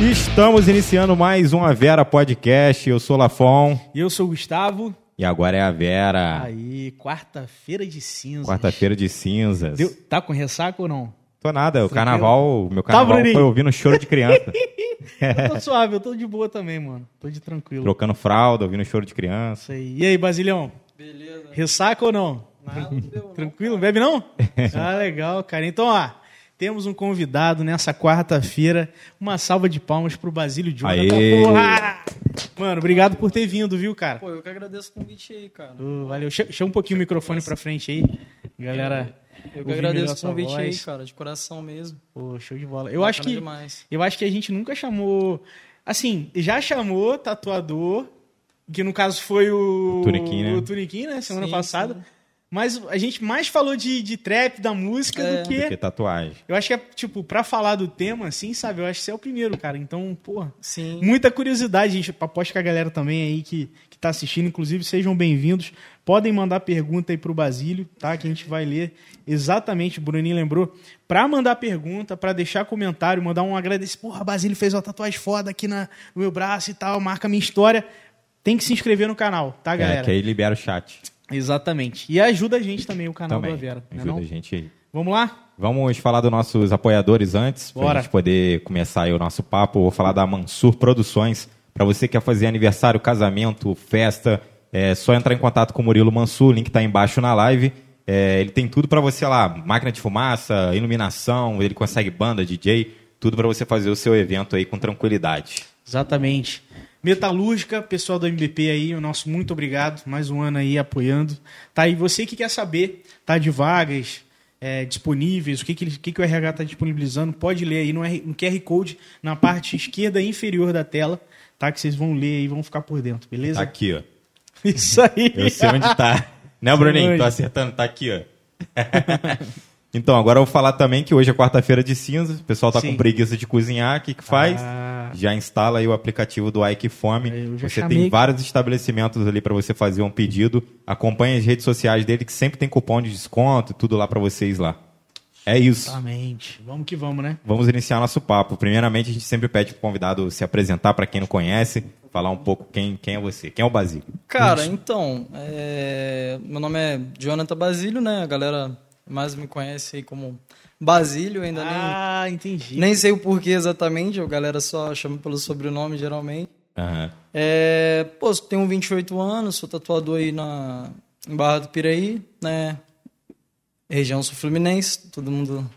Estamos iniciando mais um A Vera Podcast. Eu sou Lafon. E eu sou o Gustavo. E agora é a Vera. Aí, quarta-feira de cinzas. Quarta-feira de cinzas. Deu- Tá com ressaca ou não? Tô nada, o Tranquilo? carnaval, meu carnaval Bruninho? foi ouvindo choro de criança. Eu tô suave, eu tô de boa também, mano. Tô de tranquilo. Trocando fralda, ouvindo choro de criança. Isso aí. E aí, Basilhão? Beleza. Ressaca ou não? Nada, deu, não. Tranquilo? Bebe não? ah, legal, cara. Então, ó, temos um convidado nessa quarta-feira. Uma salva de palmas pro Basílio Jonathan. Aê! Porra! Mano, obrigado por ter vindo, viu, cara? Pô, eu que agradeço o convite aí, cara. Ô, valeu. Che- Chama um pouquinho o microfone pra frente aí. Galera, Eu que agradeço o convite aí, cara, de coração mesmo. Pô, show de bola. Eu Bacana acho que demais. Eu acho que a gente nunca chamou. Assim, já chamou tatuador, que no caso foi o. O Tuniquim, né? O Tuniquim, né? Semana Sim, passada. sim. Mas a gente mais falou de, de trap, da música, É. do que. Que tatuagem. Eu acho que é, tipo, pra falar do tema, assim, sabe? Eu acho que você é o primeiro, cara. Então, pô, Sim. muita curiosidade, gente. Aposto que a galera também aí que, que tá assistindo, inclusive, sejam bem-vindos. Podem mandar pergunta aí pro Basílio, tá? Que a gente vai ler exatamente, o Bruninho lembrou. Pra mandar pergunta, pra deixar comentário, mandar um agradecimento. Porra, Basílio fez uma tatuagem foda aqui na, no meu braço e tal, marca minha história. Tem que se inscrever no canal, tá, galera? É, que aí libera o chat. Exatamente. E ajuda a gente também, o canal Também. do Avera. Né, Ajuda a gente aí. Vamos lá? Vamos falar dos nossos apoiadores antes, para a gente poder começar aí o nosso papo. Vou falar da Mansur Produções. Para você que quer fazer aniversário, casamento, festa, é só entrar em contato com o Murilo Mansur, o link está embaixo na live. É, ele tem tudo para você lá, máquina de fumaça, iluminação, ele consegue banda, DJ, tudo para você fazer o seu evento aí com tranquilidade. Exatamente. Metalúrgica, pessoal do MBP aí, o nosso muito obrigado. Mais um ano aí apoiando. Tá aí, você que quer saber, tá de vagas é, disponíveis, o que, que, ele- que, que o RH está disponibilizando, pode ler aí no, R- no QR Code na parte esquerda inferior da tela, tá? Que vocês vão ler e vão ficar por dentro, beleza? Tá aqui, ó. Isso aí. Eu sei onde tá. Né, Bruninho? Tô acertando, tá aqui, ó. então, agora eu vou falar também que hoje é quarta-feira de cinza. O pessoal tá Sim. com preguiça de cozinhar. O que, que faz? Ah. Já instala aí o aplicativo do Ike Fome. Você chamei tem vários estabelecimentos ali para você fazer um pedido. Acompanhe as redes sociais dele, que sempre tem cupom de desconto, tudo lá para vocês lá. É isso. Exatamente. Vamos que vamos, né? Vamos iniciar nosso papo. Primeiramente, a gente sempre pede pro convidado se apresentar para quem não conhece, falar um pouco quem, quem é você, quem é o Basílio. Cara, então, é, meu nome é Jonathan Basílio, né? A galera mais me conhece aí como Basílio, ainda Ah, entendi. nem, nem sei o porquê exatamente, a galera só chama pelo sobrenome geralmente. Aham. É, pô, tenho 28 anos, sou tatuador aí na, em Barra do Piraí, né? Região sul-fluminense, todo mundo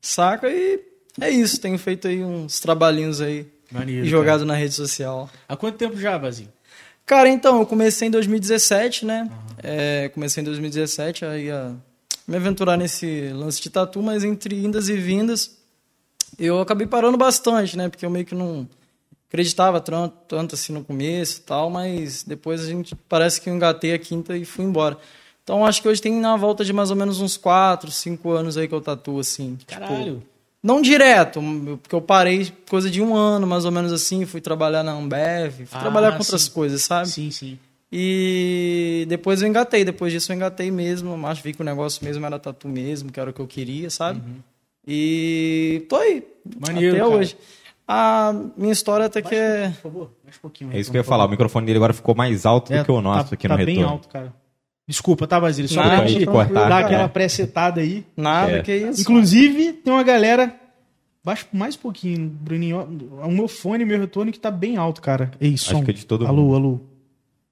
saca. E é isso, tenho feito aí uns trabalhinhos aí Maneiro, e jogado na rede social. Há quanto tempo já, Basil? Cara, então, eu comecei em 2017, né? É, comecei em 2017 aí a me aventurar nesse lance de tatu, mas entre indas e vindas, eu acabei parando bastante, né? Porque eu meio que não acreditava tran- tanto assim no começo e tal, mas depois a gente parece que eu engatei a quinta e fui embora. Então acho que hoje tem na volta de mais ou menos uns 4, 5 anos aí que eu tatuo assim. tipo, Caralho. não direto, porque eu parei coisa de um ano, mais ou menos assim, fui trabalhar na Ambev, fui Ah, trabalhar com outras sim. coisas, sabe? Sim, sim. E depois eu engatei, depois disso eu engatei mesmo, mas vi que o negócio mesmo era tatu mesmo, que era o que eu queria, sabe? E tô aí, Maneiro, até cara. hoje. A minha história até que é... Por favor, mais um pouquinho. É isso que eu ia falar. O microfone dele agora ficou mais alto do que o nosso tá, aqui tá no bem retorno. alto, cara. Desculpa, tá, Basílio? Só Nada, pra gente cortar, dar cara. aquela pré-setada aí. Nada, É. que isso. Inclusive, tem uma galera. Baixa mais um pouquinho, Bruninho. O meu fone, meu retorno, que tá bem alto, cara. Ei, som. que é de todo alô, mundo. alô.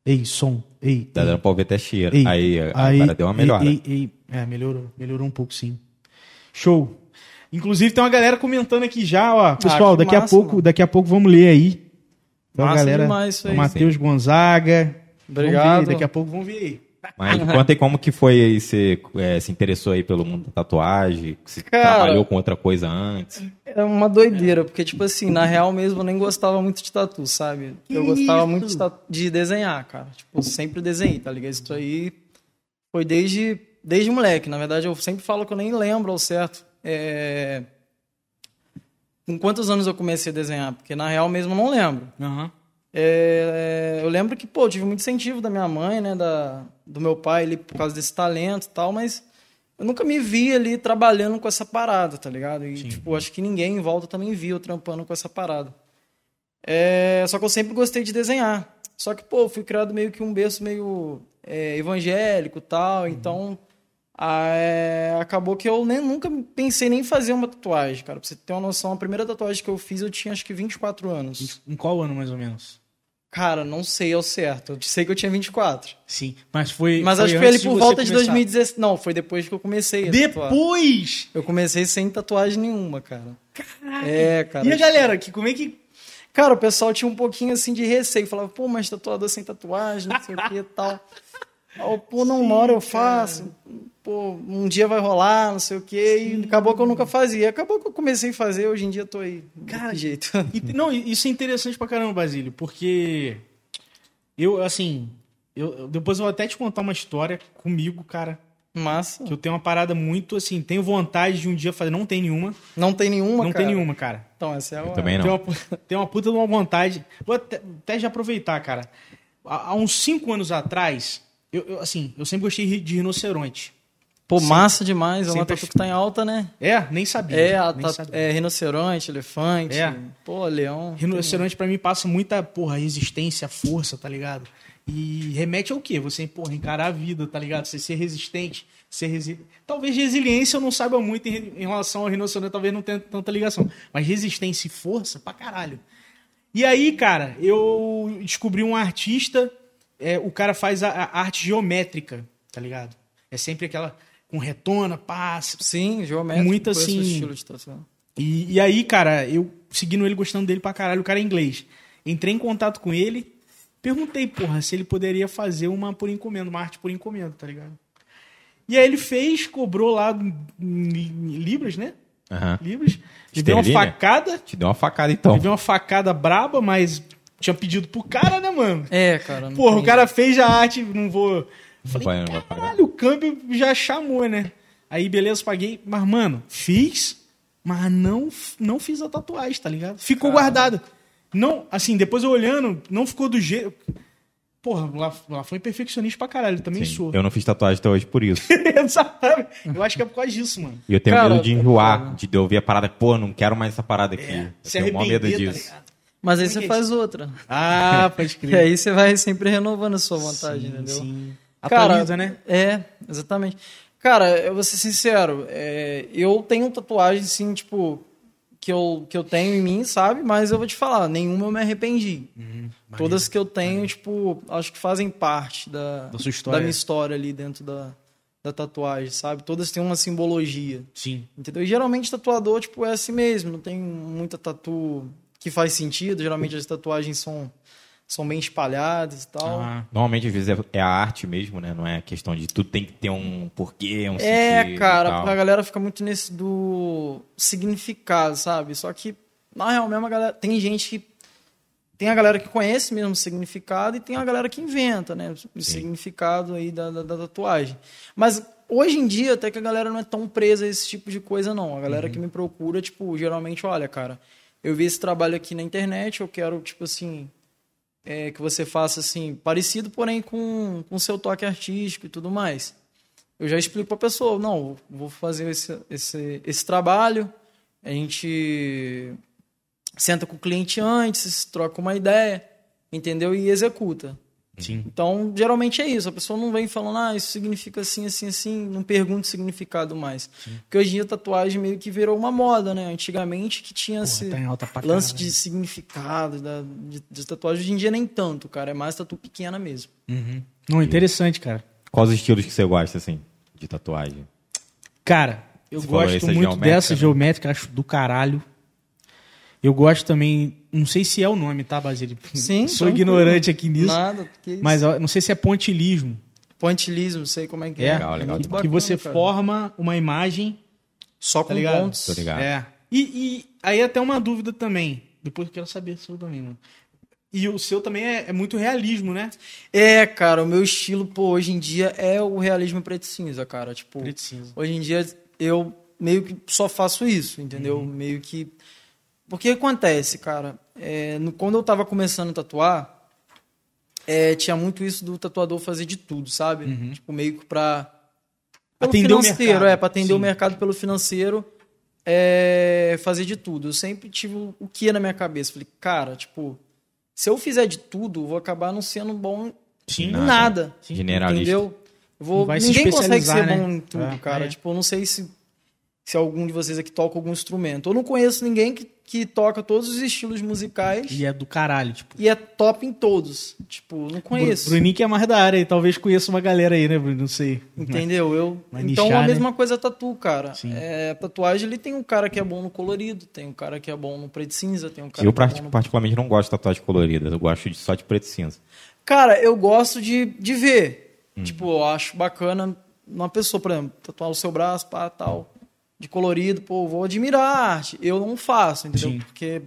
Ei, som. Ei. Tá ei. dando pra ouvir até cheiro. Ei, aí, agora deu uma melhora. Ei, ei, ei. É, melhorou. Melhorou um pouco, sim. Show. Inclusive, tem uma galera comentando aqui já, ó. Pessoal, Ah, daqui, a massa, pouco, mano. daqui a pouco vamos ler aí. Uma Massa galera. demais isso aí. Matheus Gonzaga. Vamos Obrigado. ver, daqui a pouco vamos ver aí. Mas conta aí como que foi aí, você é, se interessou aí pelo mundo da tatuagem, se Cara- trabalhou com outra coisa antes. É uma doideira, porque, tipo assim, na real mesmo eu nem gostava muito de tatu, sabe? eu Que gostava isso? muito de, tatu- de desenhar, cara. Tipo, sempre desenhei, tá ligado? Isso aí foi desde desde moleque. Na verdade, eu sempre falo que eu nem lembro ao certo. É... Com quantos anos eu comecei a desenhar? Porque na real mesmo eu não lembro. Aham. É, eu lembro que, pô, eu tive muito incentivo da minha mãe, né, da, do meu pai ali por causa desse talento e tal, mas eu nunca me vi ali trabalhando com essa parada, tá ligado? E, tipo, acho que ninguém em volta também viu trampando com essa parada. É, só que eu sempre gostei de desenhar. Só que, pô, fui criado meio que um berço meio é, evangélico e tal, então ah, é, acabou que eu nem, nunca pensei nem em fazer uma tatuagem, cara. Pra você ter uma noção, a primeira tatuagem que eu fiz eu tinha acho que 24 anos. Em qual ano, mais ou menos? Cara, não sei ao certo. Eu sei que eu tinha 24. Sim, mas foi. Mas acho que foi ali por volta de 2016. Não, foi depois que eu comecei. Depois! Eu comecei sem tatuagem nenhuma, cara. É, cara. E a galera, que, como é que. Cara, o pessoal tinha um pouquinho assim de receio. Falava, pô, mas tatuador sem tatuagem, não sei o que e tal. Pô, não, uma hora eu faço. Pô, um dia vai rolar, não sei o quê. E acabou que eu nunca fazia. Acabou que eu comecei a fazer, hoje em dia eu tô aí. Cara, jeito. E, não, isso é interessante pra caramba, Basílio, porque eu, assim, eu, eu- depois eu vou até te contar uma história comigo, cara, Massa. que eu tenho uma parada muito, assim, tenho vontade de um dia fazer, não tem nenhuma, Não tem nenhuma, não cara? tem nenhuma, cara. Então, essa é uma... também não. Tem uma, tem uma puta de uma vontade. Vou até, até já aproveitar, cara. Há, há uns cinco anos atrás, eu, eu, assim, eu sempre gostei de rinoceronte. Pô, massa demais. É uma tatu que tá em alta, né? É, nem sabia. É, a nem sabia. é rinoceronte, elefante. É. Pô, leão. Rinoceronte pra mim passa muita, porra, resistência, força, tá ligado? E remete ao quê? Você, porra, encarar a vida, tá ligado? Você ser resistente, ser resi... Talvez resiliência eu não saiba muito em, em relação ao rinoceronte, talvez não tenha tanta ligação. Mas resistência e força, pra caralho. E aí, cara, eu descobri um artista, é, o cara faz a, a arte geométrica, tá ligado? É sempre aquela com retona, passa. Sim, geométrico. Muito assim- estilo de. E, e aí, cara, eu seguindo ele, gostando dele pra caralho, o cara é inglês. Entrei em contato com ele, perguntei, porra, se ele poderia fazer uma por encomenda, uma arte por encomenda, tá ligado? E aí ele fez, cobrou lá em, em libras, né? Aham. Libras. Ele deu uma facada, Te deu uma facada então. ele deu uma facada braba, mas tinha pedido pro cara, né, mano? É, cara. Porra, tem o cara fez a arte, não vou. Vai, pagar. Caralho, o câmbio já chamou, né? Aí, beleza, paguei. Mas, mano, fiz, mas não, não fiz a tatuagem, tá ligado? Ficou guardado. Não, assim, depois eu olhando, não ficou do jeito. Porra, lá, lá foi perfeccionista pra caralho, também Sim, sou. Eu não fiz tatuagem até hoje por isso. Sabe? eu acho que é por causa disso, mano. E eu tenho Cara, medo de é enjoar, foda. de eu ouvir a parada, pô, não quero mais essa parada aqui. eu Se tenho maior medo tá disso. ligado? Mas aí Como é você é faz outra. Ah, pode E crer. aí você vai sempre renovando a sua vontade, Sim, entendeu? sim. Cara, Atualiza, né? É, exatamente. Cara, eu vou ser sincero, é, eu tenho tatuagem, assim, tipo, que eu, que eu tenho em mim, sabe? Mas eu vou te falar, nenhuma eu me arrependi. Uhum. Todas que eu tenho, tipo, acho que fazem parte da, Da história. minha história ali dentro da, da tatuagem, sabe? Todas têm uma simbologia. Sim. Entendeu? E geralmente tatuador, tipo, é assim mesmo. Não tem muita tatu que faz sentido. Geralmente as tatuagens são, são bem espalhadas e tal. Ah, Normalmente, às vezes, é- é a arte mesmo, né? Não é questão de tudo tem que ter um porquê, um É, sentido e cara, tal. a galera fica muito nesse do significado, sabe? Só que, na real mesmo, a galera, tem gente que. Tem a galera que conhece mesmo o significado e tem a galera que inventa, né? O significado aí da, da, da tatuagem. Mas hoje em dia, até que a galera não é tão presa a esse tipo de coisa, não. A galera que me procura, tipo, geralmente, olha, cara, eu vi esse trabalho aqui na internet, eu quero, tipo assim, é, que você faça assim, parecido, porém com o seu toque artístico e tudo mais. Eu já explico para a pessoa, não, vou fazer esse, esse, esse trabalho, a gente senta com o cliente antes, troca uma ideia, entendeu? E executa. Sim. Então, geralmente é isso. A pessoa não vem falando, ah, isso significa assim, assim, assim, não pergunta o significado mais. Porque hoje em dia a tatuagem meio que virou uma moda, né? Antigamente que tinha Porra, esse tá em alta pra lance caralho. de significado, da, de, de tatuagem. Hoje em dia nem tanto, cara. É mais tatu pequena mesmo. Uhum. Não, interessante, cara. Quais os estilos que você gosta, assim, de tatuagem? Cara, eu Você gosto essa muito geométrica, dessa né? geométrica, acho do caralho. Eu gosto também, não sei se é o nome, tá, Basílio? Sim, Sou tranquilo. ignorante aqui nisso. Nada. Que isso. Mas não sei se é pontilismo. Pontilismo, sei como é que É, é. Legal, legal Muito que bacana, você cara. forma uma imagem, Só com tá ligado? pontos. Tô ligado. É. E, e aí até uma dúvida também. Depois eu quero saber sobre também, mano. E o seu também é, é muito realismo, né? É, cara, o meu estilo, pô, hoje em dia é o realismo preto e cinza, cara. Tipo, Preto e cinza. hoje em dia eu meio que só faço isso, entendeu? Meio que. Porque acontece, cara, é, no- quando eu tava começando a tatuar, é, tinha muito isso do tatuador fazer de tudo, sabe? Tipo, meio que pra. Pelo Atender o financeiro, mercado. é, pra atender Sim. o mercado pelo financeiro, é, fazer de tudo. Eu sempre tive o- o que na minha cabeça. Falei, cara, tipo, se eu fizer de tudo, vou acabar não sendo bom Sim. em nada. Generalista. Entendeu? Eu vou, ninguém consegue ser né? bom em tudo, É, cara. é. Tipo, eu não sei se, se algum de vocês aqui toca algum instrumento. Eu não conheço ninguém que, que toca todos os estilos musicais E é do caralho, tipo. e é top em todos. Tipo, não conheço. Bruninho que é mais da área aí, talvez conheça uma galera aí, né, Bruno? Não sei. Entendeu? Eu, Vai então nichar, a né? mesma coisa é tatu, cara. Sim. É, tatuagem ele tem um cara que é bom no colorido, tem um cara que é bom no preto e cinza, tem um cara Eu que é bom no... particularmente não gosto de tatuagem colorida, eu gosto de- só de preto e cinza. Cara, eu gosto de, de ver. Hum. Tipo, eu acho bacana uma pessoa, por exemplo, tatuar o seu braço, pá, tal, de colorido, pô, vou admirar a arte. Eu não faço, entendeu? Sim. Porque,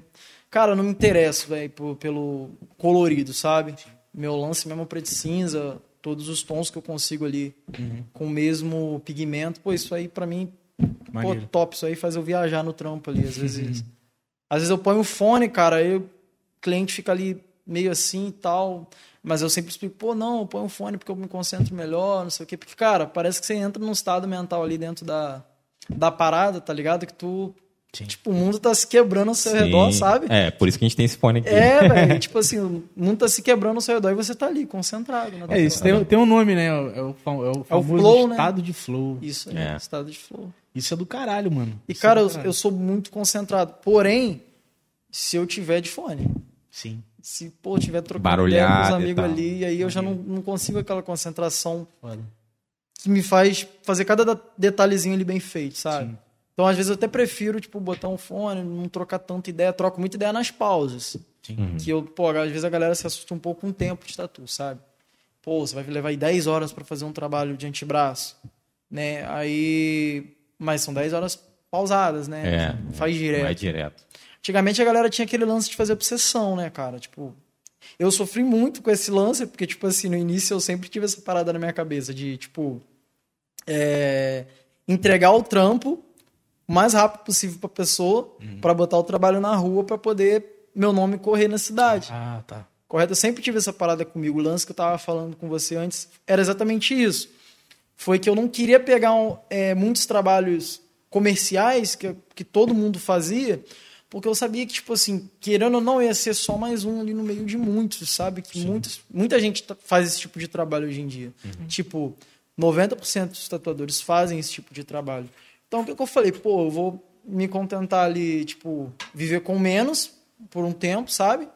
cara, eu não me interesso, velho, pelo colorido, sabe? Meu lance mesmo é preto e cinza, todos os tons que eu consigo ali Uhum. com o mesmo pigmento, pô, isso aí pra mim, pô, Maneiro. top, isso aí faz eu viajar no trampo ali, às vezes. Às vezes eu ponho o fone, cara, aí o cliente fica ali meio assim e tal, mas eu sempre explico, pô, não, eu ponho o fone porque eu me concentro melhor, não sei o quê. Porque, cara, parece que você entra num estado mental ali dentro da, da parada, tá ligado? Que tu, Sim. tipo, o mundo tá se quebrando ao seu redor, Sim. sabe? É, por isso que a gente tem esse fone aqui. É, velho, tipo assim, o mundo tá se quebrando ao seu redor e você tá ali, concentrado. Né, É isso, tem, tem um nome, né? É o, fam- é o famoso flow, né? estado de flow. Isso, É. é, estado de flow. Isso é do caralho, mano. E, Isso cara, é eu, eu sou muito concentrado. Porém, se eu tiver de fone, Sim. se, pô, tiver trocando com os e amigos ali, aí eu já não, não consigo aquela concentração Foda. Que me faz fazer cada da- detalhezinho ali bem feito, sabe? Sim. Então, às vezes, eu até prefiro, tipo, botar um fone, não trocar tanta ideia. Troco muita ideia nas pausas. Sim. Que eu, pô, às vezes a galera se assusta um pouco com o tempo de tatu, sabe? Pô, você vai levar aí 10 horas para fazer um trabalho de antebraço, né? Aí... Mas são 10 horas pausadas, né? É, Não faz direto. É direto. Antigamente a galera tinha aquele lance de fazer obsessão, né, cara? Tipo, eu sofri muito com esse lance, porque, tipo assim, no início eu sempre tive essa parada na minha cabeça de, tipo, é, entregar o trampo o mais rápido possível pra pessoa, pra botar o trabalho na rua, pra poder meu nome correr na cidade. Ah, tá. Correto? Eu sempre tive essa parada comigo. O lance que eu tava falando com você antes era exatamente isso. Foi que eu não queria pegar um, é, muitos trabalhos comerciais que, que todo mundo fazia, porque eu sabia que, tipo assim, querendo ou não, ia ser só mais um ali no meio de muitos, sabe? Que muitos, muita gente faz esse tipo de trabalho hoje em dia. Tipo, 90% dos tatuadores fazem esse tipo de trabalho. Então, o que, que eu falei? Pô, eu vou me contentar ali, tipo, viver com menos por um tempo, sabe?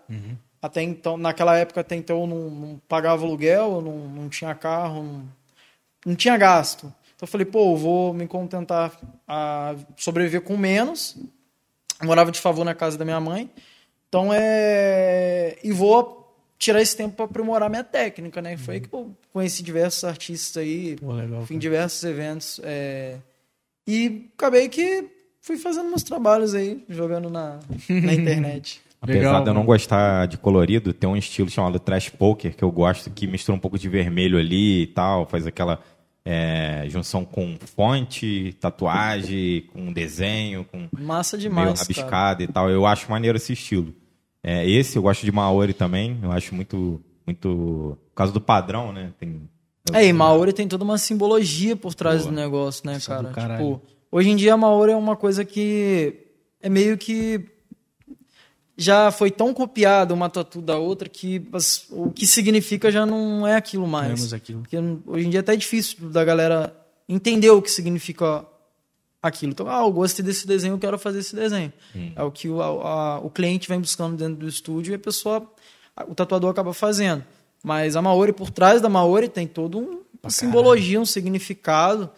Até então, naquela época, até então, eu não, não pagava aluguel, eu não, não tinha carro, não, não tinha gasto. Então eu falei, pô, eu vou me contentar a sobreviver com menos. Morava de favor na casa da minha mãe. Então é. E vou tirar esse tempo para aprimorar minha técnica, né? Foi aí que eu conheci diversos artistas aí, Pô, legal. fui em diversos eventos. é, E acabei que fui fazendo meus trabalhos aí, jogando na, na internet. Apesar Legal, de eu não gostar de colorido, tem um estilo chamado trash poker que eu gosto, que mistura um pouco de vermelho ali e tal, faz aquela é, junção com fonte, tatuagem, com desenho, com Massa meio demais. cara. rabiscado e tal. Eu acho maneiro esse estilo. É, esse eu gosto de Maori também, eu acho muito, muito... Por causa do padrão, né? Tem... É, e Maori tem toda uma simbologia por trás Boa. do negócio, né, cara? Tipo, hoje em dia Maori é uma coisa que é meio que já foi tão copiada uma tatu da outra que as- o que significa já não é aquilo mais. Vemos aquilo. Porque hoje em dia é até difícil da galera entender o que significa aquilo. Então, ah, eu gostei desse desenho, eu quero fazer esse desenho. É o que o, a- o cliente vem buscando dentro do estúdio e a pessoa, o tatuador acaba fazendo. Mas a Maori, por trás da Maori, tem todo um, uma simbologia, um significado.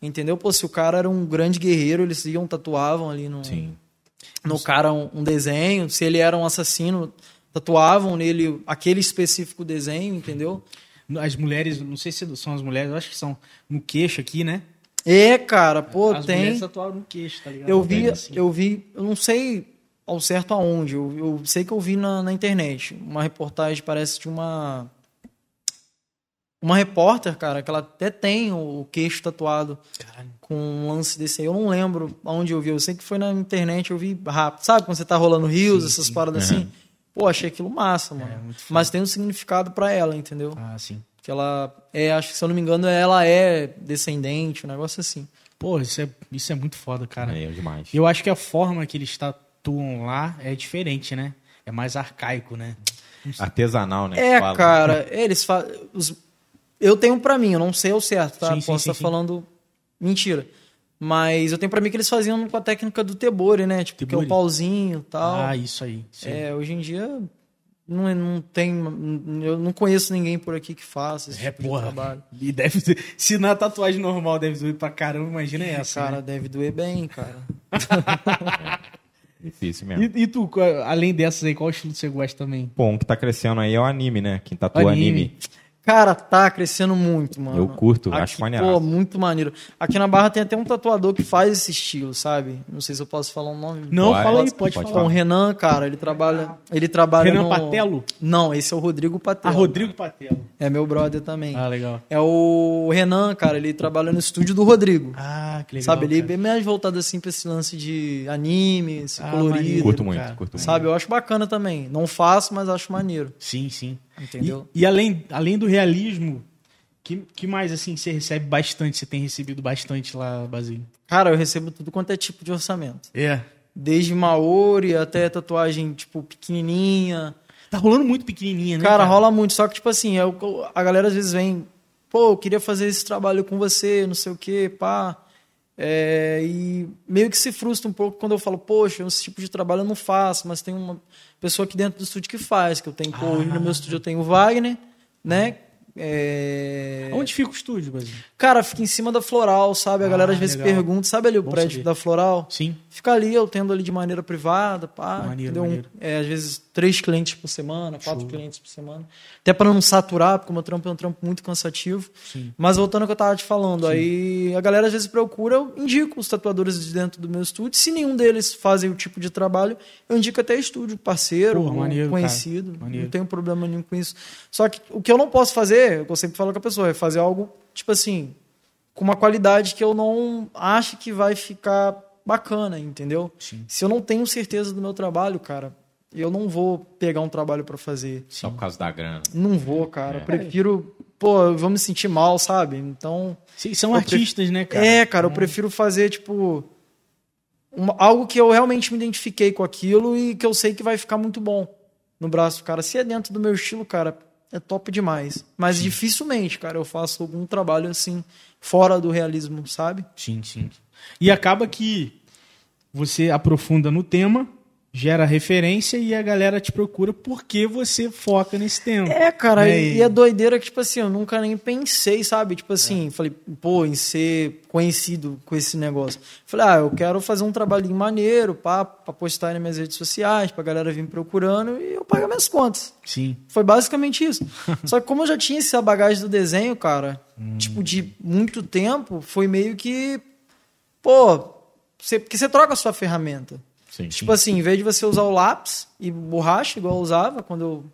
Entendeu? Pô, se o cara era um grande guerreiro, eles iam, tatuavam ali no, Sim. No cara um, um desenho. Se ele era um assassino, tatuavam nele aquele específico desenho, entendeu? As mulheres, não sei se são as mulheres, eu acho que são no queixo aqui, né? É, cara, pô, as tem. mulheres tatuaram no queixo, tá ligado? Eu vi, Assim. eu vi, eu não sei ao certo aonde. Eu, eu sei que eu vi na, na internet uma reportagem, parece de uma. Uma repórter, cara, que ela até tem o queixo tatuado Caralho. com um lance desse aí. Eu não lembro aonde eu vi. Eu sei que foi na internet, eu vi rápido. Sabe quando você tá rolando rios, Sim, essas sim. paradas assim? Pô, achei aquilo massa, mano. É. Mas tem um significado pra ela, entendeu? Ah, sim. Que ela é, acho que se eu não me engano, ela é descendente, um negócio assim. Pô, isso é, isso é muito foda, cara. É demais. Eu acho que a forma que eles tatuam lá é diferente, né? É mais arcaico, né? Artesanal, né? É, cara, eles fa... os... Eu tenho pra mim, eu não sei ao certo, tá? Sim, Posso sim, estar sim. falando mentira. Mas eu tenho pra mim que eles faziam com a técnica do tebore, né? Tipo, que é o pauzinho e tal. Ah, isso aí. Sim. é, hoje em dia não, não tem. Eu não conheço ninguém por aqui que faça esse É, tipo de porra. trabalho. E deve ser, se na tatuagem normal deve doer pra caramba, imagina essa. cara, né? deve doer bem, cara. Difícil mesmo. E, e tu, além dessas aí, qual estilo você gosta também? Pô, um que tá crescendo aí é o anime, né? Quem tatua Anime. anime. Cara, tá crescendo muito, mano. Eu curto, Aqui, acho maneiraço. Pô, muito maneiro. Aqui na Barra tem até um tatuador que faz esse estilo, sabe? Não sei se eu posso falar o nome. Não, Pode, fala aí, pode pode, falar. Então, o. Renan, cara, ele trabalha. Ele trabalha. Renan no... Patelo? Não, esse é o Rodrigo Ah, Patelo. Rodrigo Patelo. É meu brother também. Ah, legal. É o Renan, cara, ele trabalha no estúdio do Rodrigo. Ah, que legal. sabe? Ele é cara. bem mais voltado assim pra esse lance de anime, esse Ah, colorido. maneiro. Curto muito, cara. curto muito. Sabe? Eu acho bacana também. Não faço, mas acho maneiro. Sim, sim. Entendeu? E, e além, além do realismo, que, que mais assim você recebe bastante? Você tem recebido bastante lá, Basílio? Cara, eu recebo tudo quanto é tipo de orçamento. É. Desde Maori até tatuagem, tipo, pequenininha. Tá rolando muito pequenininha, né? Cara, rola muito. Só que, tipo assim, é o- a galera às vezes vem... Pô, eu queria fazer esse trabalho com você, não sei o quê, pá. É, e meio que se frustra um pouco quando eu falo, poxa, esse tipo de trabalho eu não faço, mas tem uma pessoa aqui dentro do estúdio que faz, que eu tenho, pô, hoje no meu estúdio eu tenho o Wagner, né? É... Onde fica o estúdio, Basílio? Cara, fica em cima da Floral, sabe? A galera Ah, às vezes legal. pergunta, sabe ali o Bom prédio saber. da Floral? Sim. Fica ali, eu tendo ali de maneira privada, pá. Maneiro, entendeu? Um- maneiro. É, às vezes três clientes por semana, quatro Show. clientes por semana. Até para não saturar, porque o meu trampo é um trampo muito cansativo. Sim. Mas voltando ao que eu tava te falando, aí a galera às vezes procura, eu indico os tatuadores de dentro do meu estúdio. Se nenhum deles fazem o tipo de trabalho, eu indico até estúdio, parceiro, ou maneiro, conhecido. Não tenho problema nenhum com isso. Só que o que eu não posso fazer, o que eu sempre falo com a pessoa, é fazer algo, tipo assim, com uma qualidade que eu não acho que vai ficar bacana, entendeu? Sim. Se eu não tenho certeza do meu trabalho, cara, eu não vou pegar um trabalho pra fazer. Só por causa da grana. Não vou, cara. É. Prefiro, pô, eu vou me sentir mal, sabe? Então, Sim, São artistas, né, cara? é, cara, eu prefiro fazer tipo uma- algo que eu realmente me identifiquei com aquilo e que eu sei que vai ficar muito bom no braço, cara. Se é dentro do meu estilo, cara, é top demais. Mas dificilmente, cara, eu faço algum trabalho assim fora do realismo, sabe? Sim, sim. E acaba que você aprofunda no tema, gera referência e a galera te procura porque você foca nesse tema. É, cara, Né? e, e é doideira que, tipo assim, eu nunca nem pensei, sabe? Tipo assim, falei, pô, em ser conhecido com esse negócio. Falei, ah, eu quero fazer um trabalhinho maneiro, pá, pra postar nas minhas redes sociais, pra galera vir procurando e eu pagar minhas contas. Sim. Foi basicamente isso. Só que como eu já tinha essa bagagem do desenho, cara, tipo, de muito tempo, foi meio que, pô, você, porque você troca a sua ferramenta. Sim. Tipo assim, em vez de você usar o lápis e borracha, igual eu usava quando eu,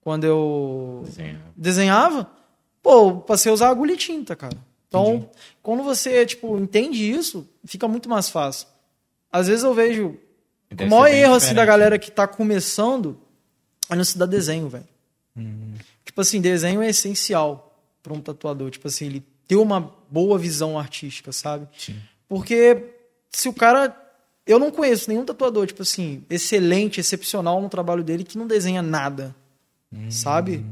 quando eu desenhava, pô, passei a usar agulha e tinta, cara. Então, quando você, tipo, entende isso, fica muito mais fácil. Às vezes eu vejo o Deve maior ser bem erro, assim, da né? galera que tá começando é não se dar desenho, velho. Uhum. Tipo assim, desenho é essencial para um tatuador. Tipo assim, ele ter uma boa visão artística, sabe? Sim. Porque se o cara. Eu não conheço nenhum tatuador, tipo assim, excelente, excepcional no trabalho dele que não desenha nada. Sabe?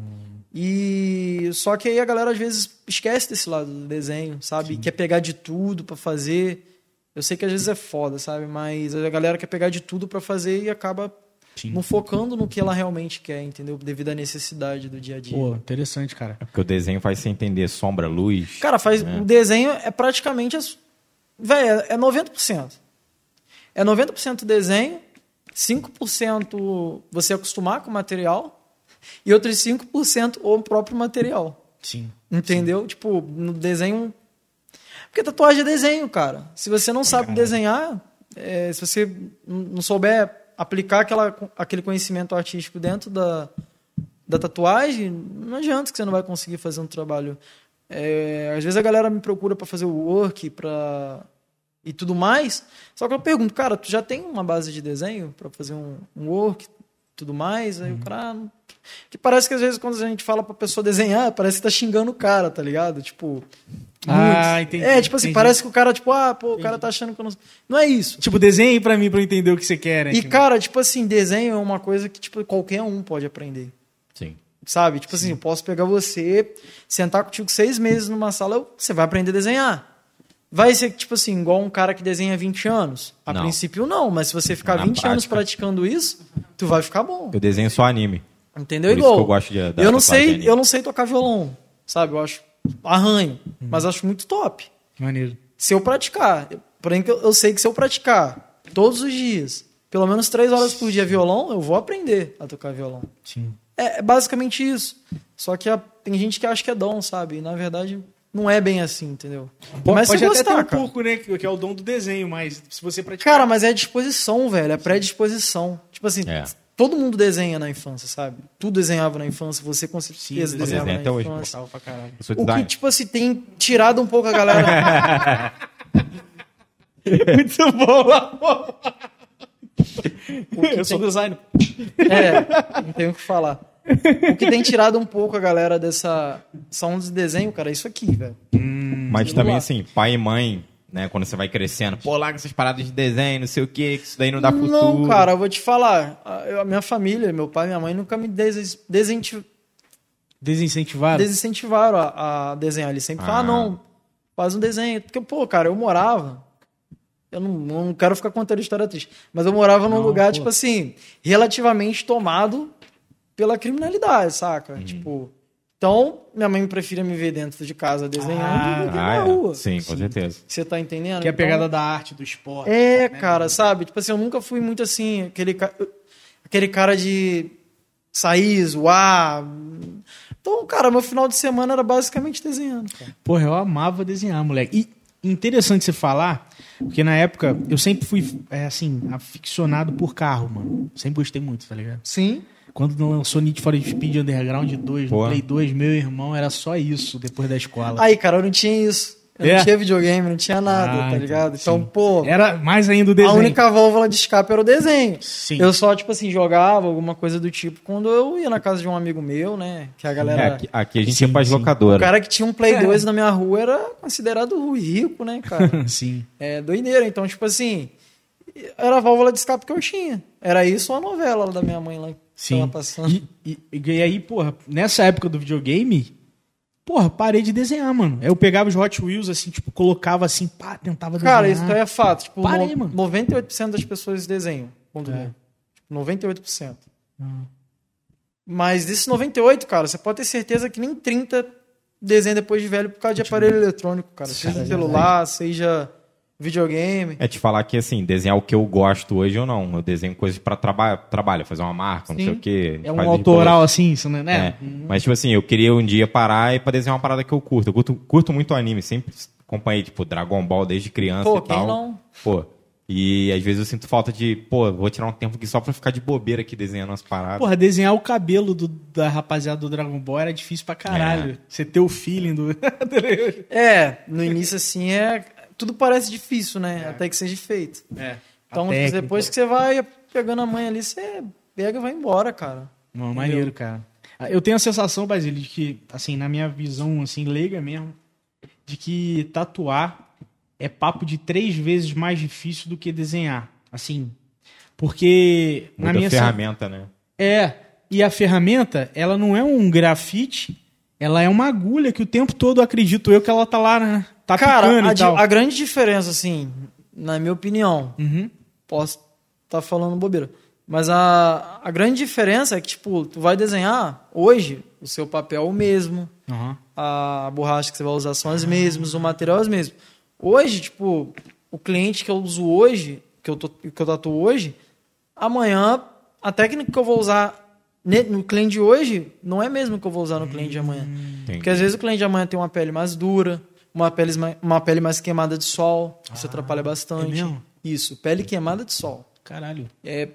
E só que aí a galera às vezes esquece desse lado do desenho, sabe? Quer pegar de tudo pra fazer. Eu sei que às vezes é foda, sabe? Mas a galera quer pegar de tudo pra fazer e acaba Sim. não focando no que ela realmente quer, entendeu? Devido à necessidade do dia a dia. Pô, interessante, cara. É porque o desenho faz você entender sombra, luz. Cara, faz o desenho é praticamente as velho, é 90%. É 90% desenho, 5% você acostumar com o material e outros 5% o próprio material. Sim. Entendeu? Tipo, no desenho. Porque tatuagem é desenho, cara. Se você não sabe caralho. desenhar, é, se você não souber aplicar aquela, aquele conhecimento artístico dentro da, da tatuagem, não adianta que você não vai conseguir fazer um trabalho. É, às vezes a galera me procura para fazer o work, para e tudo mais. Só que eu pergunto, cara, tu já tem uma base de desenho para fazer um, um work, tudo mais? Aí uhum. o cara que parece que às vezes quando a gente fala pra pessoa desenhar, parece que tá xingando o cara, tá ligado? Tipo. Ah, entendi. É, tipo assim, entendi. parece que o cara, tipo, ah, pô, o cara tá achando que eu não. Não é isso. Tipo, desenhe pra mim pra eu entender o que você quer, né? E, cara, tipo assim, desenho é uma coisa que, tipo, qualquer um pode aprender. Sim. Sabe? Tipo assim, Sim. assim, eu posso pegar você, sentar contigo seis meses numa sala, você vai aprender a desenhar. Vai ser, tipo assim, igual um cara que desenha 20 anos? A não. princípio, não, mas se você ficar Na 20 prática. anos praticando isso, tu vai ficar bom. Eu desenho só anime. Entendeu? Por Igual. eu gosto de, eu não sei, eu não sei tocar violão, sabe? Eu acho arranho, uhum. mas acho muito top. Maneiro. Se eu praticar, porém eu, eu sei que se eu praticar todos os dias, pelo menos três horas por dia violão, eu vou aprender a tocar violão. Sim. É, é basicamente isso. Só que a, tem gente que acha que é dom, sabe? E, na verdade, não é bem assim, entendeu? Pode, mas pode até ter um pouco, né? Que é o dom do desenho, mas se você praticar... Cara, mas é disposição, velho. É predisposição. Tipo assim, é. Todo mundo desenha na infância, sabe? Tu desenhava na infância, você com certeza desenhava na até infância. Hoje, o que, tipo assim, tem tirado um pouco a galera. Muito bom, amor. Eu sou designer. É, não tenho o que falar. O que tem tirado um pouco a galera dessa são de desenho, cara, é isso aqui, velho. Hum, Mas também, lá. assim, pai e mãe né? Quando você vai crescendo. Pô, larga essas paradas de desenho, não sei o que, que isso daí não dá futuro. Não, cara, eu vou te falar. A, a minha família, meu pai e minha mãe nunca me des, desincentivaram. Desincentivaram a, a desenhar. Eles sempre ah. falam, ah, não, faz um desenho. Porque, pô, cara, eu morava. Eu não, não quero ficar contando história triste. Mas eu morava num não, lugar, pô. tipo assim, relativamente tomado pela criminalidade, saca? Hum. Tipo então, minha mãe preferia me ver dentro de casa desenhando ah, do que na é. rua. Sim, com certeza. Você tá entendendo? Que é a então, pegada da arte, do esporte. É, né? cara, sabe? Tipo assim, eu nunca fui muito assim, aquele, aquele cara de sair, zoar. Então, cara, meu final de semana era basicamente desenhando. Cara. Porra, eu amava desenhar, moleque. E interessante você falar, porque na época eu sempre fui, é, assim, aficionado por carro, mano. Sempre gostei muito, tá ligado? Sim. Quando lançou Need for Speed Underground 2, no Play 2, meu irmão, era só isso depois da escola. Aí, cara, eu não tinha isso. Eu é. não tinha videogame, não tinha nada, ah, tá ligado? Então, sim. pô. Era mais ainda o desenho. A única válvula de escape era o desenho. Sim. Eu só, tipo assim, jogava alguma coisa do tipo quando eu ia na casa de um amigo meu, né? Que a galera. É, aqui, aqui, a gente sim, ia pras locadoras. O cara que tinha um Play 2 é. na minha rua era considerado rico, né, cara? sim. É doideira. Então, tipo assim, era a válvula de escape que eu tinha. Era isso ou a novela da minha mãe lá. Sim. E, e, e, aí, porra, nessa época do videogame, porra, parei de desenhar, mano. Eu pegava os Hot Wheels, assim, tipo, colocava assim, pá, tentava desenhar. Cara, isso é fato. Tipo, parei, no, mano. 98% das pessoas desenham. Ponto é. 98%. Hum. Mas desses 98, cara, você pode ter certeza que nem 30 desenham depois de velho por causa de aparelho eletrônico, cara. Seja celular, seja videogame. É te falar que, assim, desenhar o que eu gosto hoje ou não. Eu desenho coisas para traba trabalho, fazer uma marca, não Sim. sei o quê. É um autoral assim, isso, né? É. Uhum. Mas, tipo assim, eu queria um dia parar e pra desenhar uma parada que eu curto. Eu curto, curto muito anime, sempre acompanhei, tipo, Dragon Ball desde criança Pô, e tal. Não? Pô, e às vezes eu sinto falta de, pô, vou tirar um tempo aqui só pra ficar de bobeira aqui desenhando as paradas. Porra, desenhar o cabelo do, da rapaziada do Dragon Ball era difícil pra caralho. É. Você ter o feeling do. é, no início assim é tudo parece difícil, né? É. Até que seja feito. É. Então, depois que você vai pegando a mãe ali, você pega e vai embora, cara. Não, maneiro, cara. Ah, eu tenho a sensação, Basílio, de que, assim, na minha visão, assim, leiga mesmo, de que tatuar é papo de três vezes mais difícil do que desenhar. Assim, porque... Muita na minha ferramenta, né? É, e a ferramenta, ela não é um grafite, ela é uma agulha que o tempo todo, acredito eu, que ela tá lá, né? Tá Cara, a, a, grande diferença, assim, na minha opinião, uhum. posso estar tá falando bobeira, mas a, a grande diferença é que, tipo, tu vai desenhar hoje, o seu papel é o mesmo, uhum. a borracha que você vai usar são as mesmas, o material é o mesmo. Hoje, tipo, o cliente que eu uso hoje, que eu, tô, que eu tatuo hoje, amanhã, a técnica que eu vou usar no cliente de hoje não é mesmo que eu vou usar no cliente de amanhã. Entendi. Porque às vezes o cliente de amanhã tem uma pele mais dura, uma pele, uma pele mais queimada de sol, isso ah, atrapalha bastante. É mesmo? Isso, pele queimada de sol. Caralho. É,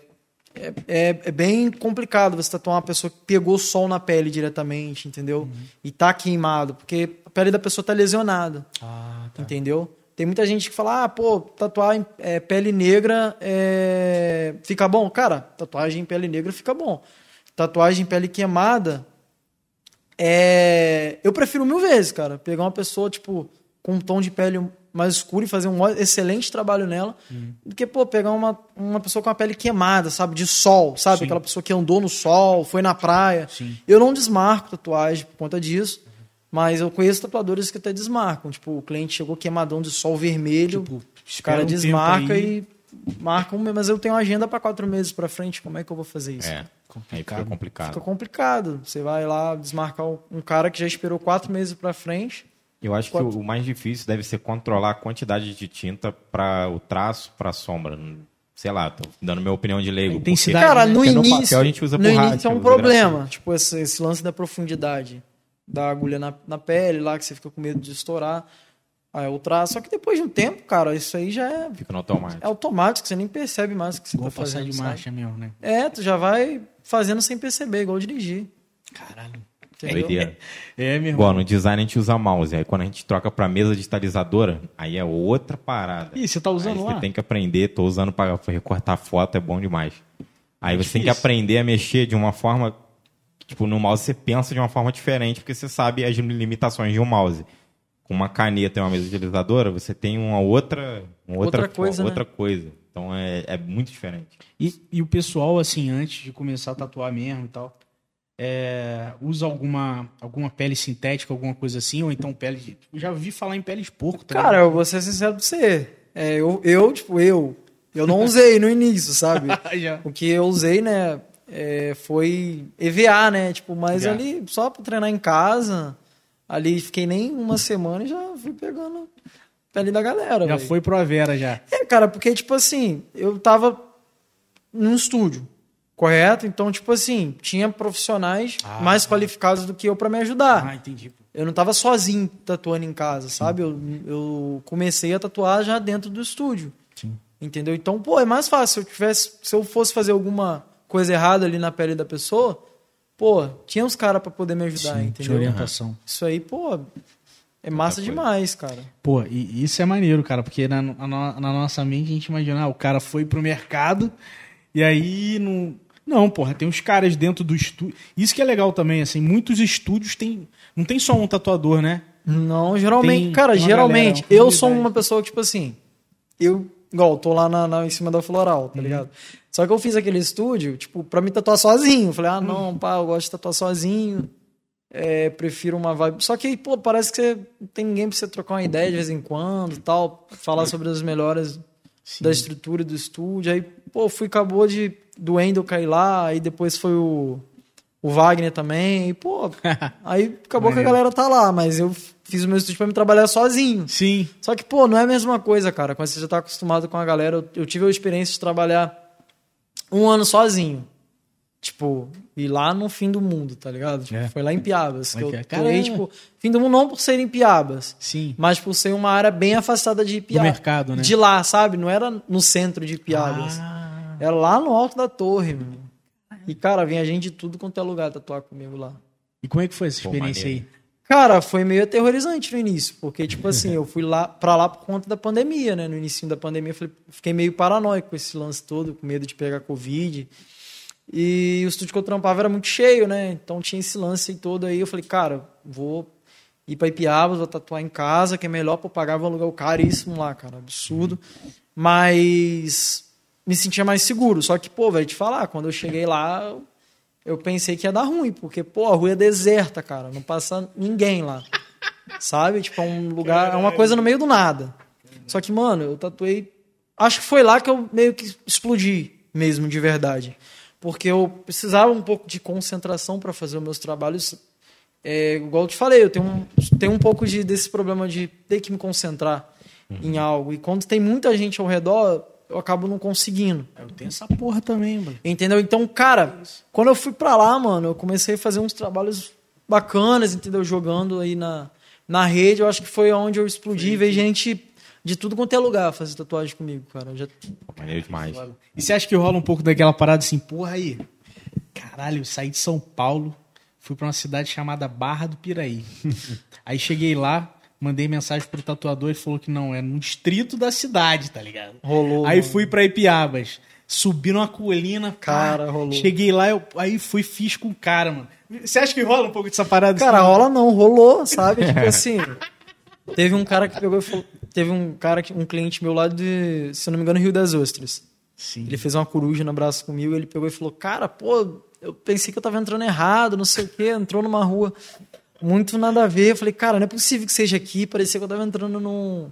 é, é, é bem complicado você tatuar uma pessoa que pegou sol na pele diretamente, entendeu? Uhum. E tá queimado, porque a pele da pessoa tá lesionada, Ah, tá. entendeu? Tem muita gente que fala, ah, pô, tatuar em é, pele negra é, fica bom. Cara, tatuagem em pele negra fica bom. Tatuagem em pele queimada, é... eu prefiro mil vezes, cara. Pegar uma pessoa, tipo, com um tom de pele mais escuro e fazer um excelente trabalho nela, do que, pô, pegar uma, uma pessoa com a pele queimada, sabe? De sol, sabe? Sim. Aquela pessoa que andou no sol, foi na praia. Sim. Eu não desmarco tatuagem por conta disso, mas eu conheço tatuadores que até desmarcam. Tipo, o cliente chegou quemadão de sol vermelho, Tipo, o cara um desmarca e marca um, mas eu tenho agenda para quatro meses para frente, como é que eu vou fazer isso? É, aí fica complicado. Fica complicado. Você vai lá desmarcar um cara que já esperou quatro meses para frente. Eu acho que o mais difícil deve ser controlar a quantidade de tinta para o traço, para a sombra. Não- Sei lá, tô dando minha opinião de leigo. A intensidade, Cara, né? no Porque no início, papel a gente usa no início é um problema. Tipo, esse, esse lance da profundidade da agulha na, na pele lá, que você fica com medo de estourar. Aí o traço. Só que depois de um tempo, cara, isso aí já é, Fica no automático. é automático, você nem percebe mais o que você Igual tá passar fazendo. de marcha mesmo, né? É, tu já vai fazendo sem perceber, igual dirigir. Caralho. Doideira. É, meu irmão. Bom, no design a gente usa mouse. Aí quando a gente troca para mesa digitalizadora, aí é outra parada. Ih, você tá usando Aí lá? você tem que aprender, tô usando para recortar foto, é bom demais. Aí você tem que aprender a mexer de uma forma. Tipo, no mouse você pensa de uma forma diferente, porque você sabe as limitações de um mouse. Com uma caneta e uma mesa digitalizadora, você tem uma outra. Uma outra, Outra coisa, né? outra coisa. Então é, é muito diferente. E, e o pessoal, assim, antes de começar a tatuar mesmo e tal, é, usa alguma, alguma pele sintética, alguma coisa assim, ou então pele de... Eu já ouvi falar em pele de porco, tá Cara, eu vou ser sincero pra você. É, eu, eu, tipo, eu. Eu não usei no início, sabe? O que eu usei, né, é, foi EVA, né? Tipo, mas Já. ali só pra treinar em casa. Ali fiquei nem uma semana e já fui pegando pele da galera. Já velho. foi pro Avera, já. É, cara, porque, tipo assim, eu tava num estúdio, correto? Então, tipo assim, tinha profissionais Ah, mais qualificados do que eu pra me ajudar. Ah, entendi. Eu não tava sozinho tatuando em casa, sabe? Eu, eu comecei a tatuar já dentro do estúdio. Sim. Entendeu? Então, pô, é mais fácil. Se eu tivesse, se eu fosse fazer alguma coisa errada ali na pele da pessoa, pô, tinha uns caras pra poder me ajudar, Sim, de entendeu? orientação. Isso aí, pô, é massa coisa. demais, cara. Pô, e isso é maneiro, cara, porque na, na, na nossa mente a gente imagina, ah, o cara foi pro mercado e aí não. Não, porra, tem uns caras dentro do estúdio. Isso que é legal também, assim, muitos estúdios tem. Não tem só um tatuador, né? Não, geralmente, Tem cara, uma geralmente, galera, eu sou uma pessoa que, tipo assim, eu, igual, tô lá na, na- em cima da floral, Uhum. tá ligado? Só que eu fiz aquele estúdio, tipo, pra me tatuar sozinho. Falei, ah, Uhum. não, pá, eu gosto de tatuar sozinho. É, prefiro uma vibe. Só que, pô, parece que você não tem ninguém pra você trocar uma ideia de vez em quando tal, falar sobre as melhores da estrutura do estúdio. Aí, pô, fui, acabou de do Wendel cair lá, aí depois foi o, o Wagner também. E, pô, aí acabou que a galera tá lá, mas eu fiz o meu estúdio pra me trabalhar sozinho. Sim. Só que, pô, não é a mesma coisa, cara. Quando você já tá acostumado com a galera, eu, eu tive a experiência de trabalhar um ano sozinho. Tipo, e lá no fim do mundo, tá ligado? Tipo, É. Foi lá em Piabas. Que Como é eu que é? Caramba. tipo, fim do mundo não por ser em Piabas, Sim. mas por ser uma área bem afastada de Piabas. mercado, né? De lá, sabe? Não era no centro de Piabas. Ah, Era lá no alto da torre, meu. E, cara, vinha gente de tudo quanto é lugar tatuar comigo lá. e como é que foi essa Pô, experiência maneiro. aí? Cara, foi meio aterrorizante no início, porque, tipo assim, eu fui lá pra lá por conta da pandemia, né? No início da pandemia, eu falei- fiquei meio paranoico com esse lance todo, com medo de pegar Covid. E o estúdio que eu trampava era muito cheio, né? Então tinha esse lance todo aí. Eu falei, cara, vou ir pra Ipiabas, vou tatuar em casa, que é melhor eu pagar um aluguel caríssimo lá, cara, absurdo. Mas me sentia mais seguro. Só que, pô, velho, te falar, quando eu cheguei lá, eu pensei que ia dar ruim, porque, pô, a rua é deserta, cara, não passa ninguém lá. Sabe? Tipo, é um lugar, é uma coisa no meio do nada. Só que, mano, eu tatuei. Acho que foi lá que eu meio que explodi mesmo, de verdade. Porque eu precisava um pouco de concentração para fazer os meus trabalhos. É, igual eu te falei, eu tenho um, tenho um pouco de, desse problema de ter que me concentrar em algo. E quando tem muita gente ao redor, eu acabo não conseguindo. Eu tenho essa porra também, mano. Entendeu? Então, cara, quando eu fui pra lá, mano, eu comecei a fazer uns trabalhos bacanas, entendeu? Jogando aí na, na rede, eu acho que foi onde eu explodi, veio gente de tudo quanto é lugar fazer tatuagem comigo, cara. Já... Maneiro demais. E você acha que rola um pouco daquela parada assim, porra aí, caralho, eu saí de São Paulo, fui pra uma cidade chamada Barra do Piraí. aí cheguei lá, mandei mensagem pro tatuador e falou que não, é no distrito da cidade, tá ligado? Rolou. Aí mano. fui pra Ipiabas. Subi numa colina, Cara, pá, rolou. Cheguei lá, eu, aí fui, fiz com o cara, mano. Você acha que rola um pouco dessa parada? Cara, assim? rola não, rolou, sabe? Tipo assim. Teve um cara que pegou e falou. Teve um cara, um cliente meu lá de, se eu não me engano, Rio das Ostras. Sim. Ele fez uma coruja no braço comigo, ele pegou e falou: Cara, pô, eu pensei que eu tava entrando errado, não sei o quê, entrou numa rua muito nada a ver. Eu falei, cara, não é possível que seja aqui, parecia que eu tava entrando num,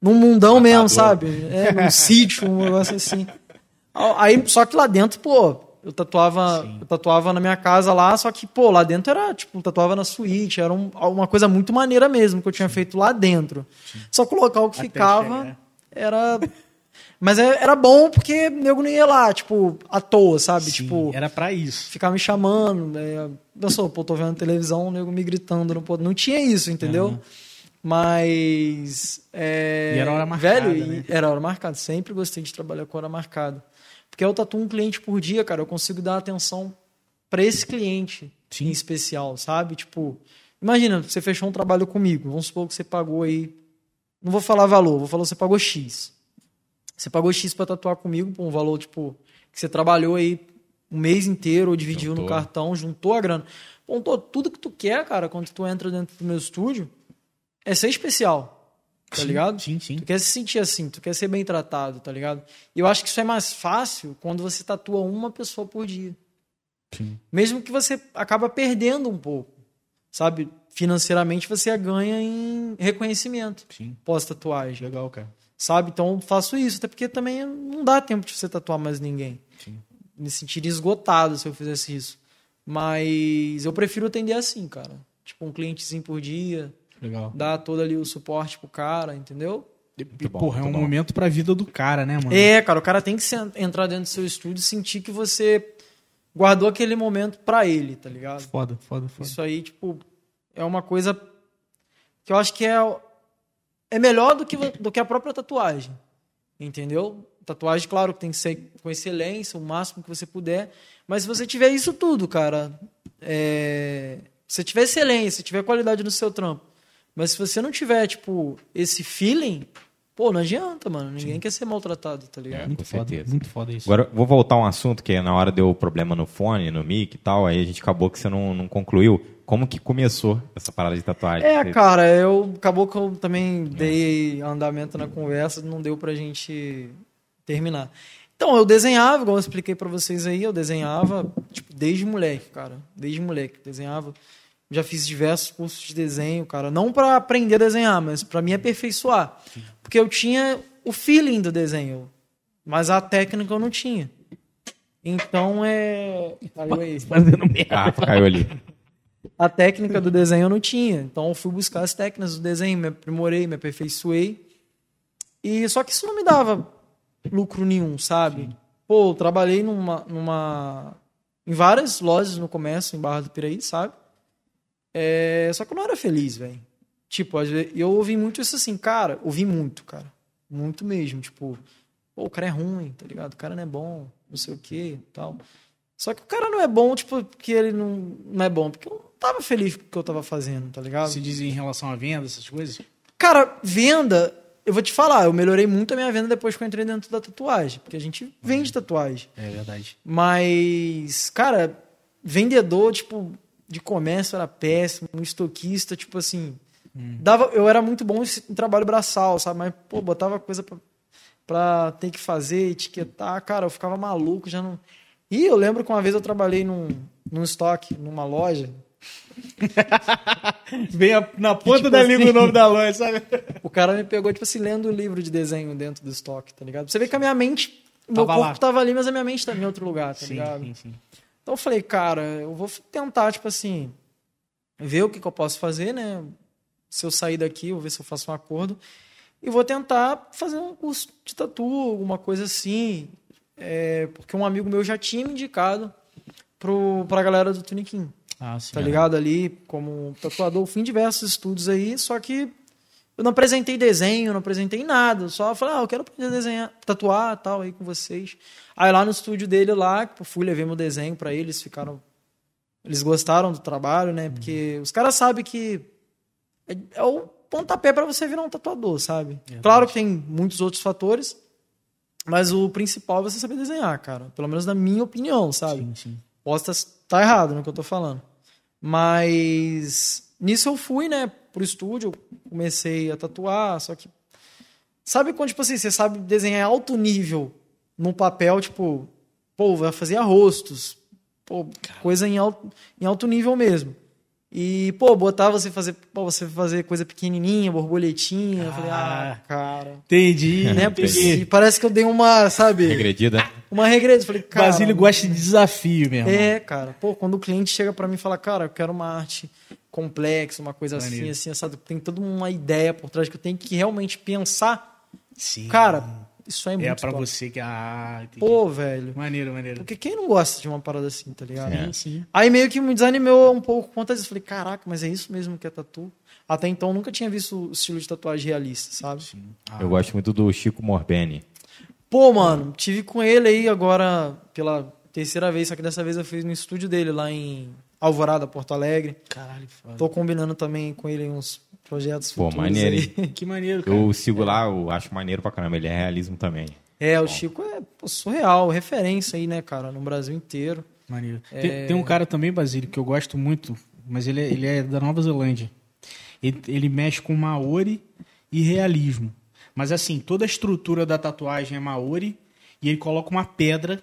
num mundão mesmo, sabe? É, num sítio, um negócio assim. Aí, só que lá dentro, pô, eu tatuava, eu tatuava na minha casa lá, só que, pô, lá dentro era, tipo, eu tatuava na suíte, era um- uma coisa muito maneira mesmo que eu tinha feito lá dentro. Só que o local que Até ficava chegar. era. Mas é- era bom porque nego não ia lá, tipo, à toa, sabe? Sim, tipo, era pra isso. ficar me chamando. É, pensou, pô, tô vendo televisão, o nego me gritando. Não, pô, não tinha isso, entendeu? Mas. É, E era hora marcada, Velho, e né? era hora marcada. Sempre gostei de trabalhar com hora marcada. Porque eu tatuo um cliente por dia, cara. Eu consigo dar atenção pra esse cliente Sim. em especial, sabe? Tipo, imagina, você fechou um trabalho comigo. Vamos supor que você pagou aí. Não vou falar valor, vou falar que você pagou X. Você pagou X pra tatuar comigo por um valor, tipo, que você trabalhou aí um mês inteiro, ou dividiu no Juntou. cartão, juntou a grana. Pontou tudo que tu quer, cara, quando tu entra dentro do meu estúdio, é ser especial. Tá Sim, ligado? Sim, sim. Tu quer se sentir assim, tu quer ser bem tratado, tá ligado? E eu acho que isso é mais fácil quando você tatua uma pessoa por dia. Sim. Mesmo que você acaba perdendo um pouco, sabe? Financeiramente você ganha em reconhecimento Sim. pós-tatuagem, Legal, cara. sabe? Então eu faço isso, até porque também não dá tempo de você tatuar mais ninguém. Sim. Me sentiria esgotado se eu fizesse isso. Mas eu prefiro atender assim, cara. Tipo, um clientezinho por dia, Legal. dar todo ali o suporte pro cara, entendeu? E, bom, porra, é um bom. momento pra vida do cara, né, mano? É, cara, o cara tem que entrar dentro do seu estúdio e sentir que você guardou aquele momento pra ele, tá ligado? Foda, foda, foda. Isso aí, tipo, é uma coisa que eu acho que é, é melhor do que, do que a própria tatuagem. Entendeu? Tatuagem, claro, que tem que ser com excelência, o máximo que você puder. Mas se você tiver isso tudo, cara, é, se você tiver excelência, se tiver qualidade no seu trampo, mas se você não tiver, tipo, esse feeling, pô, não adianta, mano. Ninguém quer ser maltratado, tá ligado? É. Muito com foda, certeza. muito foda isso. Agora, vou voltar a um assunto que na hora deu problema no fone, no mic e tal, aí a gente acabou que você não, não concluiu. Como que começou essa parada de tatuagem? É, cara, eu acabou que eu também dei andamento na conversa, não deu pra gente terminar. Então, eu desenhava, igual eu expliquei pra vocês aí, eu desenhava, tipo, desde moleque, cara, desde moleque, desenhava. Já fiz diversos cursos de desenho, cara, não pra aprender a desenhar, mas pra me aperfeiçoar. Porque eu tinha o feeling do desenho, mas a técnica eu não tinha. Então, é... Valeu aí. Fazendo merda. Garrafa caiu ali. A técnica do desenho eu não tinha. Então eu fui buscar as técnicas do desenho, me aprimorei, me aperfeiçoei. E só que isso não me dava lucro nenhum, sabe? Pô, eu trabalhei numa, numa em várias lojas no comércio em Barra do Piraí, sabe? É, só que eu não era feliz, velho. Tipo, eu ouvi muito isso assim, cara, ouvi muito, cara. Muito mesmo, tipo, o cara é ruim, tá ligado? O cara não é bom, não sei o que, tal. Só que o cara não é bom, tipo, porque ele não, não é bom, porque eu não tava feliz com o que eu tava fazendo, tá ligado? Se diz em relação à venda, essas coisas? Cara, venda, eu vou te falar, eu melhorei muito a minha venda depois que eu entrei dentro da tatuagem, porque a gente vende tatuagem. É verdade. Mas, cara, vendedor, tipo, de comércio era péssimo, um estoquista, tipo assim, dava, eu era muito bom em trabalho braçal, sabe? Mas, pô, botava coisa pra, pra ter que fazer, etiquetar, cara, eu ficava maluco, já não... E eu lembro que uma vez eu trabalhei num, num estoque, numa loja, Vem a- na ponta Tipo da assim. língua o nome da loja, sabe? O cara me pegou, tipo assim, lendo o livro de desenho dentro do estoque, tá ligado? Você vê que a minha mente. O meu Tava corpo lá. tava ali, mas a minha mente tava em outro lugar, tá Sim, ligado? sim, sim. Então eu falei, cara, eu vou tentar, tipo assim, ver o que, que eu posso fazer, né? Se eu sair daqui, eu vou ver se eu faço um acordo. E vou tentar fazer um curso de tatu, alguma coisa assim. É, porque um amigo meu já tinha me indicado pro, pra galera do Tuniquim Ah, sim. tá ligado? Ali, como tatuador, fui em diversos estudos aí, só que eu não apresentei desenho, não apresentei nada. Só falei, ah, eu quero aprender a desenhar, tatuar tal aí com vocês. Aí lá no estúdio dele lá, tipo, fui, levei meu desenho para eles, ficaram. Eles gostaram do trabalho, né? Porque os caras sabem que é, é o pontapé para você virar um tatuador, sabe? É claro que tem muitos outros fatores, mas o principal é você saber desenhar, cara. Pelo menos na minha opinião, sabe? Sim, sim. Posso estar tá errado no que eu tô falando. Mas nisso eu fui, né, pro estúdio, comecei a tatuar, só que. Sabe quando, tipo assim, você sabe desenhar em alto nível no papel, tipo, pô, vai fazer rostos, pô, coisa em alto, em alto nível mesmo. E, pô, botar você fazer, pô, você fazer coisa pequenininha, borboletinha. Eu falei, ah, cara. Entendi. Né? E parece que eu dei uma, sabe? Regredida. Uma regredida. Falei, cara. Basílio gosta de desafio mesmo. É, cara. Pô, quando o cliente chega para mim e fala, cara, eu quero uma arte complexa, uma coisa Maneiro. assim, assim, sabe? Tem toda uma ideia por trás que eu tenho que realmente pensar. Sim. Cara, isso é muito é pra top. você que. Ah, entendi. Pô, velho. Maneiro, maneiro. Porque quem não gosta de uma parada assim, tá ligado? É. sim. Aí meio que me desanimou um pouco conta disso. Falei, caraca, mas é isso mesmo que é tatu? Até então eu nunca tinha visto o estilo de tatuagem realista, sabe? Ah, Eu gosto muito do Chico Morbeni. Pô, mano, tive com ele aí agora pela terceira vez, só que dessa vez eu fiz no estúdio dele lá em Alvorada, Porto Alegre. Caralho, foda. Tô combinando também com ele uns projetos Pô, futuros maneiro, hein? Que maneiro, cara. Eu sigo lá, eu acho maneiro pra caramba. Ele é realismo também. É, o Chico é pô, surreal, referência aí, né, cara, no Brasil inteiro. Maneiro. É. Tem, tem um cara também, Basílio, que eu gosto muito, mas ele é, ele é da Nova Zelândia. Ele, ele mexe com Maori e realismo. Mas assim, toda a estrutura da tatuagem é Maori e ele coloca uma pedra,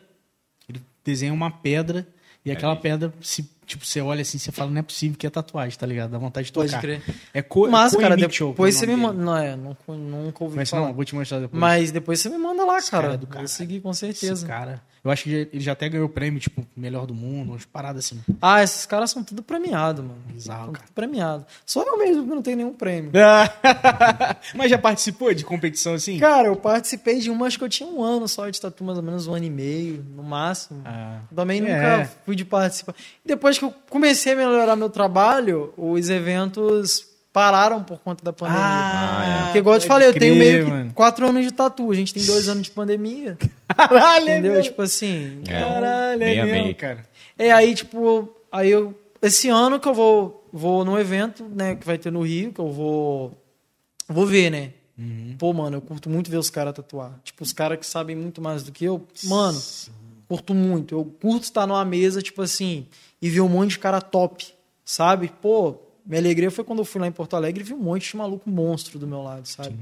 ele desenha uma pedra e aquela pedra, se, tipo, você olha assim, você fala, não é possível que é tatuagem, tá ligado? Dá vontade de Pode tocar. crer. É co Mas, cara, Koei Mitchell, que é o depois você me manda. Não, é, não, nunca ouvi Mas falar. não, vou te mostrar depois. Mas depois você me manda lá, Esse cara cara. é do Vou seguir com Esse certeza. cara. Eu acho que ele já até ganhou o prêmio, tipo, melhor do mundo, umas paradas assim. Ah, esses caras são tudo premiados, mano. Bizarro, São cara. tudo premiado. Só eu mesmo que não tenho nenhum prêmio. Mas já participou de competição assim? Cara, eu participei de uma, acho que eu tinha um ano só de tatu, mais ou menos um ano e meio, no máximo. Ah. Também É. nunca fui de participar. Depois que eu comecei a melhorar meu trabalho, os eventos pararam por conta da pandemia. Ah, Porque, igual eu te falei, eu tenho meio que mano. quatro anos de tatu. A gente tem dois anos de pandemia. Caralho, é entendeu? mesmo? Tipo assim. É, Caralho, é mesmo, cara. É, aí, tipo, aí eu. Esse ano que eu vou, vou num evento, né, que vai ter no Rio, que eu vou. Vou ver, né? Uhum. Pô, mano, eu curto muito ver os caras tatuar. Tipo, os caras que sabem muito mais do que eu. Mano, curto muito. Eu curto estar numa mesa, tipo assim, e ver um monte de cara top, sabe? Pô, minha alegria foi quando eu fui lá em Porto Alegre e vi um monte de maluco monstro do meu lado, sabe?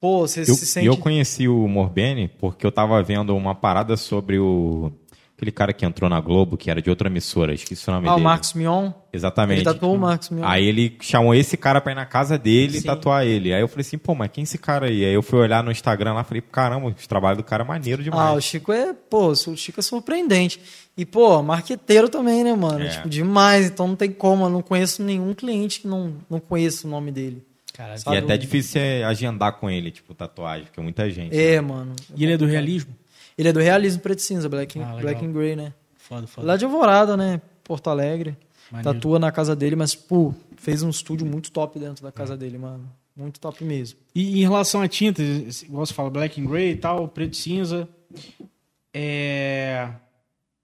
Pô, você Eu, se sente. e eu conheci o Morbeni porque eu tava vendo uma parada sobre o. Aquele cara que entrou na Globo, que era de outra emissora, esqueci o nome Ah, o dele. Marcos Mion. Exatamente. Ele tatuou o Marcos Mion. Aí ele chamou esse cara pra ir na casa dele e Sim. tatuar ele. Aí eu falei assim, pô, mas quem é esse cara aí? Aí eu fui olhar no Instagram lá e falei, caramba, o trabalho do cara é maneiro Ah, o demais. Chico é, pô, o Chico é surpreendente. E, pô, marqueteiro também, né, mano? É. Tipo, demais. Então não tem como. Eu não conheço nenhum cliente que não, não conheça o nome dele. Caralho. e é até difícil é, agendar com ele, tipo, tatuagem, porque muita gente. É, mano. E ele é do realismo? Ele é do realismo preto e cinza, black, and- Ah, black and grey, né? Foda, foda. Lá de Alvorada, né? Porto Alegre. Maneiro. Tatua na casa dele, mas, pô, fez um estúdio muito top dentro da casa dele, mano. Muito top mesmo. E em relação a tintas, igual você fala, black and grey e tal, preto e cinza, é...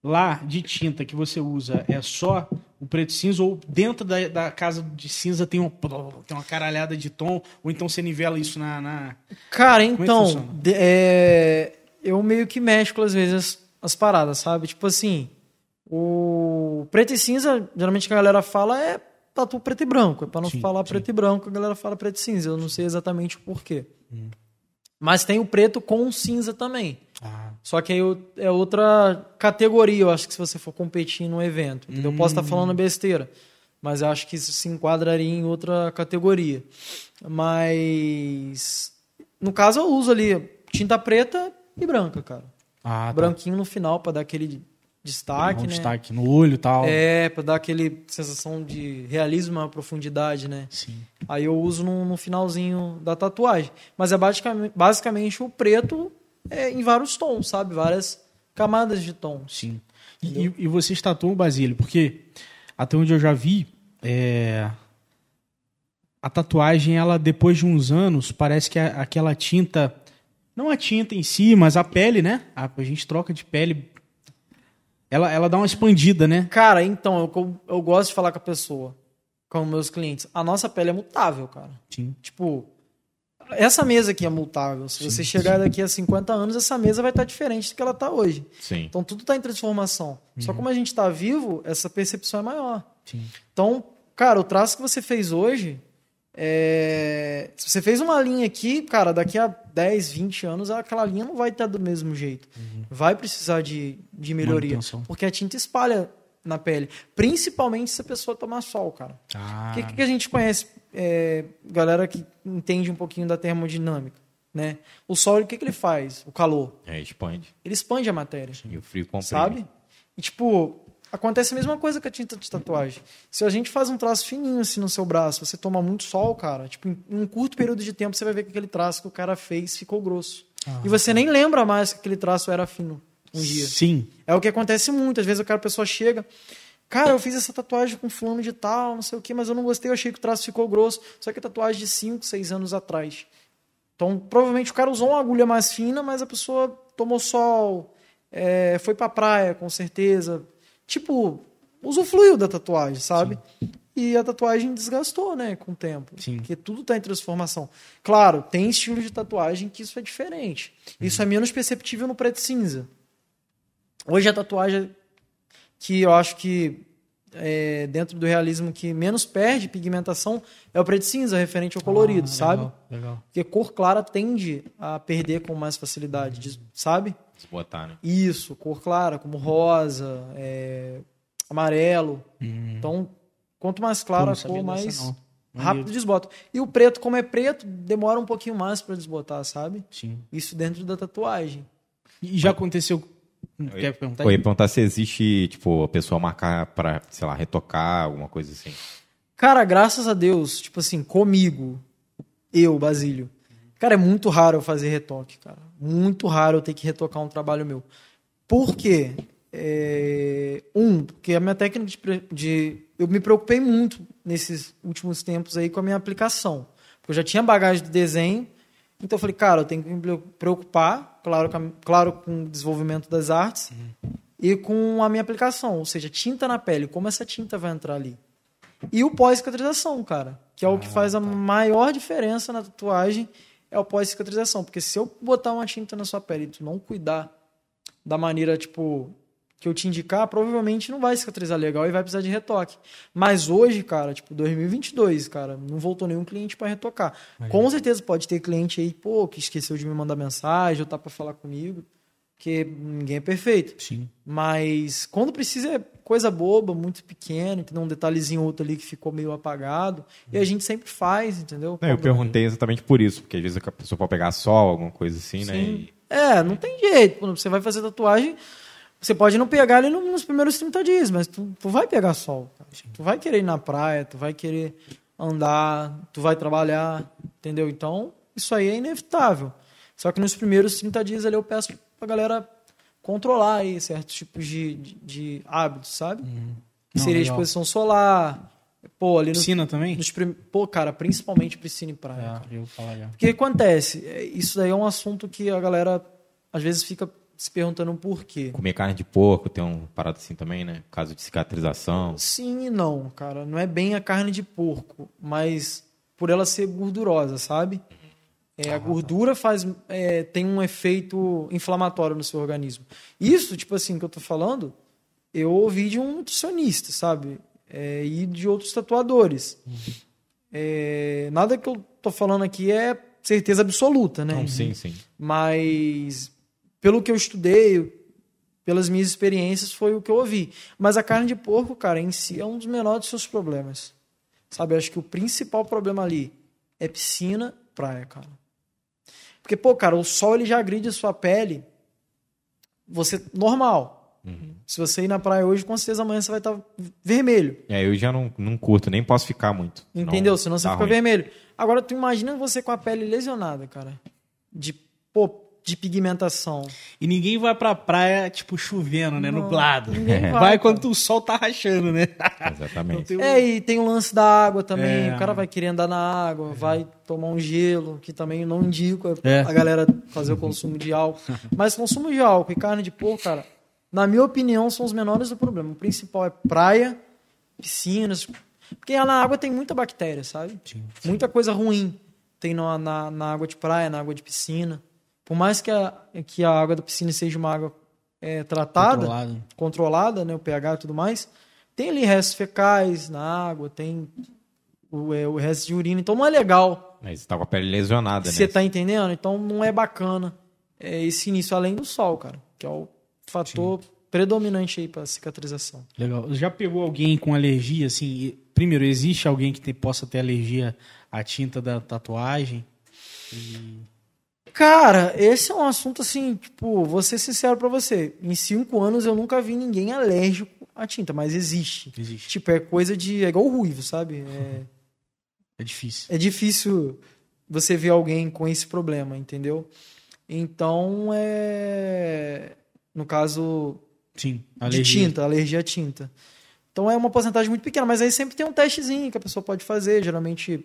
lá de tinta que você usa é só o preto e cinza ou dentro da, da casa de cinza tem, um, tem uma caralhada de tom ou então você nivela isso na... na- Cara, é que então, de- é, eu meio que mesclo às vezes as, as paradas, sabe? Tipo assim, o preto e cinza, geralmente que a galera fala é tatu preto e branco. É pra não Sim, falar sim. preto e branco, a galera fala preto e cinza. Eu não sei exatamente o porquê. Hum. Mas tem o preto com cinza também. Ah, Só que aí é outra categoria, eu acho que se você for competir num evento. entendeu? Eu posso estar falando besteira, mas eu acho que isso se enquadraria em outra categoria. Mas no caso eu uso ali tinta preta e branca, cara. ah tá. Branquinho no final para dar aquele destaque, um né? destaque no olho e tal. É, para dar aquele sensação de realismo, uma profundidade, né? Sim. Aí eu uso no, no finalzinho da tatuagem. Mas é basicamente, basicamente o preto é, em vários tons, sabe? Várias camadas de tons. Sim. E, e vocês tatuam o Basílio, porque até onde eu já vi, é, a tatuagem, ela depois de uns anos, parece que a- aquela tinta, não a tinta em si, mas a pele, né? A, a gente troca de pele. Ela, ela dá uma expandida, né? Cara, então, eu, eu, eu gosto de falar com a pessoa, com meus clientes. A nossa pele é mutável, cara. Sim. Tipo, essa mesa aqui é mutável. Se você chegar daqui a 50 anos, essa mesa vai estar diferente do que ela está hoje. Sim. Então tudo está em transformação. Só como a gente está vivo, essa percepção é maior. Sim. Então, cara, o traço que você fez hoje, é... se você fez uma linha aqui, cara, daqui a 10, 20 anos, aquela linha não vai estar do mesmo jeito. Vai precisar de, de melhoria. Manutenção. Porque a tinta espalha na pele. Principalmente se a pessoa tomar sol, cara. Ah, O que, que a gente conhece, é, galera que entende um pouquinho da termodinâmica, né? O sol, o que, que ele faz? O calor. É, expande. Ele expande a matéria, E o frio comprime. sabe? E, tipo, acontece a mesma coisa com a tinta de tatuagem. Se a gente faz um traço fininho assim no seu braço, você toma muito sol, cara, tipo, em um curto período de tempo você vai ver que aquele traço que o cara fez ficou grosso. e você nem lembra mais que aquele traço era fino um dia. Sim. É o que acontece muito. Às vezes o cara, a pessoa chega, cara, eu fiz essa tatuagem com fulano de tal, não sei o que, mas eu não gostei, eu achei que o traço ficou grosso. Só que é tatuagem de 5, 6 anos atrás. Então, provavelmente o cara usou uma agulha mais fina, mas a pessoa tomou sol, é, foi pra praia, com certeza. Tipo, usufruiu da tatuagem, sabe? E a tatuagem desgastou, né, com o tempo. Sim. Porque tudo tá em transformação. Claro, tem estilo de tatuagem que isso é diferente. Isso é menos perceptível no preto e cinza. Hoje a tatuagem que eu acho que é, dentro do realismo que menos perde pigmentação é o preto e cinza, referente ao colorido, Ah, sabe? legal, Legal. Porque cor clara tende a perder com mais facilidade, diz- sabe? Desbotar, né? Isso, cor clara, como rosa, é, amarelo. Então, quanto mais clara a cor, mais rápido desbota. E o preto, como é preto, demora um pouquinho mais para desbotar, sabe? Sim. Isso dentro da tatuagem. E já aconteceu. Quer perguntar? Eu ia perguntar se existe, tipo, a pessoa marcar pra, sei lá, retocar, alguma coisa assim. Cara, graças a Deus, tipo assim, comigo, eu, Basílio. Cara, é muito raro eu fazer retoque, cara. Muito raro eu ter que retocar um trabalho meu. Por quê? É, Um, porque a minha técnica de, de. Eu me preocupei muito nesses últimos tempos aí com a minha aplicação. Porque eu já tinha bagagem de desenho, então eu falei, cara, eu tenho que me preocupar, claro, com a- claro, com o desenvolvimento das artes e com a minha aplicação, ou seja, tinta na pele, como essa tinta vai entrar ali. E o pós-cicatrização, cara, que é o que faz a maior diferença na tatuagem, é o pós-cicatrização. Porque se eu botar uma tinta na sua pele e tu não cuidar da maneira, tipo, que eu te indicar, provavelmente não vai cicatrizar legal e vai precisar de retoque. Mas hoje, cara, tipo, 2022, cara, não voltou nenhum cliente para retocar. Com certeza pode ter cliente aí, pô, que esqueceu de me mandar mensagem ou tá para falar comigo, porque ninguém é perfeito. Sim. Mas quando precisa é coisa boba, muito pequena, entendeu? Um detalhezinho ou outro ali que ficou meio apagado. E a gente sempre faz, entendeu? Não, eu perguntei exatamente por isso, porque às vezes a pessoa pode pegar sol, alguma coisa assim, né? Sim. E- É, não tem jeito. Quando você vai fazer tatuagem, você pode não pegar ele no- nos primeiros 30 dias, mas tu, tu vai pegar sol. Tu vai querer ir na praia, tu vai querer andar, tu vai trabalhar, entendeu? Então, isso aí é inevitável. Só que nos primeiros 30 dias ali eu peço pra galera controlar aí certos tipos de, de, de hábitos, sabe? Uhum. Não, seria legal. exposição solar, pô, ali no, Piscina também? nos prim... Pô, cara, principalmente piscina e praia. É, eu falar já. O que acontece? É, Isso daí é um assunto que a galera às vezes fica se perguntando por quê. Comer carne de porco tem um parado assim também, né? Caso de cicatrização. Sim e não, cara. Não é bem a carne de porco, mas por ela ser gordurosa, sabe? É, a gordura faz, é, tem um efeito inflamatório no seu organismo. Isso, tipo assim, que eu tô falando, eu ouvi de um nutricionista, sabe? É, e de outros tatuadores. É, nada que eu tô falando aqui é certeza absoluta, né? Não, sim, sim. Mas pelo que eu estudei, pelas minhas experiências, foi o que eu ouvi. Mas a carne de porco, cara, em si é um dos menores dos seus problemas. Sabe, eu acho que o principal problema ali é piscina, praia, cara. Porque, pô, cara, o sol ele já agride a sua pele. Você normal. Se você ir na praia hoje, com certeza amanhã você vai estar vermelho. É, eu já não, não curto, nem posso ficar muito. Entendeu? Senão você dá fica ruim. vermelho. Agora, tu imagina você com a pele lesionada, cara. De, pô, de pigmentação. E ninguém vai pra praia, tipo, chovendo, né? Não, Nublado. vai, vai, quando o sol tá rachando, né? Exatamente. Então tem um- É, e tem o lance da água também. É. O cara vai querer andar na água, vai tomar um gelo, que também não indico É. a galera fazer o consumo de álcool. Mas consumo de álcool e carne de porco, cara, na minha opinião, são os menores do problema. O principal é praia, piscinas. Porque na água tem muita bactéria, sabe? Muita coisa ruim tem na, na, na água de praia, na água de piscina. Por mais que a, que a água da piscina seja uma água é, tratada, Controlado. controlada, né, o pH e tudo mais, tem ali restos fecais na água, tem o, é, o resto de urina, então não é legal. Aí você tá com a pele lesionada, Você né? tá entendendo? Então não é bacana é, esse início, além do sol, cara, que é o fator predominante aí para cicatrização. Legal. Já pegou alguém com alergia, assim? e- Primeiro, existe alguém que te- possa ter alergia à tinta da tatuagem? Cara, esse é um assunto assim, tipo, vou ser sincero pra você. Em cinco anos eu nunca vi ninguém alérgico à tinta, mas existe. Existe. Tipo, é coisa de. É igual o ruivo, sabe? É, É difícil. é difícil você ver alguém com esse problema, entendeu? Então, é. No caso Sim. de Alergia. tinta, alergia à tinta. Então é uma porcentagem muito pequena, mas aí sempre tem um testezinho que a pessoa pode fazer. Geralmente,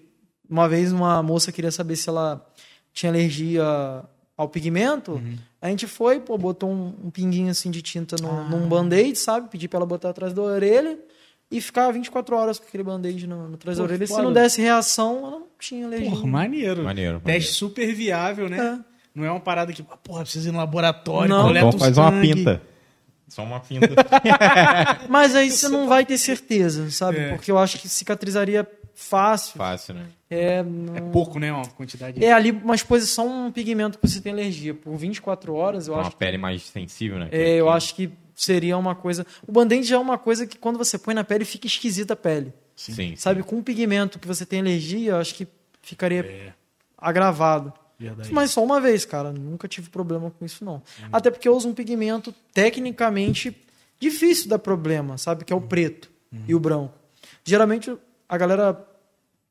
uma vez uma moça queria saber se ela tinha alergia ao pigmento, Uhum. a gente foi, pô, botou um, um pinguinho assim de tinta no, Ah. num band-aid, sabe? Pedi pra ela botar atrás da orelha e ficar 24 horas com aquele band-aid no, no atrás Pô, da orelha. Se não desse reação, ela não tinha alergia. Porra, maneiro. Maneiro, Teste super viável, né? É. Não é uma parada que, porra, precisa ir no laboratório, Não. coleta Então faz uma pinta. Só uma pinta. Mas aí você não vai ter certeza, sabe? É. Porque eu acho que cicatrizaria fácil. Fácil, né? É, É não- pouco, né? Uma quantidade. É ali uma exposição, um pigmento que você tem alergia por 24 horas, eu uma acho. pele mais sensível, né? É, eu acho que seria uma coisa. O band-aid já é uma coisa que quando você põe na pele fica esquisita a pele. Sim. sim. Sabe, com um pigmento que você tem alergia, eu acho que ficaria É, agravado. verdade. Mas só uma vez, cara. Nunca tive problema com isso, não. Até porque eu uso um pigmento tecnicamente difícil dar problema, sabe? Que é o preto e o branco. Geralmente, a galera.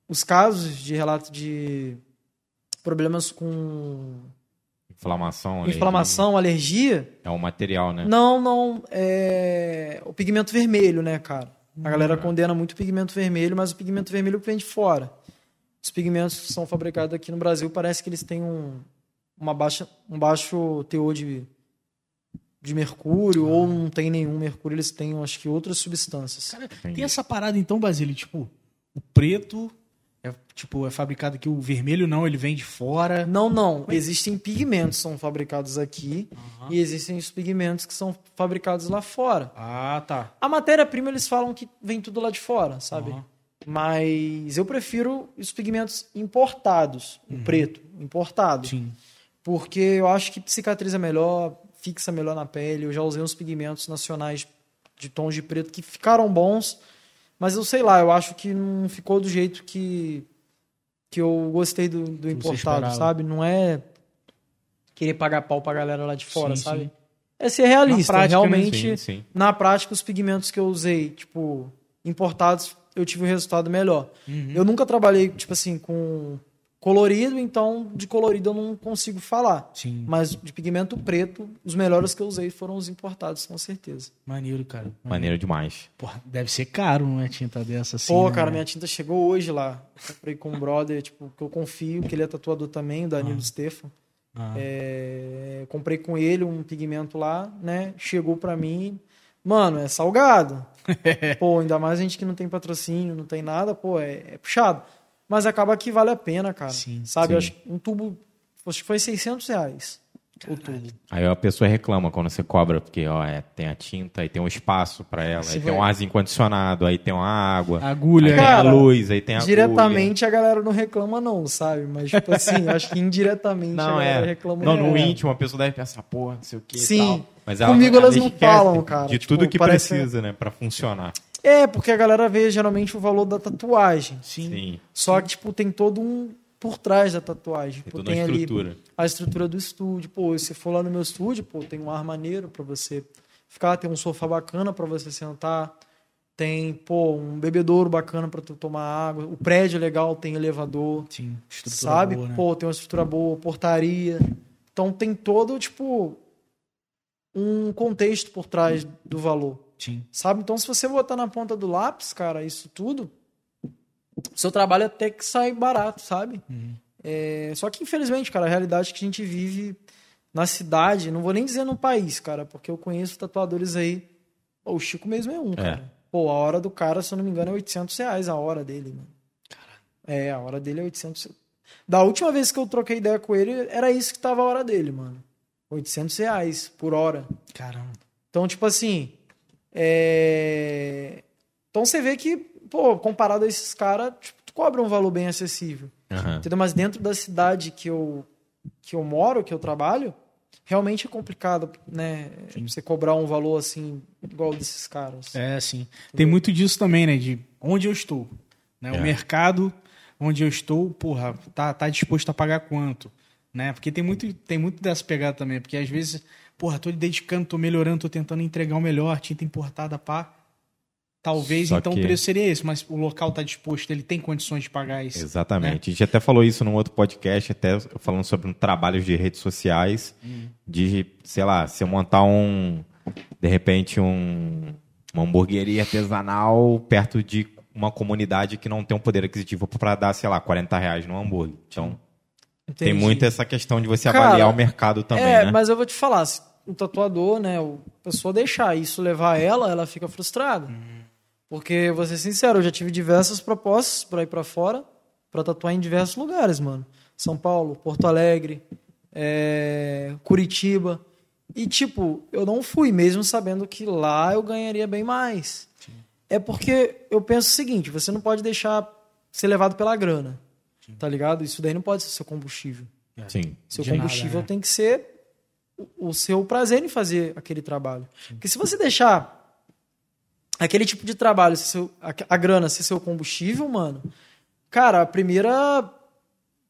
Os casos de relato de problemas com Inflamação. alergia. inflamação, alergia. É o material, né? Não, não. É o pigmento vermelho, né, cara? A galera condena muito o pigmento vermelho, mas o pigmento vermelho vem de fora. Os pigmentos que são fabricados aqui no Brasil parece que eles têm um, uma baixa, um baixo teor de, de mercúrio, ou não tem nenhum mercúrio, eles têm, acho que, outras substâncias. Cara, tem essa parada então, Basílio, tipo, o preto é tipo é fabricado aqui, o vermelho não, ele vem de fora. Não, não. Existem pigmentos que são fabricados aqui e existem os pigmentos que são fabricados lá fora. Ah, tá. A matéria-prima eles falam que vem tudo lá de fora, sabe? Aham. Mas eu prefiro os pigmentos importados, o preto, importado. Sim. Porque eu acho que cicatriza melhor, fixa melhor na pele. Eu já usei uns pigmentos nacionais de tons de preto que ficaram bons, mas eu sei lá, eu acho que não ficou do jeito que, que eu gostei do, do importado, sabe? Não é querer pagar pau pra galera lá de fora, Sim, sabe? sim. É ser realista. Na prática, né? Realmente, sim. na prática, os pigmentos que eu usei, tipo, importados, eu tive um resultado melhor. Uhum. Eu nunca trabalhei, tipo assim, com colorido, então de colorido eu não consigo falar. Sim. Mas de pigmento preto, os melhores que eu usei foram os importados, com certeza. Maneiro, cara. Maneiro demais. Porra, deve ser caro, não é tinta dessa assim. Pô, né? cara, minha tinta chegou hoje lá. Comprei com um brother, tipo, que eu confio, que ele é tatuador também, o Danilo Stefan. Ah. É, comprei com ele um pigmento lá, né? Chegou pra mim. Mano, é salgado. pô, ainda mais a gente que não tem patrocínio, não tem nada, pô, é, é puxado. Mas acaba que vale a pena, cara. Sim, Sabe? sim. Eu acho que um tubo, acho que foi 600 reais o tubo. Aí a pessoa reclama quando você cobra, porque ó, é, tem a tinta, aí tem um espaço pra ela, aí tem um arzinho condicionado, aí tem uma água, Agulha. aí tem a Cara, luz, aí tem a agulha. Diretamente a galera não reclama, não, sabe? Mas, tipo assim, eu acho que indiretamente a Não, galera é. reclama. Não, no É. íntimo a pessoa deve pensar, porra, não sei o que e Sim. tal. Mas Comigo elas não falam, cara. De Tipo, tudo que parece- precisa, né, pra funcionar. É, porque a galera vê geralmente o valor da tatuagem. Sim. Sim, Só que, tipo, tem todo um por trás da tatuagem. tem Pô, ali estrutura. a estrutura do estúdio. Pô, se for lá no meu estúdio, pô, tem um ar maneiro pra você ficar, tem um sofá bacana pra você sentar, tem, pô, um bebedouro bacana pra tu tomar água. O prédio é legal, tem elevador, Sim. Estrutura sabe? boa, né? Pô, tem uma estrutura boa, portaria. Então tem todo, tipo, um contexto por trás do valor. Sim. Sabe? Então, se você botar na ponta do lápis, cara, isso tudo, seu trabalho até que sai barato, sabe? É, só que, infelizmente, cara, a realidade que a gente vive na cidade, não vou nem dizer no país, cara, porque eu conheço tatuadores aí. Pô, o Chico mesmo é um, cara. Pô, a hora do cara, se eu não me engano, é 800 reais a hora dele, mano. É, a hora dele é 800. Da última vez que eu troquei ideia com ele, era isso que tava a hora dele, mano. 800 reais por hora. Caramba. Então, tipo assim. É, Então você vê que, pô, comparado a esses caras, tipo, tu cobra um valor bem acessível. Aham. Entendeu? Mas dentro da cidade que eu, que eu moro, que eu trabalho, realmente é complicado, né? Você cobrar um valor assim, igual desses caras. É, sim. Tem muito disso também, né? De onde eu estou. Né? É. O mercado onde eu estou, porra, tá, tá disposto a pagar quanto? Né? Porque tem muito, tem muito dessa pegada também. Porque às vezes, porra, tô dedicando, tô melhorando, tô tentando entregar o melhor, tinta importada, pá. Talvez Só então que- o preço seria esse, mas o local tá disposto, ele tem condições de pagar isso. Exatamente. A gente até falou isso num outro podcast, até falando sobre um trabalhos de redes sociais, de, sei lá, se eu montar um, de repente, um, uma hamburgueria artesanal perto de uma comunidade que não tem um poder aquisitivo para dar, sei lá, 40 reais no hambúrguer. Então, tem Entendi. muito essa questão de você Cara, avaliar o mercado também, é, né? mas eu vou te falar, se o tatuador, né, o a pessoa deixar isso levar ela, ela fica frustrada. Porque, vou ser sincero, eu já tive diversas propostas pra ir pra fora, pra tatuar em diversos lugares, mano. São Paulo, Porto Alegre, é, Curitiba. E, tipo, eu não fui, mesmo sabendo que lá eu ganharia bem mais. É porque eu penso o seguinte, você não pode deixar ser levado pela grana, tá ligado? Isso daí não pode ser seu combustível. Sim. Seu De nada, combustível né? tem que ser o- seu prazer em fazer aquele trabalho. Porque se você deixar aquele tipo de trabalho, seu- a, a grana ser seu combustível, mano, cara, a primeira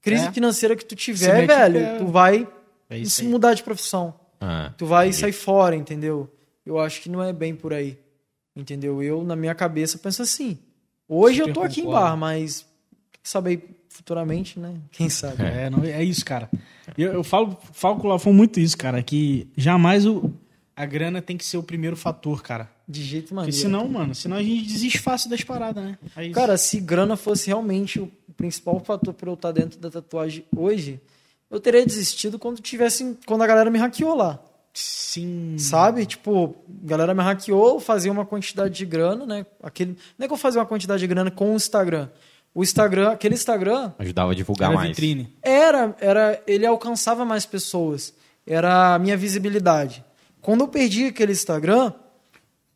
crise É. financeira que tu Se tiver, velho, pé. tu vai É se mudar de profissão. Ah, Tu vai sair fora, entendeu? Eu acho que não é bem por aí. Entendeu? Eu, na minha cabeça, penso assim. Hoje Super eu tô aqui em concordo. bar, mas quem sabe aí futuramente, né? Quem sabe? É, não, é isso, cara. Eu, eu falo, falo com o Lafon muito isso, cara, que jamais o, a grana tem que ser o primeiro fator, cara. De jeito Porque maneiro. senão, mano, senão a gente desiste fácil das paradas, né? Aí, Cara, se grana fosse realmente o principal fator para eu estar dentro da tatuagem hoje, eu teria desistido quando tivesse, quando a galera me hackeou lá, sim. sabe? Tipo, a galera me hackeou, fazia uma quantidade de grana, né? Aquele, não é que eu fazia uma quantidade de grana com o Instagram. O Instagram, aquele Instagram Ajudava a divulgar Era mais. vitrine. era, era, ele alcançava mais pessoas. Era a minha visibilidade. Quando eu perdi aquele Instagram,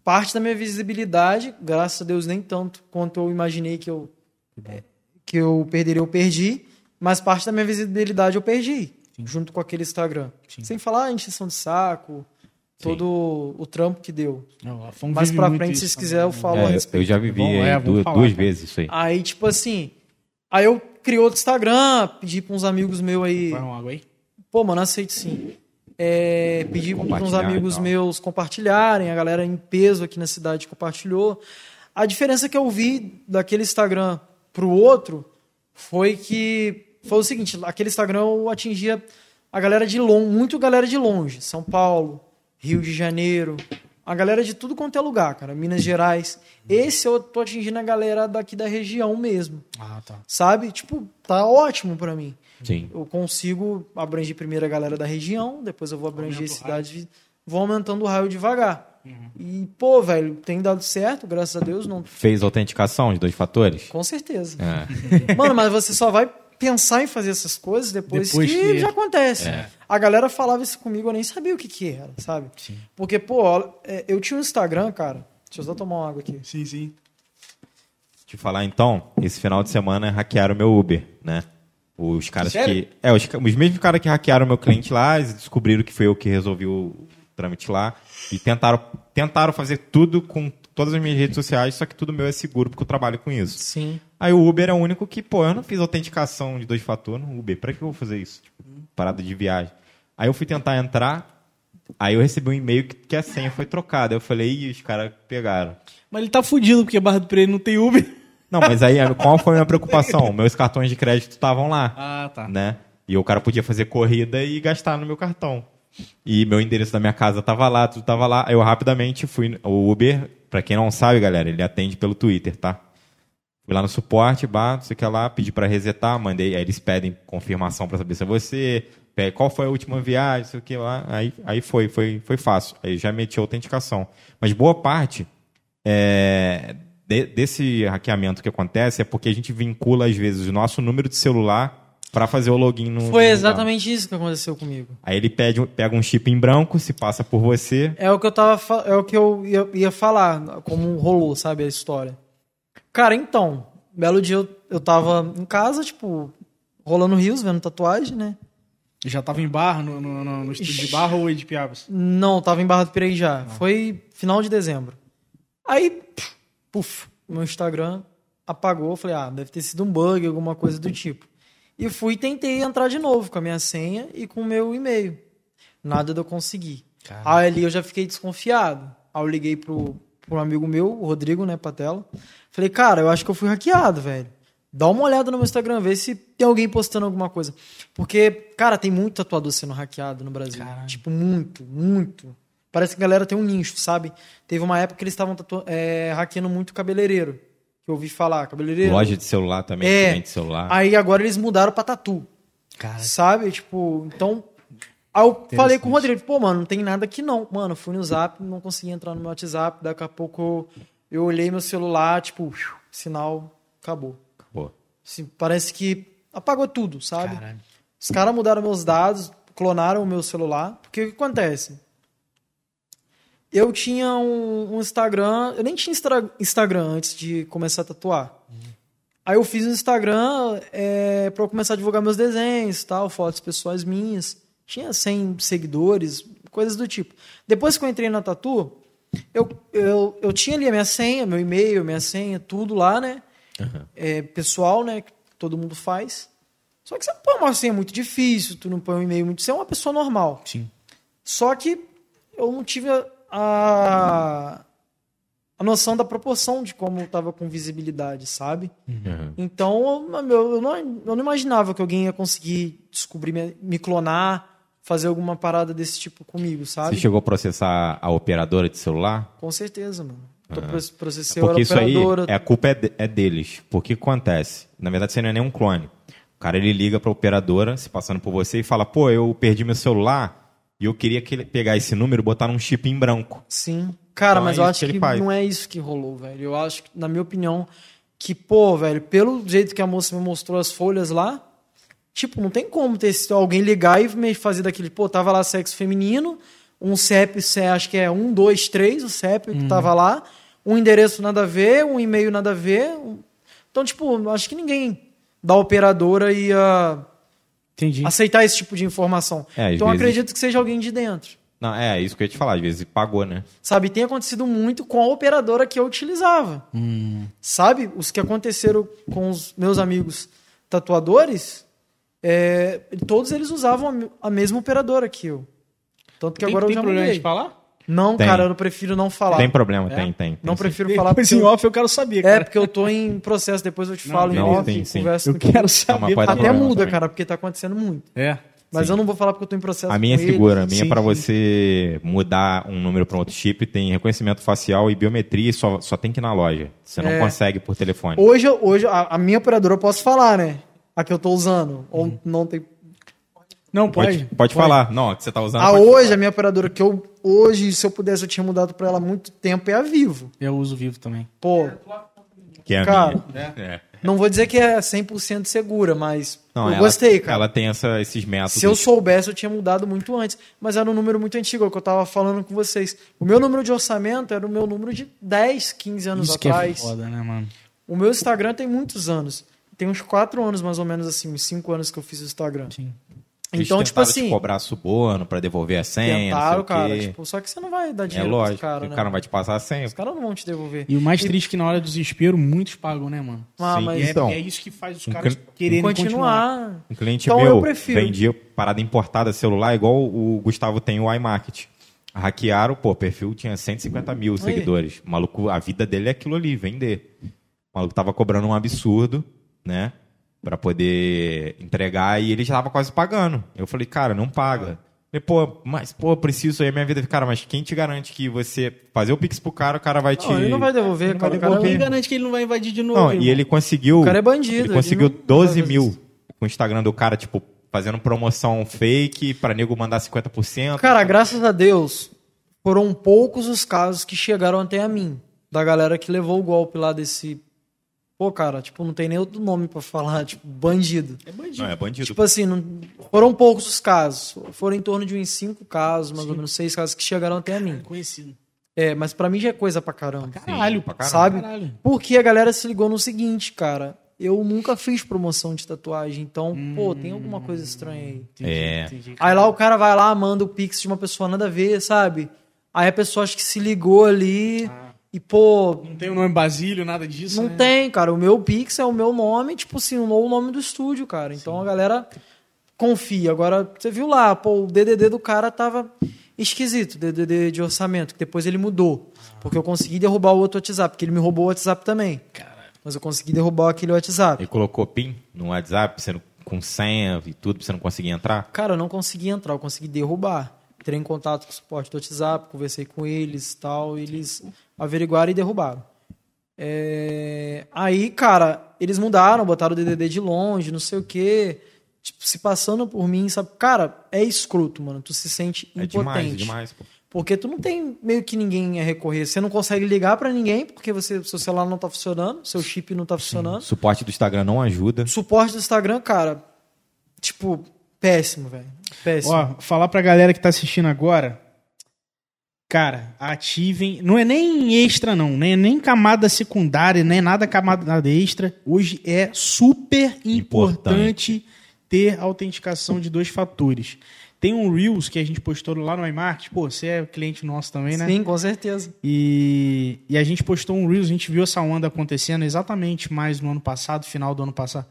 parte da minha visibilidade, graças a Deus nem tanto quanto eu imaginei que eu é, que eu perderia, eu perdi, mas parte da minha visibilidade eu perdi, junto com aquele Instagram. Sem falar a encheção de saco, todo o trampo que deu. Não, vive pra frente, isso se quiserem, eu né? falo a É, eu- respeito. eu já vivi Bom, é, eh, vamos du- falar, duas cara. vezes isso aí. Aí, tipo assim, aí eu criei outro Instagram, pedi pra uns amigos meus aí, Vai uma água aí? Pô, mano, aceito sim. É, pedi para uns amigos meus compartilharem, a galera em peso aqui na cidade compartilhou. A diferença que eu vi daquele Instagram pro outro foi que foi o seguinte, aquele Instagram eu atingia a galera de longe, muito galera de longe, São Paulo, Rio de Janeiro, a galera de tudo quanto é lugar, cara, Minas Gerais. Esse eu tô atingindo a galera daqui da região mesmo, Ah, tá. sabe? Tipo, tá ótimo pra mim Sim. eu consigo abranger primeiro a galera da região, depois eu vou abranger cidades, vou aumentando o raio devagar. E, pô, velho, tem dado certo, graças a Deus, não. Fez autenticação de dois fatores? Com certeza. É. Mano, mas você só vai pensar em fazer essas coisas depois, Depois que, que- já acontece. É. A galera falava isso comigo, eu nem sabia o que que era, sabe? Sim. Porque, pô, é, eu tinha um Instagram, cara. Deixa eu só tomar uma água aqui. Sim, sim. Te falar então, esse final de semana hackearam o meu Uber, né? Os caras Sério? que. É, os, os mesmos caras que hackearam o meu cliente lá, eles descobriram que foi eu que resolvi o trâmite lá. E tentaram, tentaram fazer tudo com todas as minhas redes sociais, só que tudo meu é seguro porque eu trabalho com isso. Sim. Aí o Uber é o único que, pô, eu não fiz autenticação de dois fatores no Uber. Pra que eu vou fazer isso? Tipo, parada de viagem. Aí eu fui tentar entrar, aí eu recebi um e-mail que, que a senha foi trocada. Eu falei, ih, os caras pegaram. Mas ele tá fudido porque Barra do Pereira não tem Uber. Não, mas aí qual foi a minha preocupação? Meus cartões de crédito estavam lá, Ah, tá. né? E o cara podia fazer corrida e gastar no meu cartão. E meu endereço da minha casa tava lá, tudo tava lá. Eu rapidamente fui. O Uber, pra quem não sabe, galera, ele atende pelo Twitter, tá? Fui lá no suporte, bah, não sei o que lá, pedi pra resetar, mandei. Aí eles pedem confirmação pra saber se é você, qual foi a última viagem, sei o que lá. Aí, aí foi, foi, foi fácil. Aí já meti a autenticação. Mas boa parte é, de- desse hackeamento que acontece é porque a gente vincula, às vezes, o nosso número de celular pra fazer o login no. Foi no- exatamente isso que aconteceu comigo. Aí ele pede, pega um chip em branco, se passa por você. É o que eu tava é o que eu ia, ia falar, como rolou, sabe, a história. Cara, então, belo dia eu, eu tava em casa, tipo, rolando rios, vendo tatuagem, né? Já tava em barra, no, no, no- no estúdio de barra ou de Piabas? Não, tava em Barra do Piraí já. Foi final de dezembro. Aí, puf, meu Instagram apagou. Eu falei, ah, deve ter sido um bug, alguma coisa do tipo. E fui e tentei entrar de novo com a minha senha e com o meu e-mail. Nada de eu conseguir. Aí ali eu já fiquei desconfiado. Aí eu liguei pro, pro amigo meu, o Rodrigo, né, Patela. Falei, cara, eu acho que eu fui hackeado, velho. Dá uma olhada no meu Instagram, vê se tem alguém postando alguma coisa. Porque, cara, tem muito tatuador sendo hackeado no Brasil. Caralho. Tipo, muito, muito. Parece que a galera tem um nicho, sabe? Teve uma época que eles estavam é, hackeando muito cabeleireiro. Que eu ouvi falar, cabeleireiro. Loja de celular também, É. cliente de celular. Aí agora eles mudaram pra tatu. Cara, Sabe? Tipo, então. Aí eu falei com o Rodrigo, pô, mano, não tem nada aqui não. Mano, fui no zap, não consegui entrar no meu WhatsApp. Daqui a pouco eu olhei meu celular, tipo, sinal, acabou. Pô. Assim, parece que apagou tudo, sabe? caralho. Os caras mudaram meus dados, clonaram o meu celular. Porque o que acontece? Eu tinha um, um Instagram. Eu nem tinha Instagram antes de começar a tatuar. Aí eu fiz um Instagram é, para eu começar a divulgar meus desenhos, tal, fotos pessoais minhas. Tinha 100 seguidores, coisas do tipo. Depois que eu entrei na Tatu, eu, eu, eu tinha ali a minha senha, meu e-mail, minha senha, tudo lá, né? É, pessoal, né? Que todo mundo faz. Só que você põe uma senha muito difícil, tu não põe um e-mail muito. Você é uma pessoa normal. Sim. Só que eu não tive a, a, a noção da proporção de como eu tava com visibilidade, sabe? Uhum. Então, eu, eu, não, eu não imaginava que alguém ia conseguir descobrir, me, me clonar, fazer alguma parada desse tipo comigo, sabe? Você chegou a processar a operadora de celular? Com certeza, mano. Tô processei Porque a isso aí, é, a culpa é, de- é deles. Porque o que acontece? Na verdade, você não é nem um clone. O cara, ele liga pra operadora, se passando por você, e fala, pô, eu perdi meu celular e eu queria que ele pegar esse número e botar num chip em branco. Sim. Cara, Então mas é eu acho que que, não é isso que rolou, velho. Eu acho, que, na minha opinião, que, pô, velho, pelo jeito que a moça me mostrou as folhas lá, tipo, não tem como ter esse- alguém ligar e me fazer daquele, pô, tava lá sexo feminino, um CEP, acho que é um, dois, três, o CEP Uhum. que tava lá, um endereço nada a ver, um e-mail nada a ver. um- Então, tipo, acho que ninguém da operadora ia Entendi. aceitar esse tipo de informação. É, então, vezes- acredito que seja alguém de dentro. Não, é isso que eu ia te falar, às vezes pagou, né? Sabe, tem acontecido muito com a operadora que eu utilizava. Hum. Sabe, os que aconteceram com os meus amigos tatuadores, é, todos eles usavam a me- a mesma operadora que eu. Tanto que Tem, agora tem eu já problema mudei. de falar? Não, Tem. cara, eu prefiro não falar. Tem problema, É? tem, tem. Não tem sim. prefiro falar Depois porque em eu, off eu quero saber, é cara. porque eu tô em processo, depois eu te Não, falo em não, off, sim, sim. converso Eu quero saber. Até muda, também. cara, porque tá acontecendo muito. É. Mas sim. eu não vou falar porque eu tô em processo A minha é segura. A minha, Sim, para você mudar um número para outro chip, tem reconhecimento facial e biometria e só, só tem que ir na loja. Você não É. consegue por telefone. Hoje, hoje a, a minha operadora eu posso falar, né? A que eu tô usando. Ou Uhum. não tem. Não, Pode, pode. pode, falar. Não, que você tá usando. A pode hoje, a minha operadora que eu. Hoje, se eu pudesse, eu tinha mudado pra ela há muito tempo, é a Vivo. Eu uso vivo também. Pô, Que é a Cara, minha. É. não vou dizer que é 100% segura, mas Não, eu ela- gostei, cara. Ela tem essa- esses métodos. Se eu soubesse, eu tinha mudado muito antes. Mas era um número muito antigo, é o que eu tava falando com vocês. O meu número de orçamento era o meu número de 10, 15 anos Isso que é atrás. foda, né, mano? o meu Instagram tem muitos anos. Tem uns 4 anos, mais ou menos, assim, uns 5 anos que eu fiz o Instagram. Sim. Eles Então, tipo assim. te cobrar suborno pra devolver a senha. Tentaram, cara. Tipo, só que você não vai dar é dinheiro lógico. pros cara, né? O cara não vai te passar a senha. Os caras não vão te devolver. E o mais triste é que na hora do desespero, muitos pagam, né, mano? Ah, Sim, mas E é, então, é isso que faz os um caras cli- quererem continuar. continuar. Um cliente Então, meu eu prefiro. vendia parada importada celular, igual o Gustavo tem o iMarket. Hackearam, pô, o perfil tinha 150 mil seguidores. O maluco, a vida dele é aquilo ali, vender. O maluco tava cobrando um absurdo, né? Pra poder entregar e ele já tava quase pagando. Eu falei, cara, não paga. Falei, pô, mas, pô, preciso aí minha vida. Cara, mas quem te garante que você fazer o Pix pro cara, o cara vai te. Não, ele não vai devolver, não vai cara. O cara devolver. Quem garante que ele não vai invadir de novo? Não, irmão? e ele conseguiu. O cara é bandido, Ele ele conseguiu não- 12 não vai mil com o Instagram do cara, tipo, fazendo promoção fake pra nego mandar 50%. Cara, graças a Deus, foram poucos os casos que chegaram até a mim. Da galera que levou o golpe lá desse. Pô, cara, tipo, não tem nem outro nome pra falar, tipo, bandido. É bandido. Não, é bandido. Tipo assim, não- foram poucos os casos. Foram em torno de uns cinco casos, mais ou menos seis casos que chegaram até a mim. Conhecido. É, mas pra mim já é coisa pra caramba. Caralho, pra caralho. sabe? Caralho. Porque a galera se ligou no seguinte, cara. Eu nunca fiz promoção de tatuagem, então, pô, tem alguma coisa estranha aí. Entendi, É. entendi. Aí lá o cara vai lá, manda o pix de uma pessoa nada a ver, sabe? Aí a pessoa acha que se ligou ali e, pô, Não tem o nome Basílio, nada disso, não né? tem, cara. O meu pix é o meu nome, tipo assim, o nome do estúdio, cara. Então a galera confia. Agora, você viu lá, pô, o DDD do cara tava esquisito, DDD de orçamento, que depois ele mudou. Porque eu consegui derrubar o outro WhatsApp, porque ele me roubou o WhatsApp também. Caralho. Mas eu consegui derrubar aquele WhatsApp. Ele colocou PIN no WhatsApp, você não- com senha e tudo, pra você não conseguir entrar. Cara, eu não consegui entrar, eu consegui derrubar. Entrei em contato com o suporte do WhatsApp, conversei com eles e tal, eles averiguaram e derrubaram. É, Aí, cara, eles mudaram, botaram o DDD de longe, não sei o quê. Tipo, se passando por mim, sabe? Cara, é escroto, mano. Tu se sente É impotente. demais, é demais, pô. Porque tu não tem meio que ninguém a recorrer. Você não consegue ligar pra ninguém porque você, seu celular não tá funcionando, seu chip não tá funcionando. suporte do Instagram não ajuda. Suporte do Instagram, cara, tipo, péssimo, velho. Péssimo. Ó, falar pra galera que tá assistindo agora. Cara, ativem. Não é nem extra, não. Nem, nem camada secundária, nem nada camada extra. Hoje é super importante, Importante. ter autenticação de dois fatores. Tem um Reels que a gente postou lá no iMarket. Pô, você é cliente nosso também, né? Sim, com certeza. E, e a gente postou um Reels, a gente viu essa onda acontecendo exatamente mais no ano passado, final do ano passado.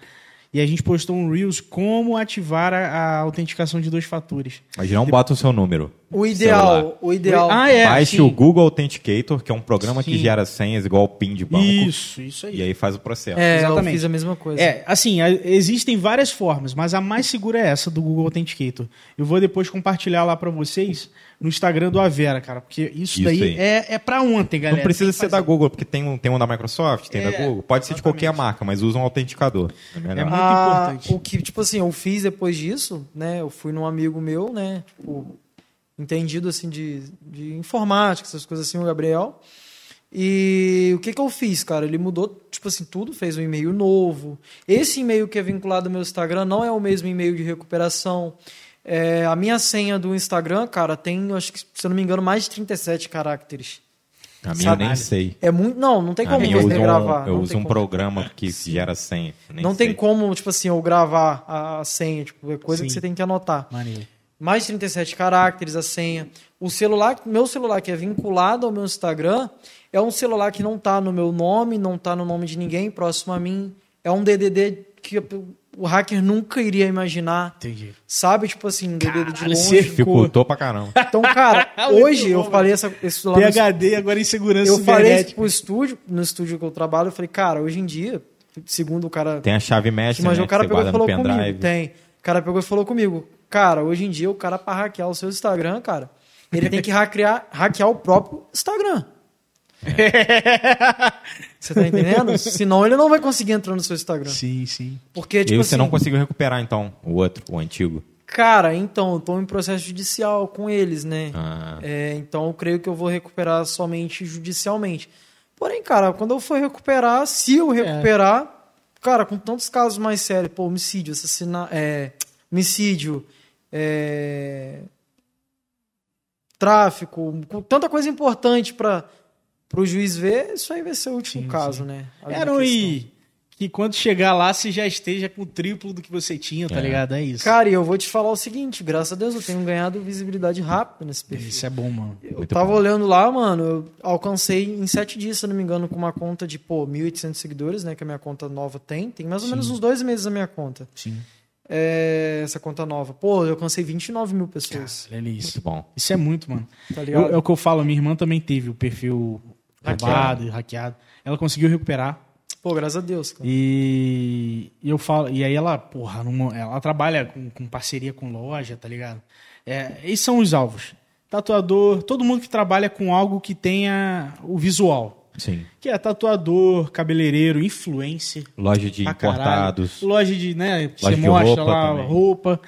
E a gente postou um Reels como ativar a, a autenticação de dois fatores. Mas não bota o seu número. O Celular. ideal, o ideal. Ah, é. Baixe sim. o Google Authenticator, que é um programa que Sim. gera senhas igual o PIN de banco. Isso, isso aí. E aí faz o processo. É, Exatamente. eu fiz a mesma coisa. É, assim, a- existem várias formas, mas a mais segura é essa do Google Authenticator. Eu vou depois compartilhar lá pra vocês no Instagram do Avera, cara, porque isso, Isso daí aí. é, é pra ontem, galera. Não precisa ser da. Google, porque tem um, tem um da Microsoft, tem da É, Google. Pode ser de exatamente. qualquer marca, mas usa um autenticador. É. É muito Ah, importante. O que, tipo assim, eu fiz depois disso, né? Eu fui num amigo meu, né? Tipo, entendido assim de, de informática, essas coisas assim, o Gabriel. E o que que eu fiz, cara? Ele mudou, tipo assim, tudo, fez um e-mail novo. Esse e-mail que é vinculado ao meu Instagram não é o mesmo e-mail de recuperação. É, a minha senha do Instagram, cara, tem, acho que, se eu não me engano, mais de 37 caracteres. A minha eu nem sei. É muito. Não, não tem A como eu uso gravar. um, eu uso um como. programa que gera senha. nem Não sei. tem como, tipo assim, eu gravar a a senha, tipo, é coisa Sim. que você tem que anotar. Maneiro. Mais de 37 caracteres a senha. O celular, meu celular que é vinculado ao meu Instagram, é um celular que não tá no meu nome, não tá no nome de ninguém próximo a mim. É um DDD que o hacker nunca iria imaginar. Entendi. Sabe, tipo assim, um DDD de longe. você Dificultou pra caramba. Então, cara, hoje eu falei essa, esse celular no PHD agora em segurança eu falei isso cibernética. pro estúdio, no estúdio que eu trabalho, eu falei, cara, hoje em dia, segundo o cara Tem a chave mestre, mas né, o cara pegou e no falou comigo. pendrive. Tem. O cara pegou e falou comigo. Cara, hoje em dia o cara pra hackear o seu Instagram, cara, ele tem que hackear, hackear o próprio Instagram. Você tá entendendo? Senão ele não vai conseguir entrar no seu Instagram. Sim, sim. Porque, E tipo você assim, não conseguiu recuperar, então, o outro, o antigo. cara, então, eu tô em processo judicial com eles, né? Ah, É, então eu creio que eu vou recuperar somente judicialmente. Porém, cara, quando eu for recuperar, se eu recuperar, cara, com tantos casos mais sérios, pô, homicídio, assassinato, é, homicídio, é, tráfico, com tanta coisa importante para o juiz ver, isso aí vai ser o último Sim, caso, sim. né? A Era questão. e que quando chegar lá você já esteja com o triplo do que você tinha, tá É. ligado? É isso. Cara, e eu vou te falar o seguinte, graças a Deus eu tenho ganhado visibilidade rápida nesse perfil. Isso é bom, mano. Eu Muito tava bom. olhando lá, mano, eu alcancei em sete dias, se eu não me engano, com uma conta de, pô, 1.800 seguidores, né, que a minha conta nova tem. Tem mais ou menos uns dois meses a minha conta. Sim. É, essa conta nova. Pô, eu alcancei 29 mil pessoas, Olha isso. muito bom. Isso é muito, mano. tá Eu- ligado? é o que eu falo, minha irmã também teve o perfil. Roubado, hackeado. Ela conseguiu recuperar. Pô, graças a Deus, cara. E, e eu falo, e aí ela, porra, numa- ela trabalha com, com parceria com loja, tá ligado? É, esses são os alvos. Tatuador, todo mundo que trabalha com algo que tenha o visual. Sim. Que é tatuador, cabeleireiro, influencer. Loja de pra caralho. importados. Loja de, né? que Loja você de mostra roupa lá, também. roupa.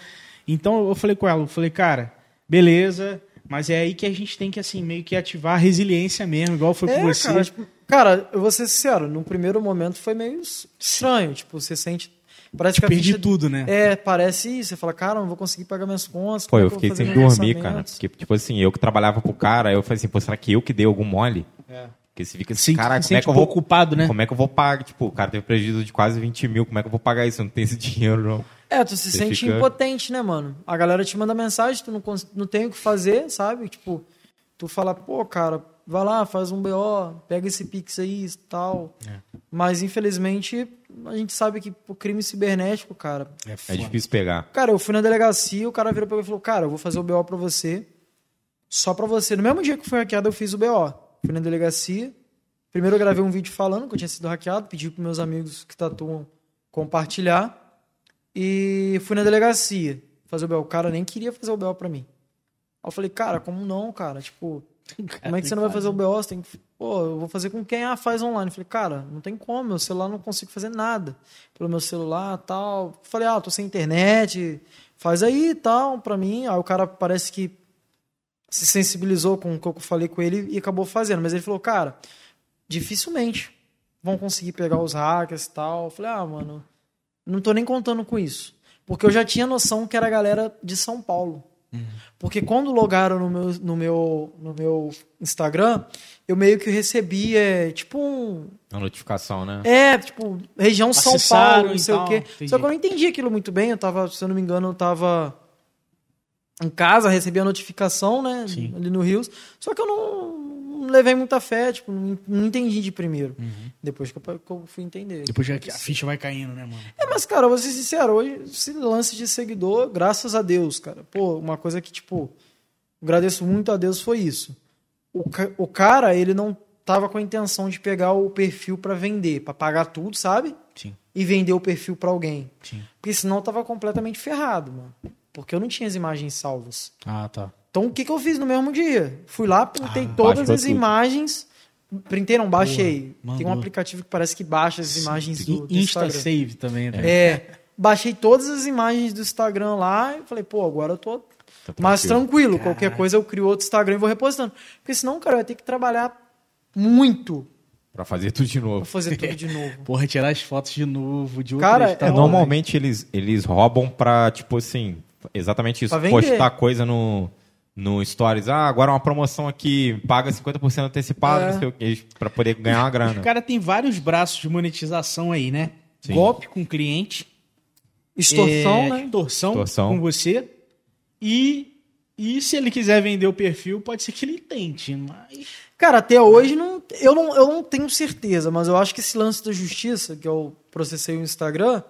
Então eu falei com ela, eu falei, cara, beleza, mas é aí que a gente tem que, assim, meio que ativar a resiliência mesmo, igual foi com É, você. cara, tipo, cara, eu vou ser sincero, no primeiro momento foi meio estranho, tipo, você sente... Parece que a Perdi ficha- tudo, né? É, parece isso. Você fala, cara, não vou conseguir pagar minhas contas. Pô, é eu fiquei sem dormir, cara. Porque, tipo assim, eu que trabalhava pro cara, eu falei assim, pô, será que eu que dei algum mole? É. Porque você fica Se- assim, cara, como é que eu vou... culpado, né? Como é que eu vou pagar? Tipo, o cara teve prejuízo de quase 20 mil, como é que eu vou pagar isso? Eu não tenho esse dinheiro, não. É, tu se Você sente fica- impotente, né, mano? A galera te manda mensagem, tu não, cons- não tem o que fazer, sabe? Tipo, tu fala, pô, cara, vai lá, faz um BO, pega esse Pix aí e tal. É. Mas, infelizmente, a gente sabe que o crime cibernético, cara. É, É difícil pegar. Cara, eu fui na delegacia, o cara virou pra mim e falou, cara, eu vou fazer o BO pra você, só pra você. No mesmo dia que foi hackeado, eu fiz o BO. Fui na delegacia. Primeiro eu gravei um vídeo falando que eu tinha sido hackeado, pedi pros meus amigos que tatuam compartilhar. E fui na delegacia fazer o BO. O cara nem queria fazer o BO pra mim. Aí eu falei, cara, como não, cara? Tipo, como é que você não vai fazer o BO? Você tem que... Pô, eu vou fazer com quem? Ah, faz online. Eu falei, cara, não tem como, meu celular não consigo fazer nada. Pelo meu celular tal. Eu falei, ah, tô sem internet, faz aí e tal, pra mim. Aí o cara parece que se sensibilizou com o que eu falei com ele e acabou fazendo. Mas ele falou, cara, dificilmente vão conseguir pegar os hackers e tal. Eu falei, ah, mano, não tô nem contando com isso. Porque eu já tinha noção que era a galera de São Paulo. Porque quando logaram no meu, no, meu, no meu Instagram, eu meio que recebi, é, tipo um. A notificação, né? É, tipo, região São Acessaram Paulo, não sei o tal, quê. entendi. Só que eu não entendi aquilo muito bem. Eu tava, se eu não me engano, eu tava em casa, recebi a notificação, né? Sim. Ali no Rios. Só que eu não, não levei muita fé, tipo, não, não entendi de primeiro. Depois que eu, que eu fui entender. Depois que a ficha vai caindo, né, mano? É, mas, cara, eu vou ser sincero, hoje, esse lance de seguidor, graças a Deus, cara. Pô, uma coisa que, tipo, agradeço muito a Deus foi isso. O, o cara, ele não tava com a intenção de pegar o perfil pra vender, pra pagar tudo, sabe? Sim, E vender o perfil pra alguém. sim. Porque senão eu tava completamente ferrado, mano. Porque eu não tinha as imagens salvas. Ah, tá. Então, o que, que eu fiz no mesmo dia? Fui lá, printei Ah, todas as tudo. imagens. Printei, não, baixei. Boa, Tem um aplicativo que parece que baixa as imagens do, do Insta Instagram. Save também, né? É, baixei todas as imagens do Instagram lá e falei, pô, agora eu tô Tá mais tranquilo. Caralho. Qualquer coisa eu crio outro Instagram e vou repostando. Porque senão, cara, eu ia ter que trabalhar muito Pra fazer tudo de pra novo. fazer tudo de novo. Porra, tirar as fotos de novo, de Cara, é, normalmente eles, eles roubam pra, tipo assim, exatamente isso. Pra. Postar coisa no, no Stories. Ah, agora uma promoção aqui, paga 50% antecipado, É. não sei o que, pra poder ganhar uma O grana. cara tem vários braços de monetização aí, né? Sim. Golpe com cliente. Extorsão, é, né? Extorsão, Extorsão. com você. E, e se ele quiser vender o perfil, pode ser que ele tente, mas... Cara, até hoje não, eu, não, eu não tenho certeza, mas eu acho que esse lance da justiça, que eu processei o Instagram,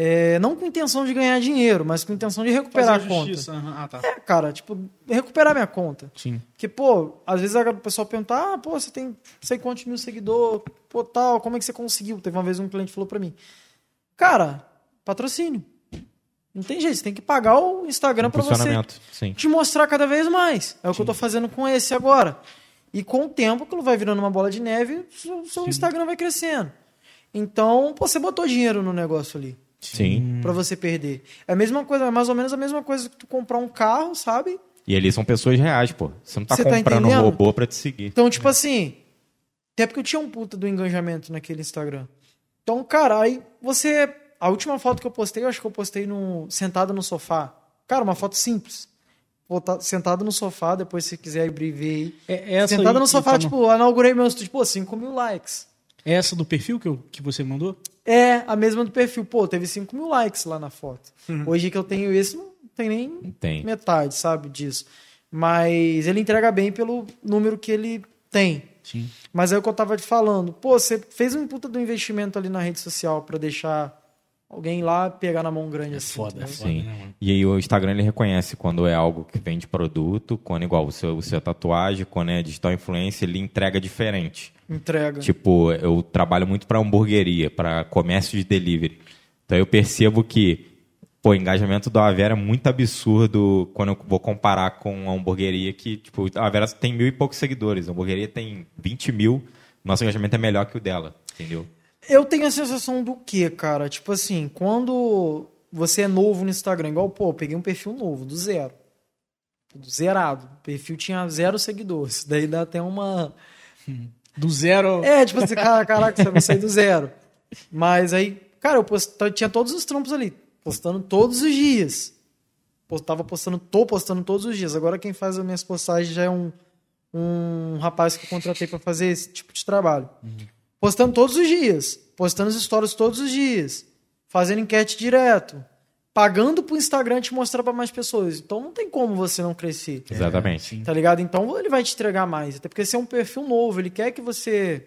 é, não com intenção de ganhar dinheiro, mas com intenção de recuperar Fazer a conta. Ah, tá. É, cara, tipo, recuperar minha conta. Sim. Porque, pô, às vezes a- o pessoal pergunta, ah, pô, você tem não sei quantos mil seguidores, pô, tal, como é que você conseguiu? Teve uma vez um cliente que falou pra mim, cara, patrocínio. Não tem jeito, você tem que pagar o Instagram pra você sim. te mostrar cada vez mais. É o que eu tô fazendo com esse agora. E com o tempo, aquilo vai virando uma bola de neve, seu, seu Instagram vai crescendo. Então, pô, você botou dinheiro no negócio ali Sim. pra você perder. É a mesma coisa, é mais ou menos a mesma coisa que tu comprar um carro, sabe? E eles são pessoas reais, pô. Você não tá Você tá comprando entendendo? robô pra te seguir. Então, tipo assim, até porque eu tinha um puta do engajamento naquele Instagram. Então, cara, aí você. A última foto que eu postei, eu acho que eu postei no, sentado no sofá. Cara, uma foto simples. Botar- sentado no sofá, depois se quiser abrir ver aí. É, essa Sentado aí no sofá, tá no- tipo, inaugurei meu estúdio, pô, 5 mil likes. É essa do perfil que, eu, que você mandou? É, a mesma do perfil. Pô, teve 5 mil likes lá na foto. Uhum. Hoje que eu tenho esse, não tem nem Tem. metade, sabe, disso. Mas ele entrega bem pelo número que ele tem. Sim. Mas é o que eu tava te falando. Pô, você fez um puta do investimento ali na rede social pra deixar alguém lá pegar na mão grande assim. foda, é entendeu? foda. Sim. né? E aí o Instagram ele reconhece quando é algo que vende produto, quando é igual o seu, o seu tatuagem, quando é digital influencer, ele entrega diferente. Entrega. Tipo, eu trabalho muito para hamburgueria, para comércio de delivery. Então eu percebo que pô, o engajamento da Avera é muito absurdo quando eu vou comparar com a hamburgueria que, tipo, a Avera tem mil e poucos seguidores, a hamburgueria tem 20 mil, nosso engajamento é melhor que o dela, entendeu? Eu tenho a sensação do quê, cara? Tipo assim, quando você é novo no Instagram, igual, pô, eu peguei um perfil novo, do zero. Do zerado. O perfil tinha zero seguidores. Daí dá até uma. Do zero. É, tipo assim, cara, caraca, você vai sair do zero. Mas aí, cara, eu post... tinha todos os trampos ali, postando todos os dias. Tava postando, tô postando todos os dias. Agora quem faz as minhas postagens já é um, um rapaz que eu contratei pra fazer esse tipo de trabalho. Postando todos os dias, postando os stories todos os dias, fazendo enquete direto, pagando pro Instagram te mostrar pra mais pessoas. Então não tem como você não crescer. Exatamente. Tá ligado? Então ele vai te entregar mais. Até porque você é um perfil novo, ele quer que você.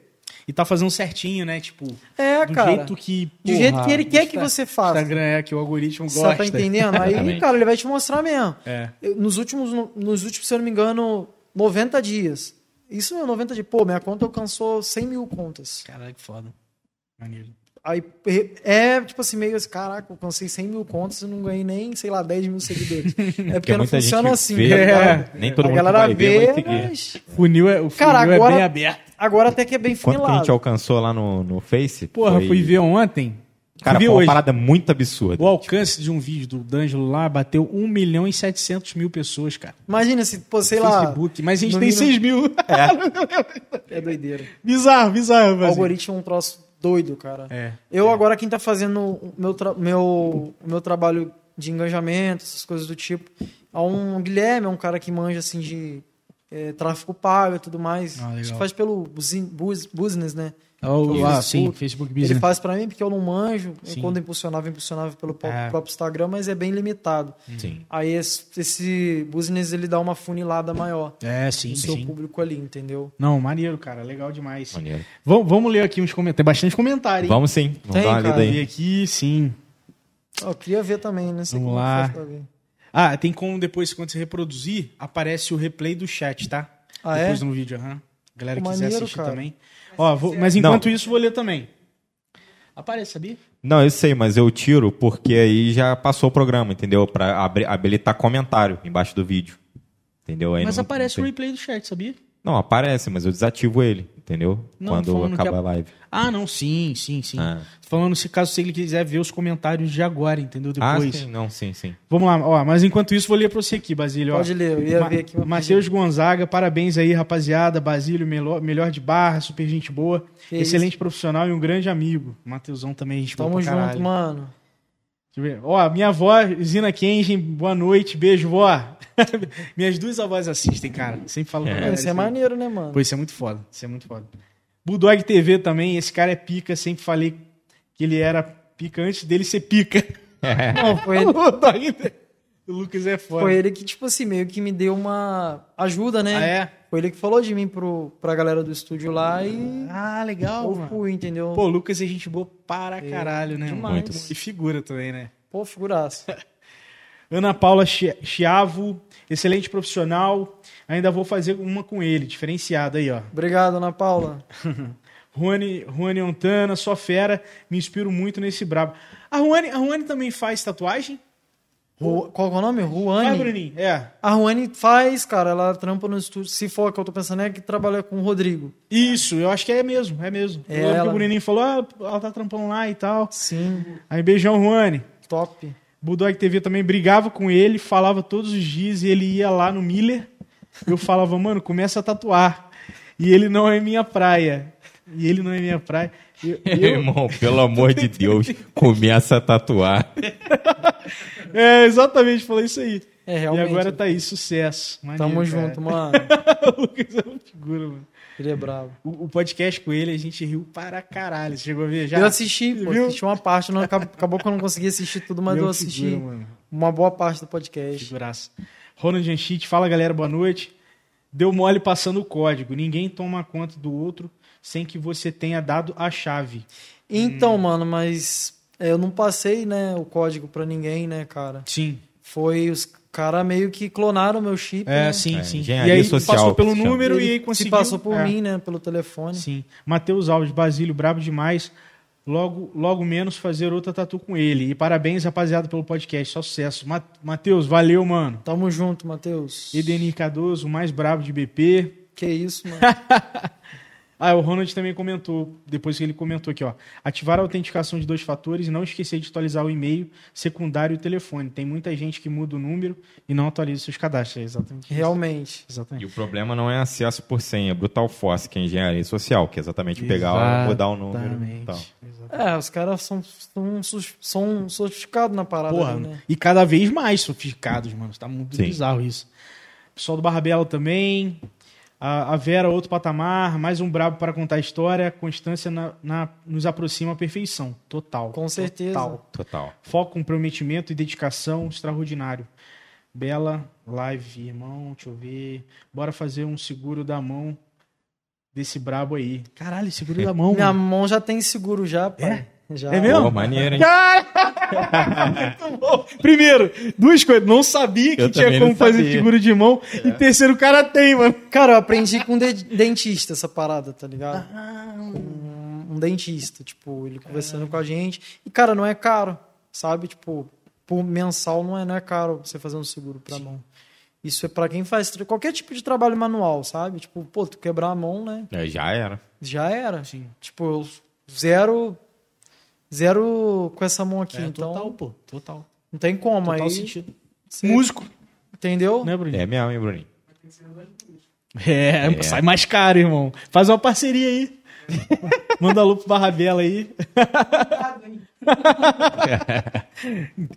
E tá fazendo certinho, né? Tipo, É, do cara. jeito que. Do porra, jeito que ele quer que você faça. Instagram é que o algoritmo Você gosta. tá entendendo? Aí, cara, ele vai te mostrar mesmo. É. Nos últimos, no- nos últimos, se eu não me engano, 90 dias. Isso é 90 dias. Pô, minha conta alcançou 100 mil contas. Caralho, que foda. Maneiro. Aí é tipo assim, meio assim, caraca, eu alcancei 100 mil contas e não ganhei nem, sei lá, 10 mil seguidores. É porque não muita gente funciona assim. vê, tá É. Nem todo a mundo galera vai ver vê, seguir. mas O funil é, o funil Cara, é agora- bem aberto. agora até que é bem Quanto que a gente funilado. alcançou lá no, no Face? Porra, foi- fui ver ontem. Cara, foi uma hoje. parada muito absurda. O alcance de um vídeo do D'Angelo lá bateu 1 milhão e 700 mil pessoas, cara. Imagina se, pô, sei no lá. Facebook. Mas a gente tem mínimo- 6 mil. É doideira. bizarro, bizarro. O Mas... algoritmo é um troço doido, cara. É. Eu agora, quem tá fazendo o meu, tra- meu, o meu trabalho de engajamento, essas coisas do tipo, é um Guilherme, é um cara que manja assim de é, tráfego pago e tudo mais. Ah, legal. Que faz pelo Business, né? Oh, ah, Facebook. sim, Facebook Ele Business. faz pra mim porque eu não manjo. Sim. Quando impulsionava, impulsionava pelo É. próprio Instagram, mas é bem limitado. Sim. Aí esse, esse Business ele dá uma funilada maior É, sim, no seu sim. público ali, entendeu? Não, maneiro, cara. Legal demais. Maneiro. Vamos, vamos ler aqui uns comentários. Tem bastante comentário, hein? Vamos sim, vamos Tem, dar uma cara. lida aí. aqui, sim. Eu queria ver também, não sei Vamos lá. faz pra ver. Ah, tem como depois, quando você reproduzir, aparece o replay do chat, tá? Ah, é? depois no vídeo, aham. Galera Pô, quiser maneiro, assistir cara. também. Ó, vou- mas enquanto isso, vou ler também. Aparece, sabia? Não, eu sei, mas eu tiro porque aí já passou o programa, entendeu? Pra abri- habilitar comentário embaixo do vídeo. Entendeu? Aí mas não- aparece não o tem. replay do chat, sabia? Não, aparece, mas eu desativo ele, entendeu? Não, Quando acaba a a- live. Ah, não, sim, sim, sim. Ah. Falando se caso ele quiser ver os comentários de agora, entendeu? Ah, Depois. sim, não, sim, sim. Vamos lá, ó, mas enquanto isso, vou ler pra você aqui, Basílio. ó. Pode ler, eu ia Ma- ver aqui. Matheus Gonzaga, parabéns aí, rapaziada. Basílio, melhor, melhor de barra, super gente boa. Que excelente profissional e um grande amigo. Matheusão também, gente boa Tamo caralho. junto, mano. Deixa eu ver. Ó, minha avó, Zina Kenji, boa noite, beijo, vó. Minhas duas avós assistem, cara. Sempre falo pra É. galera Isso é maneiro, né, mano? Pô, isso é muito foda. Isso é muito foda. Bulldog TV também, esse cara é pica. Sempre falei que ele era pica antes dele ser pica. Não, foi ele, TV. O Lucas é foda. foi ele que, tipo assim, meio que me deu uma ajuda, né? Ah, é? Foi ele que falou de mim pro, pra galera do estúdio lá e Ah, legal, eu fui, entendeu? Pô, Lucas é gente boa para caralho, né? demais. Muito. E figura também, né? Pô, figuraça. Ana Paula Chi- Chiavo, excelente profissional. Ainda vou fazer uma com ele, diferenciada aí, ó. Obrigado, Ana Paula. Juane, Juane Ontana, só fera, me inspiro muito nesse brabo. A Juane, a Juane também faz tatuagem? Ru- Qual que é o nome? Vai, Ruane. Bruninho? É. A Ruane faz, cara, ela trampa no estúdio. Se for a que eu tô pensando, é que trabalha com o Rodrigo. Isso, eu acho que é mesmo, é mesmo. É eu lembro que ela. o Bruninho falou, ah, ela tá trampando lá e tal. Sim, Aí, beijão, Juane. top. Bulldog TV também brigava com ele, falava todos os dias, e ele ia lá no Miller. Eu falava, mano, começa a tatuar. E ele não é minha praia. E ele não é minha praia. Eu- eu- Irmão, pelo amor de Deus, começa a tatuar. é, exatamente, falei isso aí. É, realmente. E agora tá aí, sucesso. Maneiro, Tamo cara. junto, mano. o Lucas é uma figura, mano. Ele é bravo. O, o podcast com ele, a gente riu para caralho. Você chegou a ver já? Eu assisti, pô, Viu? assisti uma parte, não, acabou, que eu não consegui assistir tudo, mas Meu eu assisti figura, mano. uma boa parte do podcast. Figuraça. Ronald Janchit, fala galera, boa noite. Deu mole passando o código. Ninguém toma conta do outro sem que você tenha dado a chave. Então, mano, mas eu não passei, né, o código pra ninguém, né, cara. Sim. Foi os caras meio que clonaram meu chip, É, né? sim, É, sim. e aí social, passou pelo se número e aí se conseguiu. passou por é. mim, né, pelo telefone. Sim. Matheus Alves, Basílio, brabo demais. Logo, logo menos fazer outra tatu com ele. E parabéns, rapaziada, pelo podcast. Só sucesso. Ma- Matheus, valeu, mano. Tamo junto, Matheus. Edenir Cardoso, o mais brabo de BP. Que isso, mano. Ah, o Ronald também comentou, depois que ele comentou aqui, ó. Ativar a autenticação de dois fatores e não esquecer de atualizar o e-mail secundário e o telefone. Tem muita gente que muda o número e não atualiza seus cadastros. É exatamente isso. Realmente. E Exatamente. o problema não é acesso por senha, é Brutal Force, que é engenharia social, que é exatamente pegar, mudar o número. Exatamente. Então. Exatamente. É, os caras são, são, são sofisticados na parada Porra, aí, né? e cada vez mais sofisticados, mano. Tá muito Sim. bizarro isso. Pessoal do Barra Bela também. A, a Vera, outro patamar. Mais um brabo para contar a história. A constância na, na- nos aproxima à perfeição. Total. Com certeza. Total. Total. Foco, comprometimento e dedicação extraordinário. Bela live, irmão. Deixa eu ver. Bora fazer um seguro da mão desse brabo aí. Caralho, seguro da mão. Minha mano. mão já tem seguro já, pai. Já. É mesmo? Pô, maneiro, hein? Muito bom. Primeiro, duas coisas. Não sabia que Eu tinha como fazer seguro de mão. E terceiro, o cara tem, mano. Cara, eu aprendi com um de- dentista essa parada, tá ligado? Um, um dentista, tipo, ele conversando com a gente. E, cara, não é caro, sabe? Tipo, por mensal não é, não é caro você fazer um seguro pra mão. Isso é pra quem faz qualquer tipo de trabalho manual, sabe? Tipo, pô, tu quebrar a mão, né? É, já era. Já era. Sim. Tipo, eu zero. Zero com essa mão aqui. É, então, total, pô. Total. não tem como. Total aí, sentido. você- Músico, Entendeu? né, Bruno? É mesmo, hein, Bruninho? É, É. sai mais caro, irmão. Faz uma parceria aí. Manda alô pro Barra Bela aí.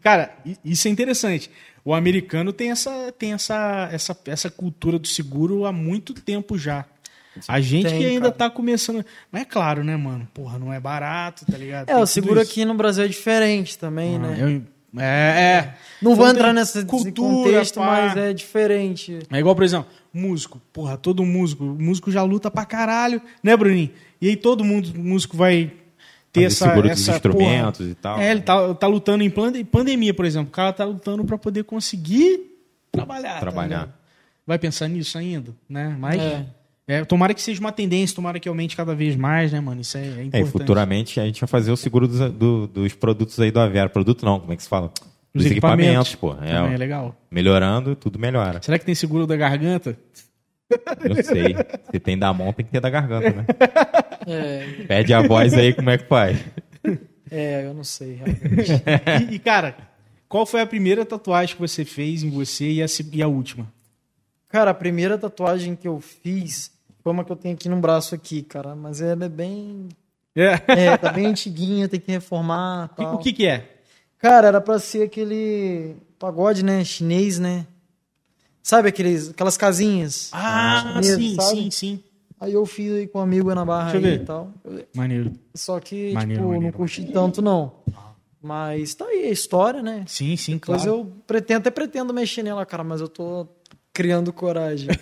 Cara, isso é interessante. O americano tem essa, tem essa, essa, essa cultura do seguro há muito tempo já. A gente Tem, que ainda cara. tá começando. Mas é claro, né, mano? Porra, não é barato, tá ligado? É, Tem o seguro isso. aqui no Brasil é diferente também, Ah, né? eu- É, é. Não vou entrar tem nesse cultura, contexto, pá. mas é diferente. É igual, por exemplo, músico. Porra, todo músico. O músico já luta pra caralho, né, Bruninho? E aí todo mundo, músico vai ter Fazer essa. seguro dos essa instrumentos porra. e tal. É, ele tá, tá lutando em pande- pandemia, por exemplo. O cara tá lutando pra poder conseguir trabalhar. tá Trabalhar. ligado? vai pensar nisso ainda, né? Mas. É. é, tomara que seja uma tendência, tomara que aumente cada vez mais, né, mano? Isso é, é É, importante. futuramente a gente vai fazer o seguro dos, do- dos produtos aí do Avera. Produto não, como é que se fala? Os Dos equipamentos, equipamentos, pô. Também é É, legal. melhorando, tudo melhora. Será que tem seguro da garganta? Eu sei. Se tem da mão, tem que ter da garganta, né? É, Pede a voz aí como é que faz. é, eu não sei. realmente. E, e, cara, qual foi a primeira tatuagem que você fez em você e a, e a última? Cara, a primeira tatuagem que eu fiz foi uma que eu tenho aqui no braço aqui, cara. Mas ela é bem... É. É, tá bem antiguinha, tem que reformar tal. O que que é? Cara, era pra ser aquele pagode, né? Chinês, né? Sabe aqueles, aquelas casinhas? Ah, sim, sabe? sim, sim. Aí eu fiz aí com um amigo na barra e tal. Maneiro. Só que, Maneiro, tipo, maneiro. não curti tanto, não. Mas tá aí a história, né? Sim, sim, Depois claro. eu pretendo, até pretendo mexer nela, cara, mas eu tô criando coragem.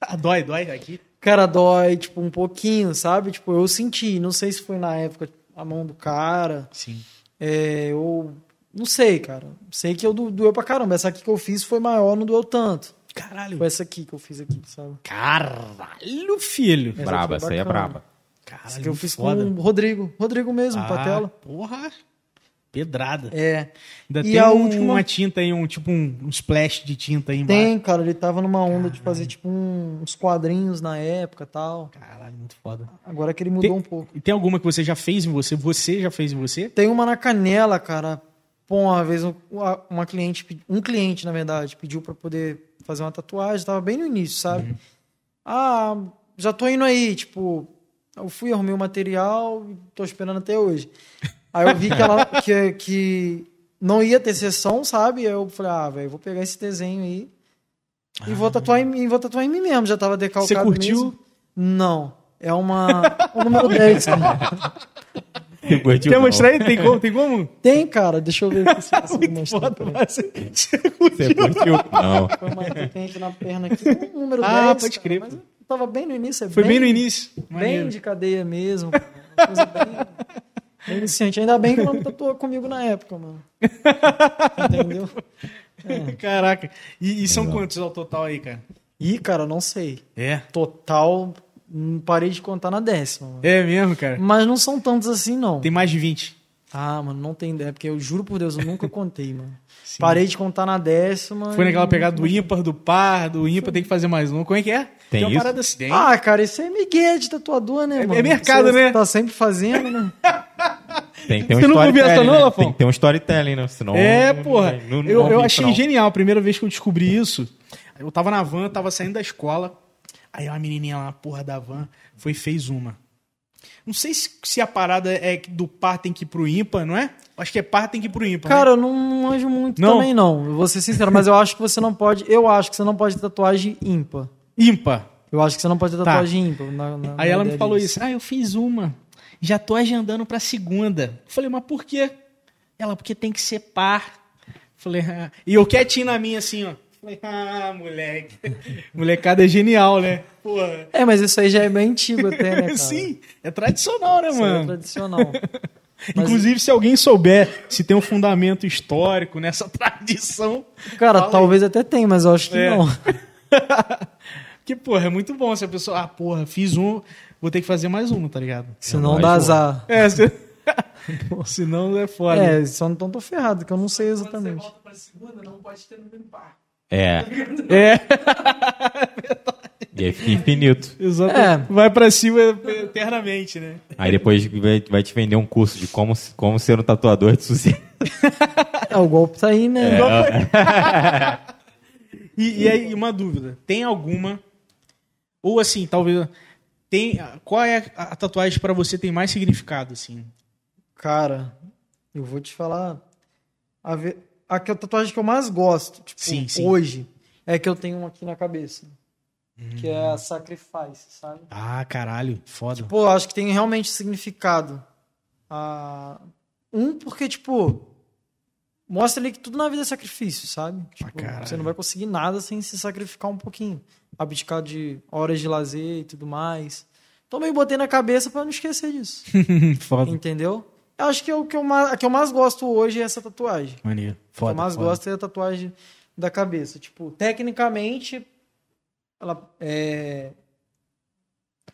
Ah, dói, dói aqui. Cara, dói, tipo, um pouquinho, sabe? Tipo, eu senti, não sei se foi na época a mão do cara, Sim. é, ou... Não sei, cara. Sei que eu do- doeu pra caramba. Essa aqui que eu fiz foi maior, não doeu tanto. Caralho. Foi essa aqui que eu fiz aqui, sabe? Caralho, filho. Essa braba, foi essa aí é braba. Caralho, Essa que eu fiz foda. com o Rodrigo. Rodrigo mesmo, ah, Patela. Porra. Pedrada. É. Ainda E tem a um- última- uma tinta aí, um tipo um, um splash de tinta aí embaixo. Tem, cara, ele tava numa onda de fazer, tipo, um- uns quadrinhos na época e tal. Caralho, muito foda. Agora que ele mudou Tem- um pouco. E tem alguma que você já fez em você? Você já fez em você? Tem uma na canela, cara. Pô, uma vez um- uma, cliente, um cliente, na verdade, pediu pra poder fazer uma tatuagem, tava bem no início, sabe? Ah, já tô indo aí, tipo, eu fui, arrumei o material e tô esperando até hoje. Aí eu vi que ela que, que não ia ter sessão, sabe? Aí eu falei, ah, velho, vou pegar esse desenho aí e vou tatuar em mim, vou tatuar em mim mesmo, já tava decalcado Você curtiu? mesmo. Não. É uma. O número 10. Você curtiu, Quer mostrar aí? Tem como? Tem como? Tem, cara, deixa eu ver aqui se eu consigo mostrar. Foda, você- você curtiu. Não. Foi uma que tem aqui na perna aqui, um número Ah, 10. pode cara, crer. Mas eu tava bem no início. É Foi bem no início. Bem Maneiro. de cadeia mesmo. cara, uma coisa bem- Bem iniciante. Ainda bem que ela não tatuou comigo na época, mano. Entendeu? Caraca. E, e são quantos ao total aí, cara? Ih, cara, não sei. É. Total, não parei de contar na décima. Mano. É mesmo, cara? Mas não são tantos assim, não. Tem mais de 20. Ah, mano, não tem ideia, porque eu juro por Deus, eu nunca contei, mano. Parei de contar na décima. Foi e- naquela pegada do ímpar, do par, do ímpar tem que fazer mais um. Como é que é? Tem uma isso? parada assim. Tem. Ah, cara, isso é migué de tatuador, né, É- mano? é mercado, Você né? Tá sempre fazendo, né? Tem, tem um Você nunca ouviu essa não, né? Tem que ter um storytelling, né? Senão. É, não- porra. não- não eu eu achei não. genial. A primeira vez que eu descobri isso, eu tava na van, tava saindo da escola. Aí uma menininha lá, porra da van, foi e fez uma. Não sei se, se a parada é que do par tem que ir pro ímpar, não é? Acho que é par tem que ir pro ímpar. Cara, eu não manjo muito Não? também, não. Eu vou ser sincero, mas eu acho que você não pode. Eu acho que você não pode ter tatuagem ímpar. né? Ímpar. Eu acho que você não pode ter Tá. tatuagem ímpar. na- na- Aí na ela me falou disso. isso. Ah, eu fiz uma. Já tô agendando pra segunda. Falei, mas por quê? Ela, porque tem que ser par. Falei, ah. E eu quietinho na minha assim, ó. Falei, ah, moleque. Molecada é genial, né? Porra. É, mas isso aí já é bem antigo até, né, cara? Sim, é tradicional, né, Isso é mano? tradicional. Mas- Inclusive, se alguém souber se tem um fundamento histórico nessa tradição. Cara, fala aí. talvez até tenha, mas eu acho que É. não. Que, porra, é muito bom se a pessoa. Ah, porra, fiz um, vou ter que fazer mais um, tá ligado? Senão mais dá um. azar. É, se... senão é foda. É, só então tô ferrado, que eu não sei exatamente. pra segunda, não pode ter número par. É. É, E aí fica infinito. exatamente. É. Vai pra cima eternamente, né? Aí depois vai, vai te vender um curso de como, como ser um tatuador de sucesso. É, o golpe tá aí, né? E, e aí, uma dúvida: tem alguma. Ou assim, talvez. Tem, qual é a, a tatuagem pra você tem mais significado, assim? Cara, eu vou te falar. A, ve... a tatuagem que eu mais gosto, tipo, Sim, sim. hoje, é que eu tenho uma aqui na cabeça. Que é a Sacrifice, sabe? Ah, caralho, foda. Pô, eu acho que tem realmente significado. Ah, um, porque, tipo, mostra ali que tudo na vida é sacrifício, sabe? Tipo, caralho. você não vai conseguir nada sem se sacrificar um pouquinho. Abdicar de horas de lazer e tudo mais. Também botei na cabeça pra não esquecer disso. foda. Entendeu? Eu acho que é o que eu mais, a que eu mais gosto hoje é essa tatuagem. Maneiro. o que Foda. eu mais foda. gosto é a tatuagem da cabeça. Tipo, tecnicamente, ela é.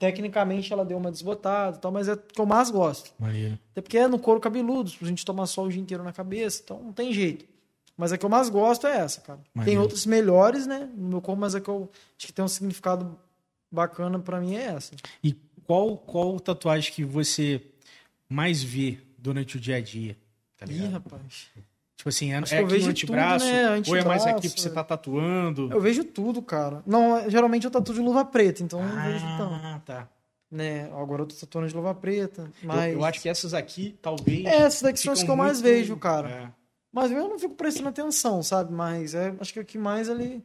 Tecnicamente ela deu uma desbotada e tal, mas é o que eu mais gosto. Maneiro. Até porque é no couro cabeludo, a gente toma sol o dia inteiro na cabeça, então não tem jeito. Mas a que eu mais gosto é essa, cara. Tem outras melhores, né, no meu corpo, mas a que eu acho que tem um significado bacana pra mim é essa. E qual, qual tatuagem que você mais vê durante o dia a dia? Tá Ih, rapaz. Tipo assim, é, Acho é eu aqui vejo no tudo, antebraço, né? ou é mais aqui Antebraço, pra você é. tá tatuando? Eu vejo tudo, cara. Não, geralmente eu tatuo de luva preta, então eu não vejo tanto. Ah, tá. Né? Agora eu tô tatuando de luva preta, Eu- mas... Eu, acho que essas aqui, talvez... É, essas daqui são as que eu mais vejo, cara. É. Mas eu não fico prestando atenção, sabe? Mas é, acho que o que mais ali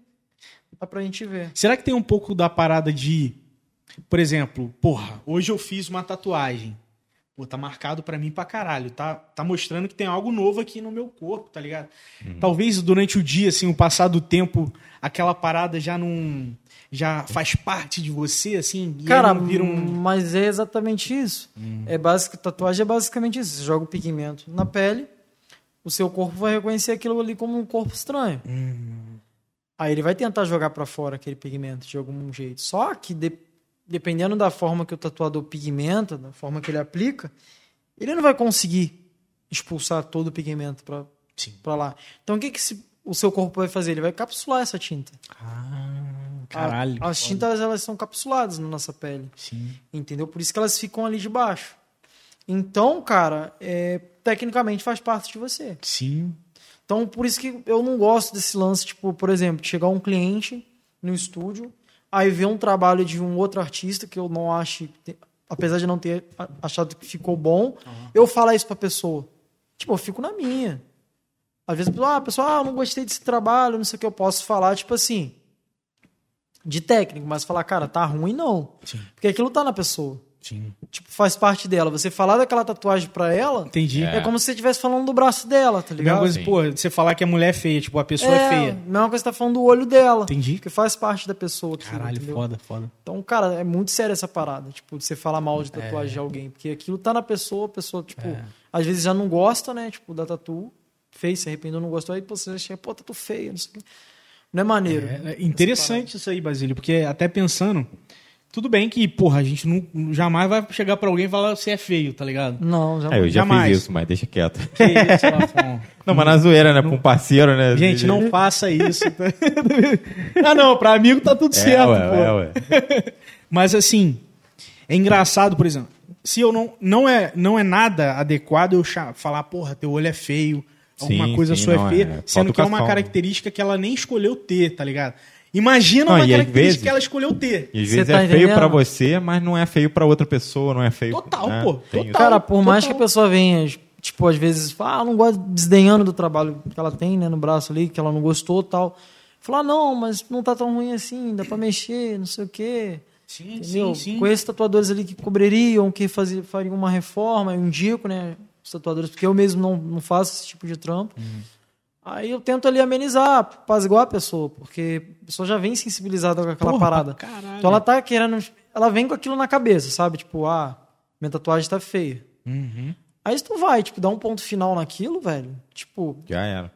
dá pra gente ver. Será que tem um pouco da parada de, por exemplo, porra, hoje eu fiz uma tatuagem. Pô, tá marcado pra mim pra caralho. Tá, tá mostrando que tem algo novo aqui no meu corpo, tá ligado? Talvez durante o dia, assim, o passar do tempo, aquela parada já não. Já faz parte de você, assim, e Cara, vira um. mas é exatamente isso. É básico, tatuagem é basicamente isso. Você joga o pigmento na pele, o seu corpo vai reconhecer aquilo ali como um corpo estranho. Aí ele vai tentar jogar pra fora aquele pigmento de algum jeito. Só que de- dependendo da forma que o tatuador pigmenta, da forma que ele aplica, ele não vai conseguir expulsar todo o pigmento para lá. Então o que, que esse- o seu corpo vai fazer? Ele vai capsular essa tinta. Ah, caralho. A- as tintas elas são capsuladas na nossa pele, Sim. entendeu? Por isso que elas ficam ali de baixo. Então, cara, é, tecnicamente faz parte de você. Sim. Então, por isso que eu não gosto desse lance, tipo, por exemplo, chegar um cliente no estúdio, aí ver um trabalho de um outro artista que eu não acho, apesar de não ter achado que ficou bom, eu falar isso pra pessoa. Tipo, eu fico na minha. Às vezes, ah, a pessoa, ah, não gostei desse trabalho, não sei o que eu posso falar, tipo assim, de técnico, mas falar, cara, tá ruim não. Sim. Porque aquilo tá na pessoa. Sim. Tipo, faz parte dela. Você falar daquela tatuagem pra ela Entendi. é, como se você estivesse falando do braço dela, tá Mesma ligado? coisa, Sim. pô, você falar que a mulher é feia, tipo, a pessoa é, feia. mesma coisa que você tá falando do olho dela. Entendi. Que faz parte da pessoa. aquilo, Caralho, entendeu? foda, foda. Então, cara, é muito sério essa parada, tipo, de você falar mal de tatuagem É. de alguém. Porque aquilo tá na pessoa, a pessoa, tipo, às vezes já não gosta, né? Tipo, da tatu, fez, se arrependeu, não gostou, aí pô, você chega, pô, tatu feia, não sei o quê. Não é maneiro. É, é interessante isso aí, Basílio, porque até pensando, tudo bem que, porra, a gente não, jamais vai chegar pra alguém e falar você é feio, tá ligado? Não, já É, eu já Jamais. fiz isso, mas deixa quieto. Que isso, Lafon? Não, mas na zoeira, né? Pra um parceiro, né? Gente, não faça isso. tá? ah, não, pra amigo tá tudo É, certo, ué, pô. é, ué. Mas assim, é engraçado, por exemplo, se eu não não é não é nada adequado eu falar, porra, teu olho é feio, alguma Sim, coisa sim, sua não, é feia, é sendo que é uma característica que ela nem escolheu ter, tá ligado? Imagina Não, uma característica vezes- que ela escolheu ter. E às Você vezes tá é feio entendendo? pra você, mas não é feio pra outra pessoa, não é feio. Total, né? pô, total. Cara, por mais que total. a pessoa venha, tipo, às vezes, fala, ah, não gosto, desdenhando do trabalho que ela tem, né, no braço ali, que ela não gostou tal. Falar, não, mas não tá tão ruim assim, dá pra mexer, não sei o quê. Sim, Entendeu? sim, sim. Conheço tatuadores ali que cobririam, que faziam, fariam uma reforma, eu indico, né, os tatuadores, porque eu mesmo não, não faço esse tipo de trampo. Uhum. Aí eu tento ali amenizar, apaziguar a pessoa, porque a pessoa já vem sensibilizada com aquela Porra, parada. caralho. Então ela tá querendo. Ela vem com aquilo na cabeça, sabe? Tipo, ah, minha tatuagem tá feia. Uhum. Aí se tu vai, tipo, dar um ponto final naquilo, velho, tipo, Já era.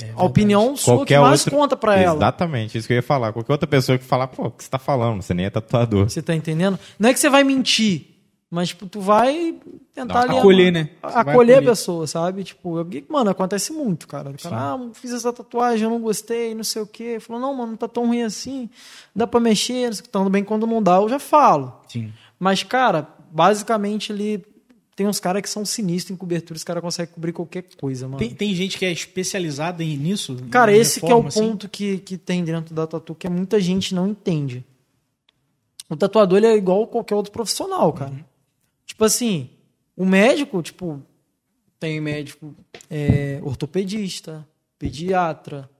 É a opinião sua que Qualquer mais outro... conta pra ela. Exatamente, isso que eu ia falar. Qualquer outra pessoa que falar, pô, o que você tá falando? Você nem é tatuador. Você tá entendendo? Não é que você vai mentir, mas, tipo, tu vai tentar ali. acolher, né? Você Acolher, acolher. a pessoa, sabe? Tipo, eu- mano, acontece muito, cara. O cara, ah, fiz essa tatuagem, eu não gostei, não sei o quê. Falou, não, mano, não tá tão ruim assim. Dá pra mexer, não sei o que. Tanto bem quando não dá, eu já falo. Sim. Mas, cara, basicamente ele. Tem uns caras que são sinistros em cobertura, os caras conseguem cobrir qualquer coisa, mano. Tem, tem gente que é especializada em- nisso? Cara, esse que é o reforma, assim? ponto que, que tem dentro da tatu que muita gente não entende. O tatuador ele é igual qualquer outro profissional, cara. Tipo assim, o médico, tipo, tem médico é, ortopedista, pediatra,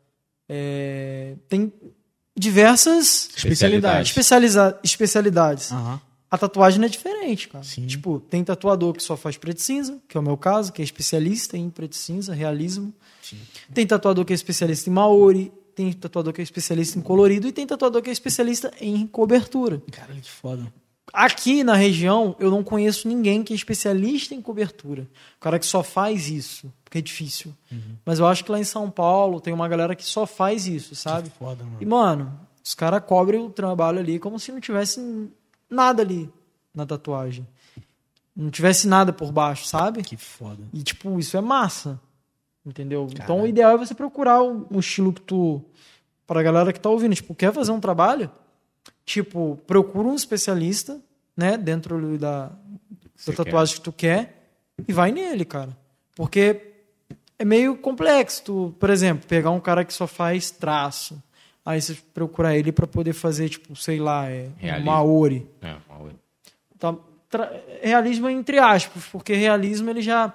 é, tem diversas Especialidades. especializa- especialidades. Aham. A tatuagem é diferente, cara. Sim. Tipo, tem tatuador que só faz preto e cinza, que é o meu caso, que é especialista em preto e cinza, realismo. Tem tatuador que é especialista em maori, tem tatuador que é especialista em colorido e tem tatuador que é especialista em cobertura. Caralho, que foda. Aqui na região, eu não conheço ninguém que é especialista em cobertura. O cara que só faz isso, porque é difícil. Mas eu acho que lá em São Paulo tem uma galera que só faz isso, sabe? Que foda, mano. E, mano, os caras cobrem o trabalho ali como se não tivesse nada ali na tatuagem. Não tivesse nada por baixo, sabe? Que foda. E, tipo, isso é massa. Entendeu? Então, o ideal é você procurar um estilo que tu. Pra galera que tá ouvindo, tipo, quer fazer um trabalho? Tipo, procura um especialista, né? Dentro da, da tatuagem que tu quer e vai nele, cara. Porque é meio complexo. Tu, por exemplo, pegar um cara que só faz traço. Aí você procurar ele pra poder fazer, tipo, sei lá, é, Realismo. Maori. É, uma outra. Tá, tra- realismo entre aspas, porque realismo ele já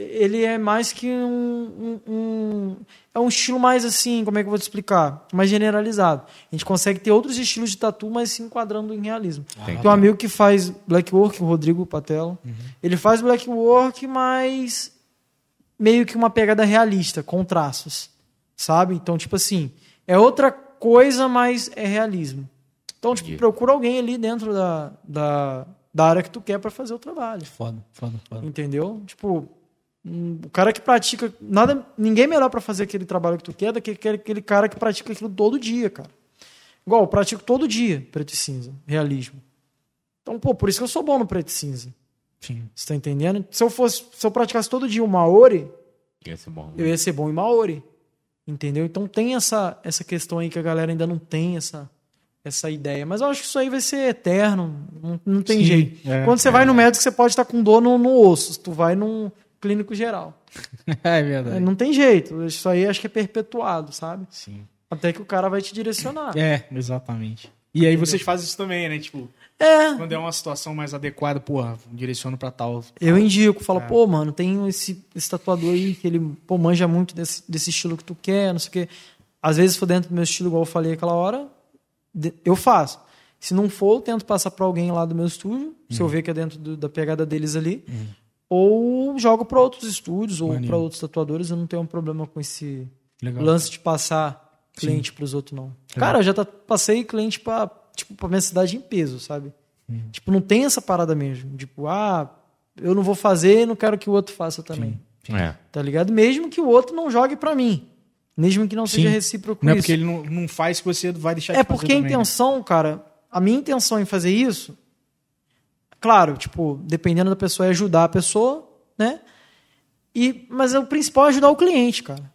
ele é mais que um, um- um- é um estilo mais assim, como é que eu vou te explicar? Mais generalizado. A gente consegue ter outros estilos de tatu, mas se enquadrando em realismo. Tem. Tem um amigo que faz black work, o Rodrigo Patela. Uhum. Ele faz black work, mas meio que uma pegada realista, com traços, sabe? Então, tipo assim, é outra coisa, mas é realismo. Então, tipo, procura alguém ali dentro da, da, da área que tu quer pra fazer o trabalho. Foda, foda, foda. Entendeu? Tipo, o cara que pratica. nada Ninguém melhor pra fazer aquele trabalho que tu quer do que aquele, aquele cara que pratica aquilo todo dia, cara. Igual, eu pratico todo dia preto e cinza, realismo. Então, pô, por isso que eu sou bom no preto e cinza. Sim. Você tá entendendo? Se eu fosse, se eu praticasse todo dia o Maori, Ia ser bom. eu ia ser bom em Maori. Entendeu? Então tem essa, essa questão aí que a galera ainda não tem essa, essa ideia. Mas eu acho que isso aí vai ser eterno. Não, não tem Sim, jeito. é, Quando você vai no médico, você pode estar com dor no, no osso. Se tu vai num clínico geral. é verdade. Não tem jeito. Isso aí acho que é perpetuado, sabe? Sim. Até que o cara vai te direcionar. É, exatamente. E aí vocês fazem isso também, né? Tipo, É. quando é uma situação mais adequada, porra, direciono pra tal. Eu indico, falo, É. pô, mano, tem esse, esse tatuador aí que ele pô, manja muito desse, desse estilo que tu quer, não sei o quê. Às vezes, for dentro do meu estilo, igual eu falei aquela hora, eu faço. Se não for, eu tento passar para alguém lá do meu estúdio, se eu ver que é dentro do- da pegada deles ali. Ou jogo para outros estúdios ou para outros tatuadores. Eu não tenho um problema com esse Legal. lance de passar cliente para os outros, não. Cara, eu já tá- passei cliente para tipo, pra minha cidade em peso, sabe? Tipo, não tem essa parada mesmo. Tipo, ah, eu não vou fazer, não quero que o outro faça também. É. Tá ligado? Mesmo que o outro não jogue pra mim. Mesmo que não Sim. seja recíproco Não é porque ele não, não faz que você vai deixar É de fazer porque a também, né? intenção, cara, a minha intenção em fazer isso, claro, tipo, dependendo da pessoa, é ajudar a pessoa, né? E, mas o principal é ajudar o cliente, cara.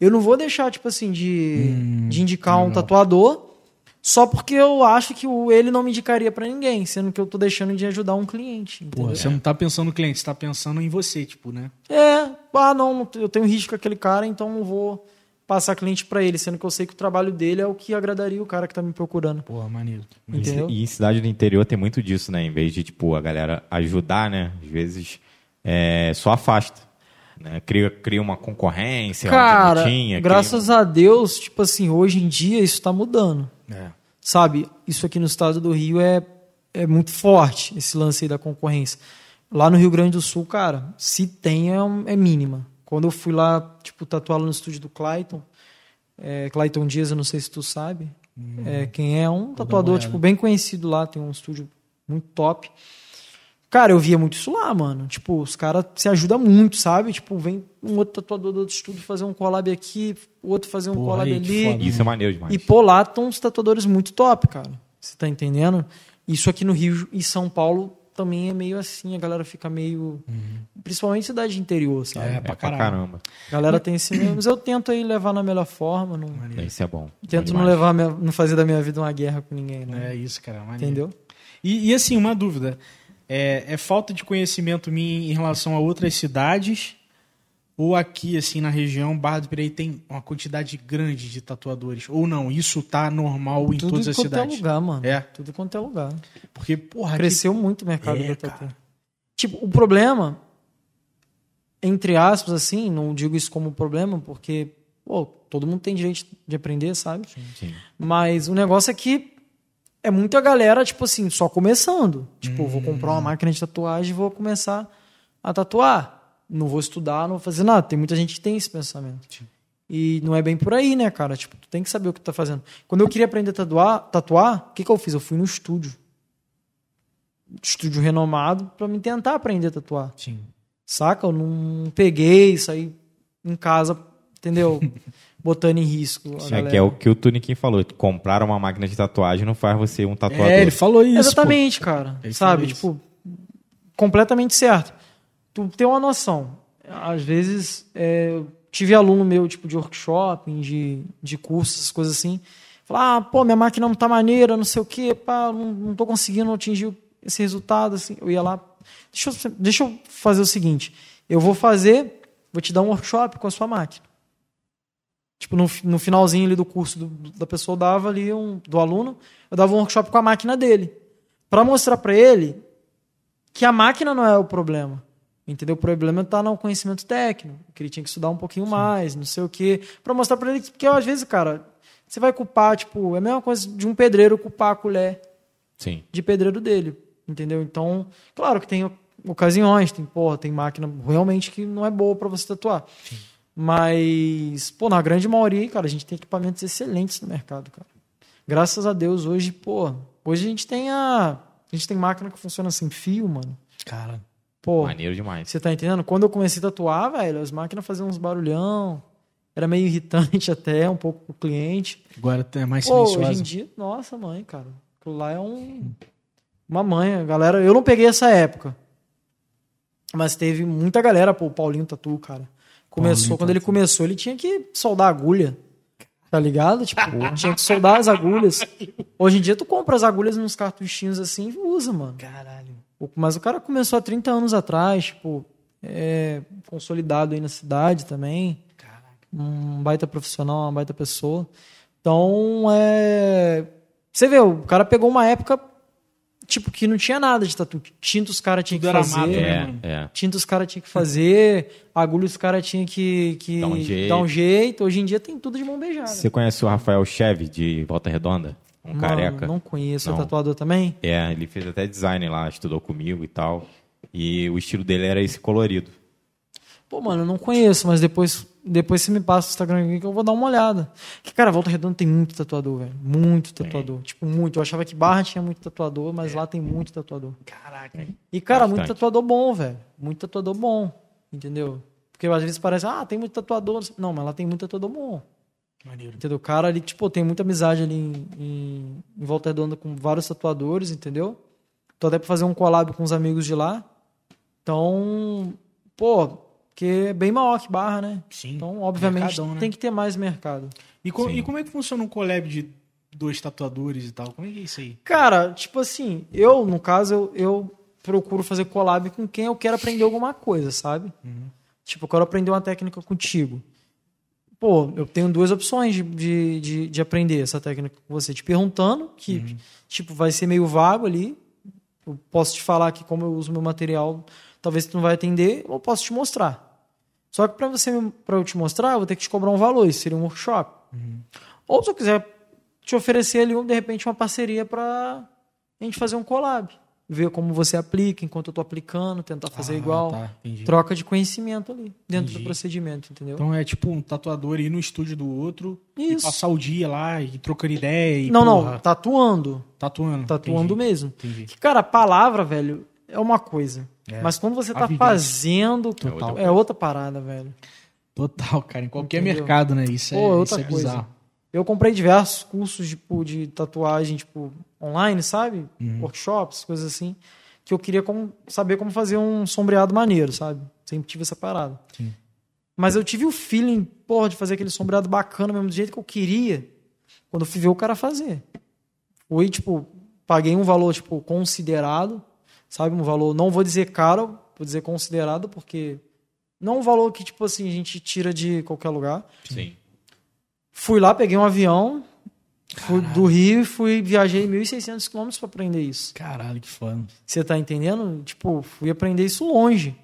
Eu não vou deixar, tipo assim, de, Hum, de indicar um tatuador só porque eu acho que o, ele não me indicaria pra ninguém, sendo que eu tô deixando de ajudar um cliente. Entendeu? você não tá pensando no cliente, você tá pensando em você, tipo, né? É, ah, não, eu tenho risco com aquele cara, então não vou passar cliente pra ele, sendo que eu sei que o trabalho dele é o que agradaria o cara que tá me procurando. Porra, maneiro. E, Entendeu? e em cidade do interior tem muito disso, né? Em vez de, tipo, a galera ajudar, né? Às vezes é, só afasta. Né? Cria, cria uma concorrência onde Cara, tinha. graças a Deus, tipo assim, hoje em dia isso tá mudando. É. Sabe, isso aqui no estado do Rio é, é muito forte, esse lance aí da concorrência. Lá no Rio Grande do Sul, cara, se tem é, um- é mínima. Quando eu fui lá, tipo, tatuar lá no estúdio do Clayton, é, Clayton Dias, eu não sei se tu sabe, é, quem é um tatuador, tipo, bem conhecido lá, tem um estúdio muito top. Cara, eu via muito isso lá, mano. Tipo, os caras se ajudam muito, sabe? Tipo, vem um outro tatuador do outro estúdio fazer um collab aqui, o outro fazer um Porra, collab aí, ali. foda. Isso é maneiro demais. E pô, lá estão os tatuadores muito top, cara. Você tá entendendo? Isso aqui no Rio e São Paulo também é meio assim, a galera fica meio. Principalmente cidade interior, sabe? É, É pra pra caralho. caramba. A galera tem esse meio. Mas eu tento aí levar na melhor forma. Não, Isso é bom. tento Bom não levar, minha- não fazer da minha vida uma guerra com ninguém, né? É isso, cara. Maneiro. Entendeu? E, e, assim, uma dúvida. É, é falta de conhecimento minha em relação a outras cidades? Ou aqui, assim, na região, Barra do Piraí tem uma quantidade grande de tatuadores? Ou não? Isso tá normal em Tudo todas as quanto é cidades? lugar, mano. É. Tudo quanto é lugar. Porque, porra, Cresceu muito o mercado É, da tatu. Tipo, o problema, entre aspas, assim, não digo isso como problema, porque, pô, todo mundo tem direito de aprender, sabe? Sim. Mas o negócio é que é muita galera, tipo assim, só começando. Tipo, vou comprar Hum. uma máquina de tatuagem e vou começar a tatuar. Não vou estudar, não vou fazer nada. Tem muita gente que tem esse pensamento. E não é bem por aí, né, cara? Tipo, tu tem que saber o que tu tá fazendo. Quando eu queria aprender a tatuar, tatuar o que, que eu fiz? Eu fui no estúdio. Estúdio renomado pra me tentar aprender a tatuar. Sim. Saca? Eu não peguei, saí em casa, entendeu? Botando em risco. a É que é o que o Tuniquim falou. Comprar uma máquina de tatuagem não faz você um tatuador. É, ele falou isso. Exatamente, cara. Ele Sabe? Tipo, completamente certo. Tu tem uma noção. Às vezes, é, tive aluno meu, tipo, de workshop, de, de cursos, coisas assim. Falar, ah, pô, minha máquina não tá maneira, não sei o quê, pá, não, não tô conseguindo atingir esse resultado, assim. Eu ia lá, deixa eu, deixa eu fazer o seguinte, eu vou fazer, vou te dar um workshop com a sua máquina. Tipo, no, no finalzinho ali do curso do- da pessoa, eu dava ali, um, do aluno, eu dava um workshop com a máquina dele. Pra mostrar pra ele que a máquina não é o problema. Entendeu? O problema tá no conhecimento técnico, que ele tinha que estudar um pouquinho mais, não sei o quê. Pra mostrar pra ele que, porque às vezes, cara, você vai culpar, tipo, é a mesma coisa de um pedreiro culpar a colher Sim. de pedreiro dele, entendeu? Então, claro que tem ocasiões, tem, porra, tem máquina realmente que não é boa pra você tatuar. Mas, pô, na grande maioria, cara, a gente tem equipamentos excelentes no mercado, cara. Graças a Deus, hoje, pô, hoje a gente tem a a gente tem máquina que funciona sem fio, mano. Cara, Pô, Maneiro demais. você tá entendendo? Quando eu comecei a tatuar, velho, as máquinas faziam uns barulhão. Era meio irritante até, um pouco pro cliente. agora é mais Pô, silenciosa. hoje em dia, nossa, mãe, cara. Aquilo lá é um. Uma mãe, galera. Eu não peguei essa época. Mas teve muita galera, pô, o Paulinho Tatu, cara. Começou, Paulinho quando ele começou, ele tinha que soldar agulha. Tá ligado? Tipo, tinha que soldar as agulhas. Hoje em dia, tu compra as agulhas nos cartuchinhos assim e usa, mano. Caralho. Mas o cara começou há 30 anos atrás, tipo, é, consolidado aí na cidade também. Caraca. Um baita profissional, uma baita pessoa. Então, é. Você vê, o cara pegou uma época, tipo, que não tinha nada de tatu. Tinta os caras tinham que fazer. né? É, é. Tinta os caras tinham que fazer. Agulha os caras tinham que, que Dar um jeito. dar um jeito. Hoje em dia tem tudo de mão beijada. Você conhece o Rafael Cheve de Volta Redonda? Um Mano, careca. Não conheço. É Não. tatuador também? É, ele fez até design lá, estudou comigo e tal. E o estilo dele era esse colorido. Pô, mano, eu não conheço, mas depois, depois você me passa o Instagram aqui que eu vou dar uma olhada. Que, cara, Volta Redonda tem muito tatuador, velho. Muito tatuador. Tipo, muito. Eu achava que Barra tinha muito tatuador, mas lá tem muito tatuador. Caraca. E, cara, Bastante. muito tatuador bom, velho. Muito tatuador bom. Entendeu? Porque às vezes parece, ah, tem muito tatuador. Não, mas lá tem muito tatuador bom. Maneiro. Entendeu? O cara ali, tipo, tem muita amizade ali em, em, em Volta Redonda com vários tatuadores, entendeu? Tô até pra fazer um collab com os amigos de lá. Então, pô, porque é bem maior que Barra, né? Sim. Então, obviamente, Mercadão, né? tem que ter mais mercado. E, co- Sim. e como é que funciona um collab de dois tatuadores e tal? Como é que é isso aí? Cara, tipo assim, eu, no caso, eu, eu procuro fazer collab com quem eu quero aprender alguma coisa, sabe? Tipo, eu quero aprender uma técnica contigo. Pô, eu tenho duas opções de, de, de, de aprender essa técnica com você. Te perguntando, que, tipo, vai ser meio vago ali. Eu posso te falar que como eu uso meu material, talvez tu não vai atender, ou posso te mostrar. Só que para você para eu te mostrar, eu vou ter que te cobrar um valor, isso seria um workshop. Ou se eu quiser te oferecer ali, de repente, uma parceria para a gente fazer um collab. Ver como você aplica enquanto eu tô aplicando, tentar fazer Ah, igual. tá. Troca de conhecimento ali, dentro Entendi. do procedimento, entendeu? Então é tipo um tatuador ir no estúdio do outro e Isso. passar o dia lá e trocando ideia e não, porra, não, tatuando. tatuando. Tatuando Entendi. mesmo. Entendi. Que, cara, a palavra, velho, é uma coisa. É. Mas quando você tá vivência. fazendo, Total. é outra parada, velho. Total, cara, em qualquer Entendeu? mercado, né? Isso é, Pô, é outra isso é coisa. bizarro. Eu comprei diversos cursos tipo, de tatuagem, tipo, online, sabe? Uhum. Workshops, coisas assim. Que eu queria como- saber como fazer um sombreado maneiro, sabe? Sempre tive essa parada. Sim. Mas eu tive o feeling, porra, de fazer aquele sombreado bacana mesmo, do jeito que eu queria, quando eu fui ver o cara fazer. Fui, tipo, paguei um valor, tipo, considerado, sabe? Um valor, não vou dizer caro, vou dizer considerado, porque não um valor que, tipo assim, a gente tira de qualquer lugar. Sim. Fui lá, peguei um avião, fui do Rio e fui, viajei 1.600 quilômetros para aprender isso. Caralho, que foda. Você tá entendendo? Tipo, fui aprender isso longe.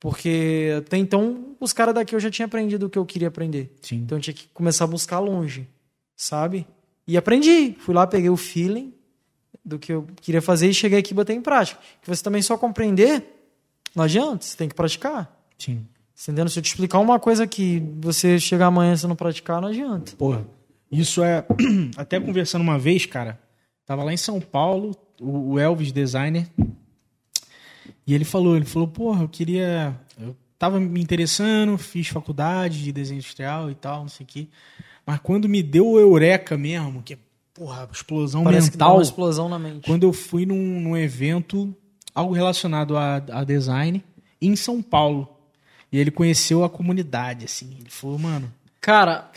Porque até então, os caras daqui eu já tinha aprendido o que eu queria aprender. Sim. Então eu tinha que começar a buscar longe, sabe? E aprendi. Fui lá, peguei o feeling do que eu queria fazer e cheguei aqui e botei em prática. Que você também só compreender, não adianta, você tem que praticar. Sim. Entendendo? Se eu te explicar uma coisa que você chegar amanhã e você não praticar, não adianta. Porra, isso é. Até conversando uma vez, cara. Tava lá em São Paulo, o Elvis designer. E ele falou, ele falou, porra, eu queria. Eu tava me interessando, fiz faculdade de desenho industrial e tal, não sei o quê. Mas quando me deu o eureka mesmo, que é, porra, explosão Parece mental. uma explosão na mente. Quando eu fui num, num evento, algo relacionado a, a design, em São Paulo. E ele conheceu a comunidade, assim. Ele falou, mano, Cara,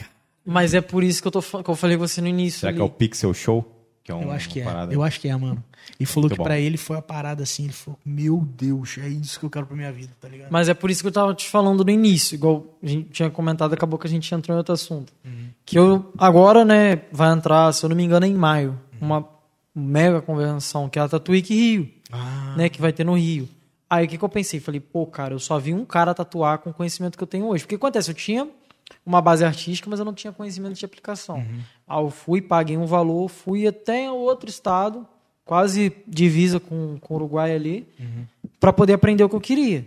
mas é por isso que eu, tô, que eu falei com você no início. Será ali. que é o Pixel Show? Que é um, Eu acho que uma é. parada- Eu acho que é, mano. E falou Muito que pra ele foi a parada assim. Ele falou: Meu Deus, é isso que eu quero pra minha vida, tá ligado? Mas é por isso que eu tava te falando no início, igual a gente tinha comentado, acabou que a gente entrou em outro assunto. Uhum. Que eu, agora, né, vai entrar, se eu não me engano, é em maio, uma mega convenção, que é a Tatuíque Rio, Ah, né, que vai ter no Rio. Aí o que, que eu pensei? Falei, pô, cara, eu só vi um cara tatuar com o conhecimento que eu tenho hoje. Porque acontece, eu tinha uma base artística, mas eu não tinha conhecimento de aplicação. Uhum. Aí eu fui, paguei um valor, fui até outro estado, quase divisa com, com o Uruguai ali, Uhum. para poder aprender o que eu queria.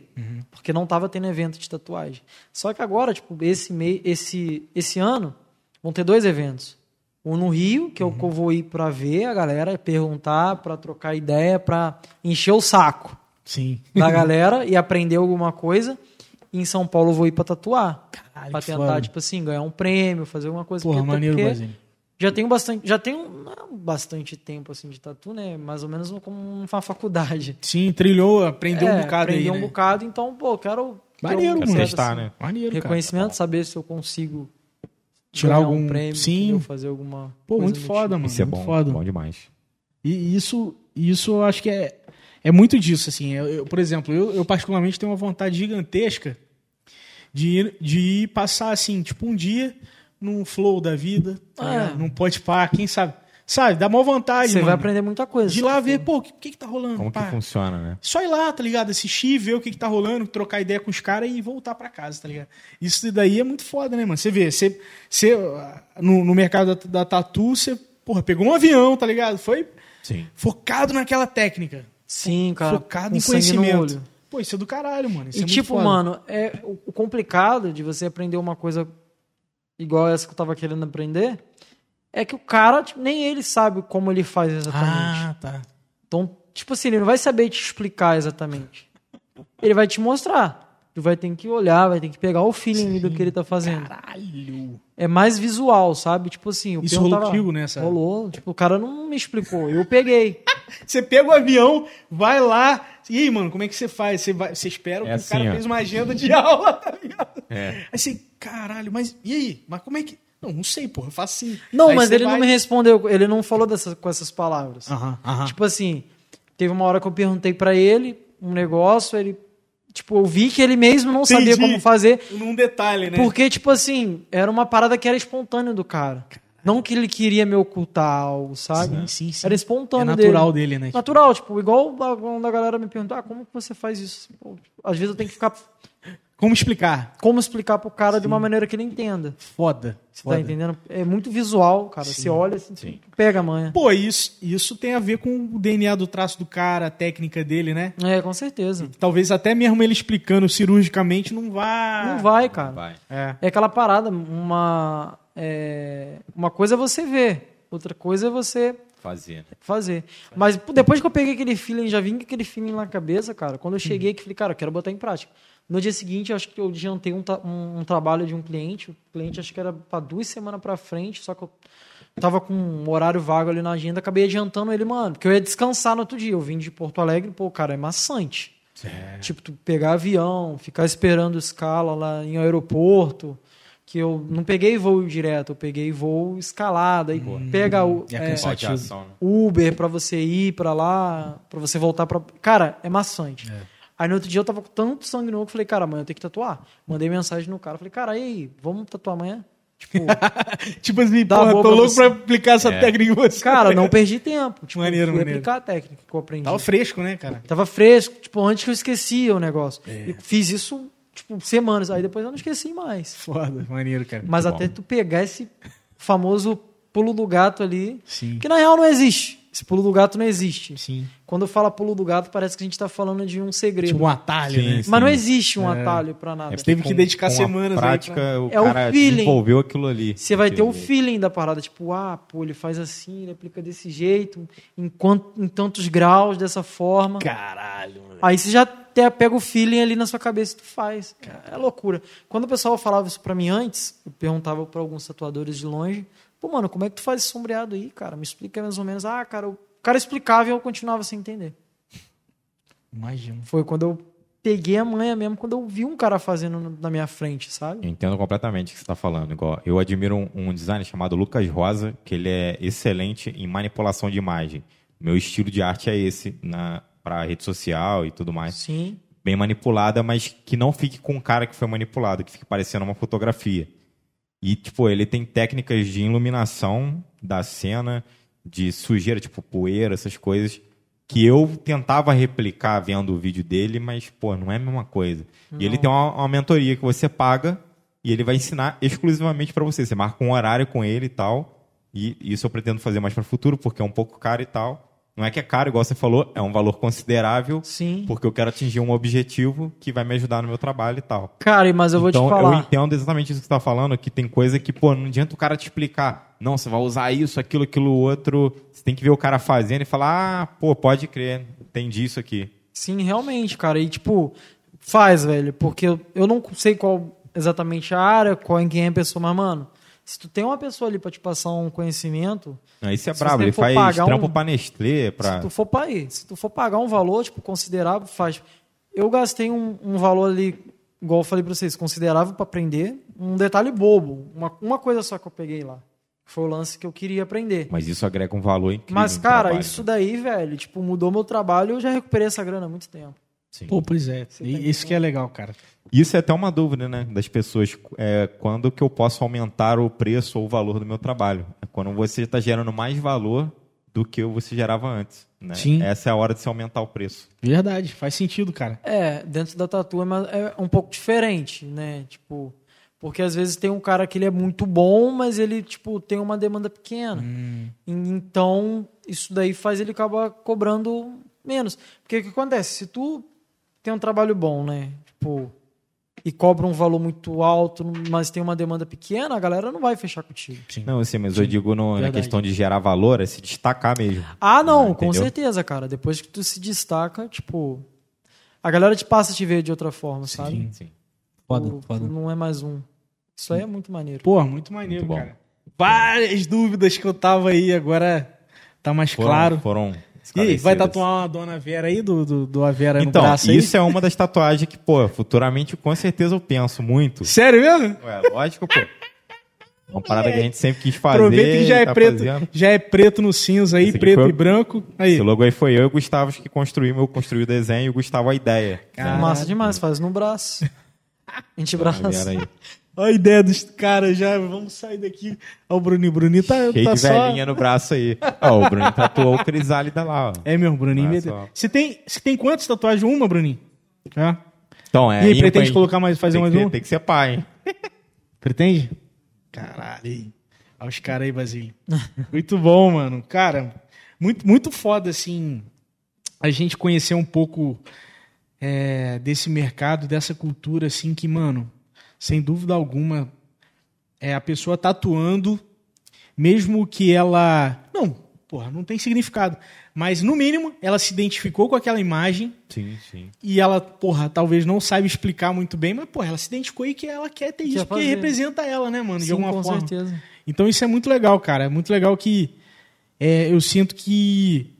Porque não estava tendo evento de tatuagem. Só que agora, tipo, esse, mei, esse, esse ano, vão ter dois eventos. Um no Rio, que eu vou ir para ver a galera, perguntar, para trocar ideia, para encher o saco sim. da galera e aprender alguma coisa. E em São Paulo eu vou ir para tatuar. Caralho, Pra tentar, foda. tipo assim, ganhar um prêmio, fazer alguma coisa. Porra, porque- maneiro, porque já tenho bastante, já tenho não, bastante tempo assim de tatu, né? Mais ou menos como uma faculdade. Sim, trilhou, aprendeu um É, bocado aí. aprendi um né? bocado, então, pô, quero Maneiro, um certo, Testar, assim, né? Maneiro, cara. Reconhecimento, saber se eu consigo Tirar algum- um prêmio, sim. fazer alguma Pô, coisa muito foda, tipo. mano. Isso é muito bom, foda. bom demais. E isso, isso eu acho que é, é muito disso, assim. Eu, eu, por exemplo, eu, eu particularmente tenho uma vontade gigantesca de ir, de ir passar, assim, tipo, um dia num flow da vida, tá ligado? num pode pá, quem sabe? Sabe, dá mó vontade, Você mano. vai aprender muita coisa. De ir lá ver, pô, o que, que que tá rolando? Como que pá? funciona, né? Só ir lá, tá ligado? Assistir, ver o que, que tá rolando, trocar ideia com os caras e voltar pra casa, tá ligado? Isso daí é muito foda, né, mano? Você vê, você, você, ah, no, no mercado da, da tatu, você porra, pegou um avião, tá ligado? Foi Sim. focado naquela técnica. Sim, cara. focado com em conhecimento. olho. Pô, isso é do caralho, mano. Isso E é tipo, foda. mano, é o complicado de você aprender uma coisa igual essa que eu tava querendo aprender é que o cara, tipo, nem ele sabe como ele faz exatamente. Ah, tá. Então, tipo assim, ele não vai saber te explicar exatamente. Ele vai te mostrar. Tu vai ter que olhar, vai ter que pegar o feeling do que ele tá fazendo. Caralho. É mais visual, sabe? Tipo assim, o Isso rolou tava- contigo, né, essa- Rolou. Tipo, o cara não me explicou. Eu peguei. Você pega o avião, vai lá. E aí, mano, como é que você faz? Você, vai, você espera que É o cara assim, ó. fez uma agenda de aula, tá ligado? É. Aí você, caralho, mas e aí? Mas como é que. Não, não sei, porra, eu faço assim. Não, Aí mas ele vai- não me respondeu. Ele não falou dessa, com essas palavras. Aham, aham. Tipo assim, teve uma hora que eu perguntei pra ele um negócio, ele. Tipo, eu vi que ele mesmo não sabia Entendi. como fazer. Num detalhe, né? Porque, tipo assim, era uma parada que era espontânea do cara. Não que ele queria me ocultar algo, sabe? Sim, sim, sim. Era É espontâneo natural dele. dele, né? Tipo, Natural, tipo, igual quando a galera me pergunta, ah, como que você faz isso? Pô, às vezes eu tenho que ficar. Como explicar? Como explicar pro cara de uma maneira que ele entenda. Foda. Você foda. tá entendendo? É muito visual, cara. Você olha assim, Sim. pega a manha. Pô, isso, isso tem a ver com o DNA do traço do cara, a técnica dele, né? É, com certeza. Talvez até mesmo ele explicando cirurgicamente não vá. Não vai, cara. Vai. É. É aquela parada, uma. É, uma coisa é você ver, outra coisa é você Fazer. fazer. Mas depois que eu peguei aquele feeling, já vim com aquele feeling na cabeça, cara. Quando eu cheguei aqui, falei, cara, eu quero botar em prática. No dia seguinte, eu acho que eu adiantei um, um- um trabalho de um cliente. O cliente acho que era para duas semanas para frente, só que eu tava com um horário vago ali na agenda, acabei adiantando ele, mano, porque eu ia descansar no outro dia. Eu vim de Porto Alegre, pô, cara, é maçante. Tipo, tu pegar avião, ficar esperando escala lá em aeroporto, que eu não peguei voo direto, eu peguei voo escalada, aí pega o é é? Uber pra você ir pra lá, pra você voltar pra. Cara, é maçante. Aí no outro dia eu tava com tanto sangue no olho que eu falei, cara, amanhã eu tenho que tatuar. Mandei mensagem no cara, falei, cara, e aí, vamos tatuar amanhã? Tipo, tipo assim, porra, tô pra louco você. pra aplicar essa É. técnica em você. cara, não perdi tempo. Tipo, Maneiro, fui maneiro. aplicar a técnica que eu aprendi. Tava fresco, né, cara? Tava fresco, tipo, antes que eu esquecia o negócio. É. E fiz isso, tipo, semanas. Aí depois eu não esqueci mais. Foda, maneiro, cara. Mas Muito até bom. tu pegar esse famoso pulo do gato ali, Sim. que na real não existe. Esse pulo do gato não existe. Sim. Quando eu falo pulo do gato, parece que a gente tá falando de um segredo. Tipo um atalho, Sim, né? sim. Mas não existe um É. atalho pra nada. Você teve que Com- dedicar com a semanas aí prática, pra- o É o cara feeling. desenvolveu aquilo ali. Você vai ter o Aquele- feeling da parada, tipo, ah, pô, ele faz assim, ele aplica desse jeito, em, quant- em tantos graus, dessa forma. Caralho, mano. Aí você já até pega o feeling ali na sua cabeça e tu faz. É loucura. Quando o pessoal falava isso pra mim antes, eu perguntava pra alguns tatuadores de longe, pô, mano, como é que tu faz esse sombreado aí, cara? Me explica mais ou menos. Ah, cara, o cara explicava e eu continuava sem entender. Imagino. Foi quando eu peguei a manha mesmo, quando eu vi um cara fazendo na minha frente, sabe? Entendo completamente o que você está falando. Igual, eu admiro um, um designer chamado Lucas Rosa, que ele é excelente em manipulação de imagem. Meu estilo de arte é esse, para rede social e tudo mais. Sim. Bem manipulada, mas que não fique com o cara que foi manipulado, que fique parecendo uma fotografia. E, tipo, ele tem técnicas de iluminação da cena, de sujeira, tipo poeira, essas coisas, que eu tentava replicar vendo o vídeo dele, mas, pô, não é a mesma coisa. E ele tem uma, uma mentoria que você paga e ele vai ensinar exclusivamente para você. Você marca um horário com ele e tal. E isso eu pretendo fazer mais para o futuro, porque é um pouco caro e tal. Não é que é caro, igual você falou, é um valor considerável, Sim. porque eu quero atingir um objetivo que vai me ajudar no meu trabalho e tal. Cara, mas eu vou então, te falar. eu entendo exatamente isso que você está falando, que tem coisa que, pô, não adianta o cara te explicar. Não, você vai usar isso, aquilo, aquilo, outro. Você tem que ver o cara fazendo e falar, ah, pô, pode crer, entendi isso aqui. Sim, realmente, cara. E tipo, faz, velho. Porque eu, eu não sei qual exatamente a área, qual em quem é a pessoa, mas, mano, se tu tem uma pessoa ali pra te passar um conhecimento, Não, isso é brabo, ele faz trampo um- pra Nestlé, pra... se tu for pa- se tu for pagar um valor, tipo, considerável, faz. Eu gastei um, um valor ali, igual eu falei pra vocês, considerável pra aprender. Um detalhe bobo. Uma, uma coisa só que eu peguei lá. Foi o lance que eu queria aprender. Mas isso agrega um valor incrível Mas, cara, trabalho, isso né? daí, velho, tipo, mudou meu trabalho eu já recuperei essa grana há muito tempo. Sim. Pô, pois é. E tá Isso que é legal, cara. Isso é até uma dúvida, né, das pessoas. É, quando que eu posso aumentar o preço ou o valor do meu trabalho? É quando você está gerando mais valor do que você gerava antes. Né? Sim. Essa é a hora de se aumentar o preço. Verdade, faz sentido, cara. É, dentro da tatu é, é um pouco diferente, né? Tipo, Porque às vezes tem um cara que ele é muito bom, mas ele, tipo, tem uma demanda pequena. Hum. Então, isso daí faz ele acabar cobrando menos. Porque o que acontece? Se tu tem um trabalho bom, né? Tipo, e cobra um valor muito alto, mas tem uma demanda pequena, a galera não vai fechar contigo. Não, assim, mas eu digo no- na questão de gerar valor, é se destacar mesmo. Ah, não, Ah, com certeza, cara. Depois que tu se destaca, tipo, a galera te passa a te ver de outra forma, sabe? Sim. Foda, Tu- foda. tu não é mais um. Isso aí é muito maneiro. Pô, muito maneiro, Muito bom. cara. Várias dúvidas que eu tava aí, agora tá mais Foram, claro. foram E vai tatuar uma dona Vera aí, do, do, do Avera Então, no braço aí? isso é uma das tatuagens que, pô, futuramente com certeza eu penso muito. Sério mesmo? Ué, lógico, pô. Uma parada que a gente sempre quis fazer. Aproveita que já é tá preto, fazendo. já é preto no cinza aí, Esse preto foi- e branco. Aí. Esse logo aí foi eu e o Gustavo que construímos, eu construí o desenho e o Gustavo a ideia. Caralho. Massa demais, faz no braço. Galera aí. Olha a ideia dos caras já. Vamos sair daqui. Olha o Bruninho. Bruninho tá, Cheio tá de só. velhinha no braço aí. Ó, o Bruno tatuou o Crisálida lá, ó. É mesmo, Bruninho. Só. Você tem, você tem quantas tatuagens? Uma, Bruninho? É. Então, é. e aí, ímpar, pretende colocar mais, fazer tem mais que uma? Tem que ser pai, hein? Pretende? Caralho. aí. Olha os caras aí, Basílio. muito bom, mano. Cara, muito, muito foda, assim, a gente conhecer um pouco é, desse mercado, dessa cultura, assim, que, mano, sem dúvida alguma, é a pessoa tatuando, mesmo que ela. Não, porra, não tem significado. Mas, no mínimo, ela se identificou com aquela imagem Sim, sim. e ela, porra, talvez não saiba explicar muito bem, mas, porra, ela se identificou e que ela quer ter Quer isso, porque representa ela, né, mano, de Sim, alguma com forma. certeza. Então isso é muito legal, cara. É muito legal que é, eu sinto que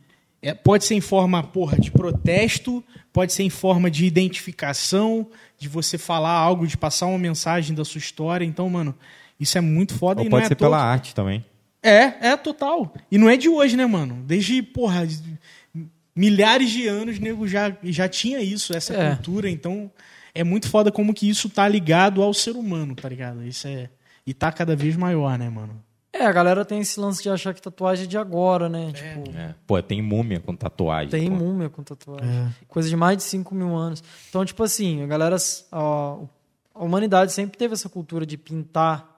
é, pode ser em forma, porra, de protesto, pode ser em forma de identificação, de você falar algo, de passar uma mensagem da sua história. Então, mano, isso é muito foda Ou e pode não é ser toa pela arte também. é, é total. E não é de hoje, né, mano? Desde, porra, milhares de anos, nego já, já tinha isso, essa É. cultura. Então, é muito foda como que isso tá ligado ao ser humano, tá ligado? Isso é. E tá cada vez maior, né, mano? É, a galera tem esse lance de achar que tatuagem é de agora, né? Tipo, É. Pô, tem múmia com tatuagem. tem pô. múmia com tatuagem. É. Coisa de mais de 5 mil anos. Então, tipo assim, a galera. A, a humanidade sempre teve essa cultura de pintar.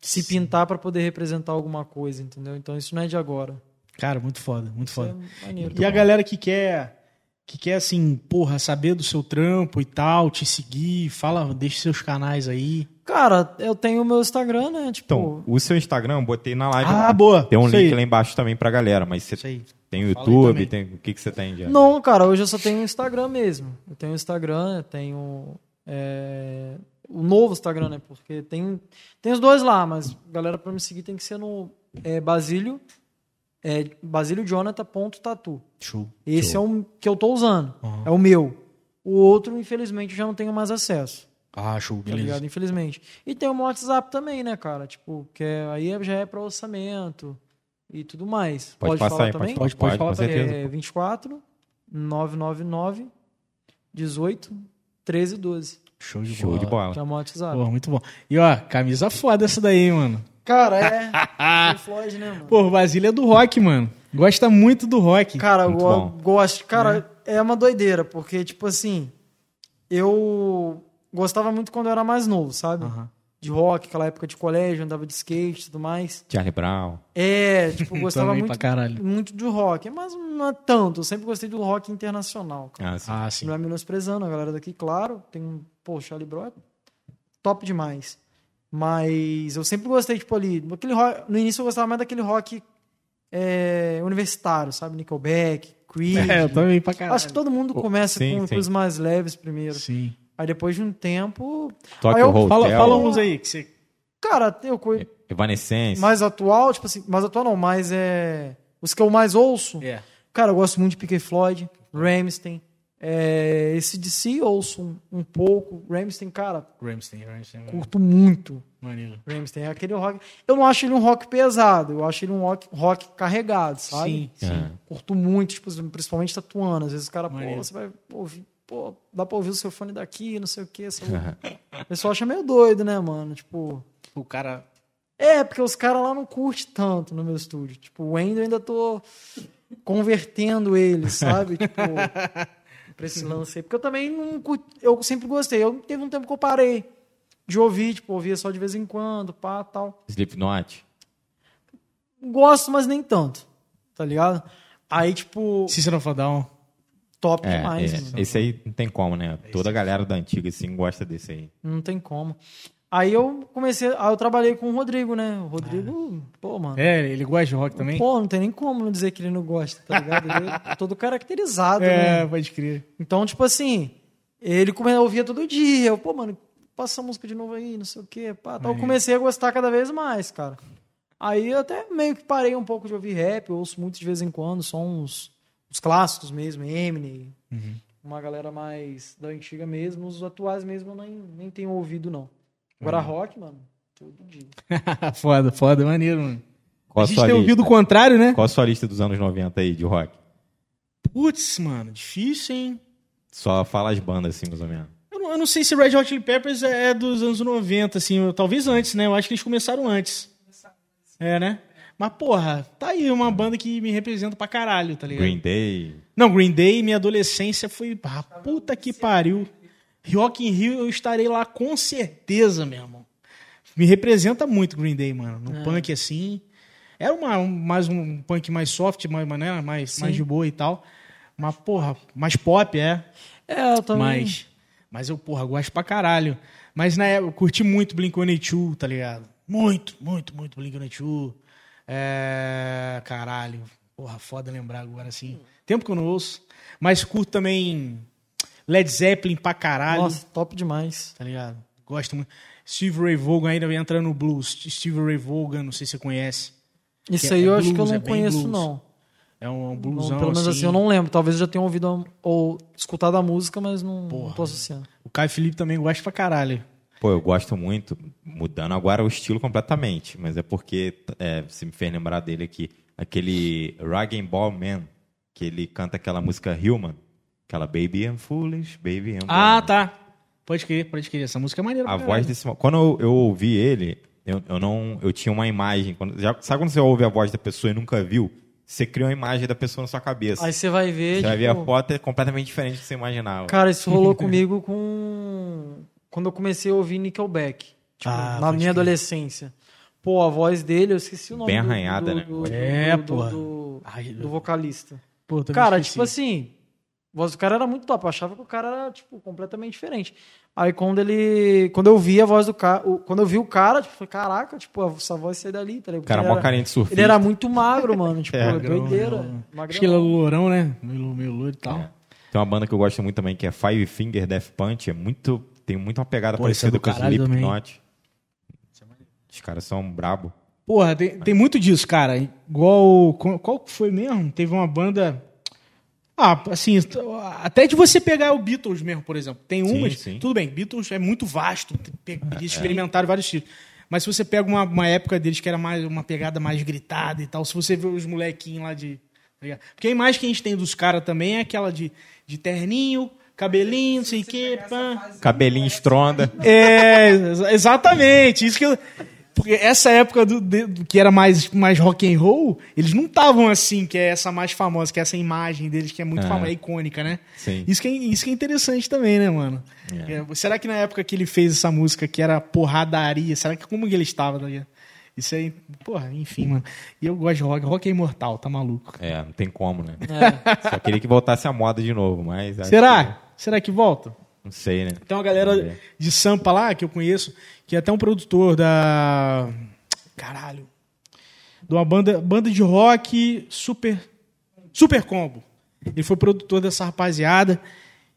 Se pintar pra poder representar alguma coisa, entendeu? Então isso não é de agora. Cara, muito foda, muito Isso foda. é maneiro. E a galera que quer, que quer assim, porra, saber do seu trampo e tal, te seguir, fala, deixa seus canais aí. Cara, eu tenho o meu Instagram, né? Tipo, Então, o seu Instagram eu botei na live. Ah, boa. Tem um Isso link aí. lá embaixo também pra galera, mas você tem o YouTube, tem o que, que você tem, já? Não, cara, hoje eu só tenho o Instagram mesmo. Eu tenho o Instagram, eu tenho é, o novo Instagram, né? Porque tem, tem os dois lá, mas galera pra me seguir tem que ser no é, Basílio, é, basiliojonathan.tatu. Show. Esse é o que eu tô usando, Uhum. é o meu. O outro, infelizmente, eu já não tenho mais acesso, Ah, show, tá beleza. ligado? Infelizmente. E tem o meu WhatsApp também, né, cara? Tipo, que é- aí já é pra orçamento e tudo mais. Pode, passar falar aí, também? pode, Pode- pode pode, falar com também. certeza. É 24 999 18 13 12. Show de Show bola. de bola. Que é o meu WhatsApp. Pô, muito bom. E ó, camisa foda essa daí, mano. Cara, é. Pink Floyd, né, mano? Pô, o Basílio é do rock, mano. Gosta muito do rock. Cara, eu Muito go- bom. gosto. Cara, é uma doideira, porque, tipo assim, eu gostava muito quando eu era mais novo, sabe? De rock, aquela época de colégio, andava de skate e tudo mais. Charlie Brown. É, tipo, eu gostava muito, muito de rock. Mas não é tanto. Eu sempre gostei do rock internacional, cara. Ah, sim. Ah, sim. Não é menosprezando a galera daqui, claro. Tem um. Pô, Charlie Brown é top demais. Mas eu sempre gostei, tipo, ali. Aquele rock, no início eu gostava mais daquele rock é, universitário, sabe? Nickelback, Creed. É, eu também pra caralho. Acho que todo mundo começa sim, com sim. coisas mais leves primeiro. Sim. Aí depois de um tempo. Toque Aí eu- Hotel. Fala, fala uns aí que você. Cara, eu Evanescence. mais atual, tipo assim, mais atual não, mais é. Os que eu mais ouço. É. Cara, eu gosto muito de Pink Floyd, Ramstein. É, esse DC ouço um, um pouco. Ramstein, cara, Ramstein, Ramstein. curto muito. Maneiro. Ramstein é aquele rock. Eu não acho ele um rock pesado, eu acho ele um rock, rock carregado, sabe? Sim, sim. É. Curto muito, tipo, principalmente tatuando. Às vezes o cara, pô, Maneiro. você vai ouvir, pô, dá pra ouvir o seu fone daqui, não sei o quê. lá. o pessoal acha meio doido, né, mano? Tipo. O cara. É, porque os caras lá não curtem tanto no meu estúdio. Tipo, o Wendel ainda tô convertendo ele, sabe? tipo, pra esse lance aí. Porque eu também não eu sempre gostei. Eu teve um tempo que eu parei de ouvir, tipo, ouvia só de vez em quando, pá, tal. Slipknot. Gosto, mas nem tanto, tá ligado? Aí, tipo, System of a Down. top É, demais. é, esse aí não tem como, né? Toda a galera da antiga, assim, gosta desse aí. Não tem como. Aí eu comecei, aí eu trabalhei com o Rodrigo, né? O Rodrigo, pô, mano. É, ele gosta de rock também? Pô, não tem nem como não dizer que ele não gosta, tá ligado? Ele é todo caracterizado, É, né? pode crer. Então, tipo assim, ele ouvia todo dia. Eu, pô, mano, passa essa música de novo aí, não sei o quê. Pá. Então eu comecei a gostar cada vez mais, cara. Aí eu até meio que parei um pouco de ouvir rap, eu ouço muito de vez em quando, só uns, os clássicos mesmo, Eminem, uma galera mais da antiga mesmo, os atuais mesmo eu nem, nem tenho ouvido, não. Agora rock, mano, todo dia. foda, foda, maneiro, mano. Qual a a gente tem lista? ouvido o contrário, né? Qual a sua lista dos anos 90 aí, de rock? Putz, mano, difícil, hein? Só fala as bandas, assim, mais ou menos. Eu não, eu não sei se Red Hot Chili Peppers é dos anos 90, assim, talvez antes, né? Eu acho que eles começaram antes. É, né? Mas, porra, tá aí uma banda que me representa pra caralho, tá ligado? Green Day. Não, Green Day, minha adolescência foi. Ah, puta que pariu. Rock in Rio eu estarei lá com certeza, meu irmão. Me representa muito Green Day, mano. No punk assim. Era uma, um- mais um punk mais soft, mais, né? mais, mais de boa e tal. Mas, porra, mais pop, é. É, eu também. Mas, mas eu, porra, gosto pra caralho. Mas na época, eu curti muito Blink-182, tá ligado? Muito, muito, muito Blink-182. É... Caralho. Porra, foda lembrar agora, assim. Tempo que eu não ouço. Mas curto também Led Zeppelin pra caralho, Nossa, top demais. tá ligado? Gosto muito. Steve Ray Vaughan ainda entrando no blues. Steve Ray Vaughan, não sei se você conhece. Isso Que aí é eu acho que eu blues, não é conheço, blues. não. É um, um Não, bluesão Pelo menos assim, eu não lembro. Talvez eu já tenha ouvido a- ou escutado a música, mas não, não tô associando. O Caio Felipe também gosta pra caralho. Pô, eu gosto muito, mudando agora o estilo completamente, mas é porque é, você me fez lembrar dele aqui, aquele Rag and Ball Man, que ele canta aquela música Human, aquela Baby I'm Foolish, Baby I'm Ah, Blind. tá. Pode crer, pode crer. Essa música é maneira A voz desse. Quando eu, eu ouvi ele, eu, eu não. Eu tinha uma imagem. Quando, já, sabe quando você ouve a voz da pessoa e nunca viu? Você cria uma imagem da pessoa na sua cabeça. Aí você vai ver. você vai ver tipo, a foto é completamente diferente do que você imaginava. Cara, isso rolou comigo com. Quando eu comecei a ouvir Nickelback. Tipo, Ah, na minha crer. adolescência. Pô, a voz dele, eu esqueci o nome. Bem do- arranhada, do, né? Do, do, É, do- porra. Do, do vocalista. Pô, Cara, tipo assim, voz do cara era muito top. Eu achava que o cara era, tipo, completamente diferente. Aí quando ele. Quando eu vi a voz do cara. o- Quando eu vi o cara, tipo, falei, caraca, tipo, essa voz sai dali, tá ligado? O cara, mó carinha de surfista. ele era muito magro, mano. Tipo, É. doideira. Acho que ele é lourão, né? Meio, meio louro e tal. É. Tem uma banda que eu gosto muito também, que é Five Finger Death Punch. É muito, tem muito uma pegada Pô, é parecida do com também. Slipknot. Os caras são brabo. Porra, tem, tem muito disso, cara. Igual. Qual qual que foi mesmo? Teve uma banda. Ah, assim, até de você pegar o Beatles mesmo, por exemplo. Tem Sim, umas. sim. Tudo bem, Beatles é muito vasto. tem- Eles experimentaram vários estilos. Mas se você pega uma, uma época deles que era mais uma pegada mais gritada e tal, se você vê os molequinhos lá de. tá? Porque a imagem que a gente tem dos caras também é aquela de, de terninho, cabelinho, não sei o quê. Pã. Cabelinho estronda. É, ex- exatamente. Isso que eu- porque essa época do, de- do que era mais, mais rock and roll, eles não estavam assim, que é essa mais famosa, que é essa imagem deles que é muito É. famosa, é icônica, né? Sim. Isso que, é, isso que é interessante também, né, mano? É, será que na época que ele fez essa música, que era porradaria, será que como que ele estava? Tá ligado? Isso aí, porra, enfim, mano. E eu gosto de rock. Rock é imortal, tá maluco. É, não tem como, né? É. Só queria que voltasse a moda de novo, mas. Será? que- Será que volta? Não sei, né? Tem uma galera de Sampa lá, que eu conheço, que é até um produtor da. Caralho. De uma banda, banda de rock super. Super combo. Ele foi produtor dessa rapaziada.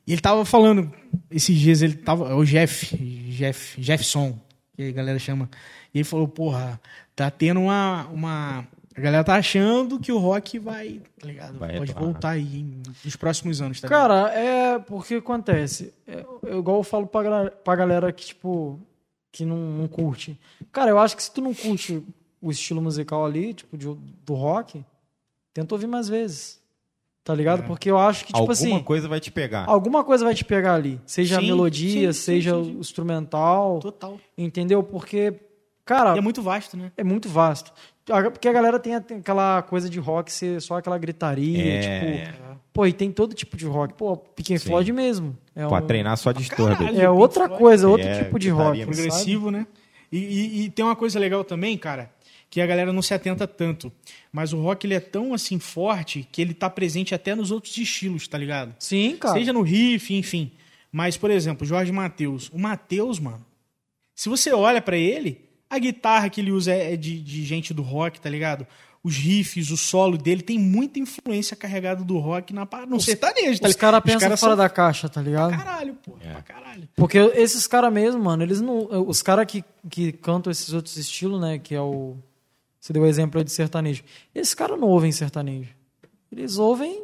E ele tava falando, esses dias, ele tava. é O Jeff, Jeff, Jeffson, que a galera chama. E ele falou, porra, tá tendo uma. uma a galera tá achando que o rock vai, tá ligado? Vai Pode retornar. voltar aí nos próximos anos, tá ligado? Cara, é porque acontece. É, eu, igual eu falo pra, pra galera que, tipo, que não, não curte. Cara, eu acho que se tu não curte o estilo musical ali, tipo, de- do rock, tenta ouvir mais vezes. Tá ligado? Porque eu acho que, tipo Alguma assim, coisa vai te pegar. alguma coisa vai te pegar ali. Seja a Sim, melodia, sim, sim, seja sim, sim. o instrumental. Total. Entendeu? Porque, cara, E é muito vasto, né? é muito vasto. A- Porque a galera tem, tem aquela coisa de rock ser só aquela gritaria, É. tipo, Pô, e tem todo tipo de rock. Pô, Pink Sim. Floyd mesmo. É, Pra um- treinar só Disturbed. caralho. é outra Pink coisa, outro É, tipo de rock. mesmo. sabe? progressivo, né? E, e- e tem uma coisa legal também, cara, que a galera não se atenta tanto. Mas o rock ele é tão assim forte que ele tá presente até nos outros estilos, tá ligado? Sim, cara. Seja no riff, enfim. Mas, por exemplo, Jorge Matheus. O Matheus, mano, se você olha pra ele, a guitarra que ele usa é de, de gente do rock, tá ligado? Os riffs, o solo dele tem muita influência carregada do rock na no sertanejo, tá Os caras pensam caras fora são da caixa, tá ligado? pra caralho, pô. É. Pra caralho. Porque esses caras mesmo, mano, eles não. Os caras que, que cantam esses outros estilos, né? Que é o. Você deu o exemplo aí de sertanejo. Esses caras não ouvem sertanejo. Eles ouvem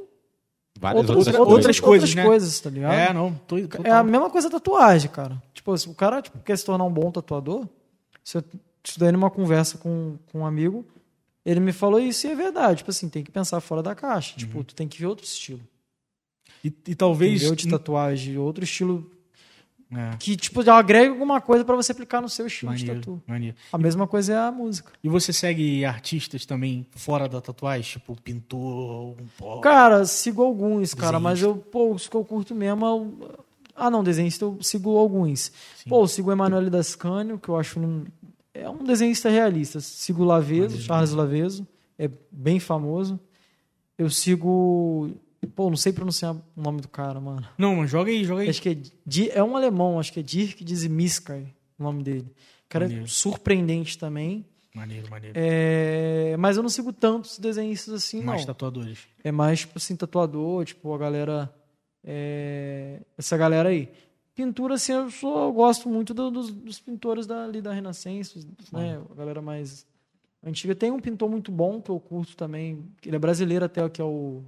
Várias outras, outras, outra- outras coisas. coisas, né? coisas, tá ligado? É, não. Tô, É a total. mesma coisa tatuagem, cara. Tipo, se o cara tipo, quer se tornar um bom tatuador, se eu estudei numa conversa com, com um amigo, ele me falou isso e é verdade. Tipo assim, tem que pensar fora da caixa. Uhum. Tipo, tu tem que ver outro estilo. E, e talvez. Entendeu? De tatuagem, outro estilo É, que, tipo, já agrega alguma coisa pra você aplicar no seu estilo de maneiro, tatu. maneiro. A mesma coisa é a música. E você segue artistas também fora da tatuagem? Tipo, pintor, um pó. Cara, sigo alguns, cara, mas eu, pô, os que eu curto mesmo o... Ah, não, desenhista eu sigo alguns. Pô, eu sigo o Emanuele Dascânio, que eu acho um, é um desenhista realista. Sigo o Laveso, Charles Laveso, é bem famoso. Eu sigo... Pô, não sei pronunciar o nome do cara, mano. Não, mano, joga aí, joga aí. Acho que é, é um alemão, acho que é Dirk Dizimiskay, o nome dele. O cara é Maneiro. surpreendente também. Maneiro, maneiro. É, mas eu não sigo tantos desenhistas assim, Mais não. tatuadores. É mais, tipo assim, tatuador, tipo, a galera. é, essa galera aí. Pintura, assim, eu, sou, eu gosto muito do- dos, dos pintores da, ali da Renascença, né? A galera mais antiga. Tem um pintor muito bom que eu curto também, que ele é brasileiro até, que é o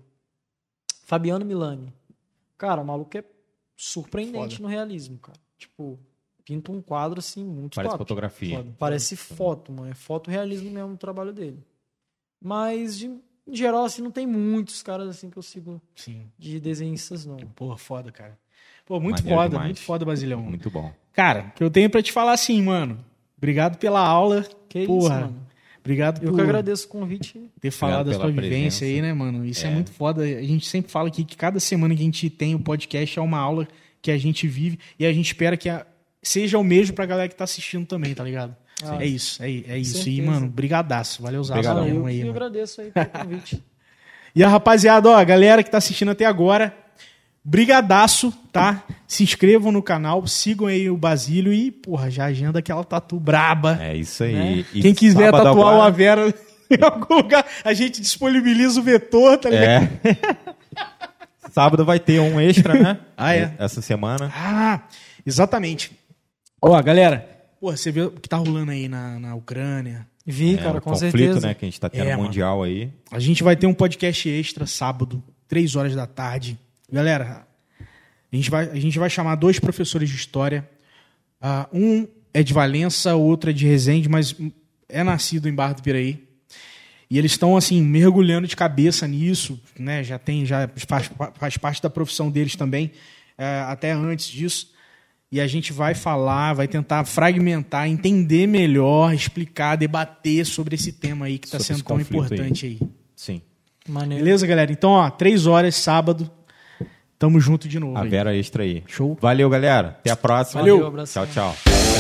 Fabiano Milani. Cara, o maluco é surpreendente Foda. no realismo, cara. Tipo, pinta um quadro, assim, muito Parece top. fotografia. Foda. Parece foto, mano. É fotorrealismo mesmo no trabalho dele. Mas, de, em geral, assim, não tem muitos caras assim que eu sigo Sim. de desenhistas, não. Porra, foda, cara. Pô, muito Maneiro foda, demais. muito foda, Basilhão. Muito bom. Cara, o que eu tenho pra te falar assim, mano. Obrigado pela aula. Que Porra. isso, mano. Obrigado Eu por que agradeço o convite. ter falado da sua vivência presença. aí, né, mano? Isso é. É. muito foda. A gente sempre fala aqui que cada semana que a gente tem o podcast é uma aula que a gente vive e a gente espera que a- seja o mesmo pra galera que tá assistindo também, tá ligado? Ah, é isso, é, é isso. E, certeza. mano, brigadaço. Valeu. Ah, eu aí, que mano. agradeço aí pelo convite. E a rapaziada, ó, a galera que tá assistindo até agora, brigadaço, tá? Se inscrevam no canal, sigam aí o Basílio e, porra, já agenda aquela tatu braba. É isso aí. Né? E Quem quiser tatuar o Avera em algum lugar, a gente disponibiliza o vetor, tá ligado? É. Sábado vai ter um extra, né? Ah, é? Essa semana. Ah, exatamente. Ó, galera, porra, você vê o que tá rolando aí na, na Ucrânia. Vi, É, cara, o com conflito, certeza. né? Que a gente tá tendo É, mano. mundial aí. A gente vai ter um podcast extra sábado, três horas da tarde. Galera, a gente vai, a gente vai chamar dois professores de história. Ah, um é de Valença, o outro é de Resende, mas é nascido em Barra do Piraí. E eles estão assim mergulhando de cabeça nisso, né? Já tem, já faz, faz parte da profissão deles também, é, até antes disso. E a gente vai falar, vai tentar fragmentar, entender melhor, explicar, debater sobre esse tema aí que está sendo tão conflito aí. importante aí. Sim. Maneiro. Beleza, galera? Então, ó, três horas, sábado. Tamo junto de novo. A aí. Vera extra aí. Show. Valeu, galera. Até a próxima. Valeu. Valeu. Tchau, tchau.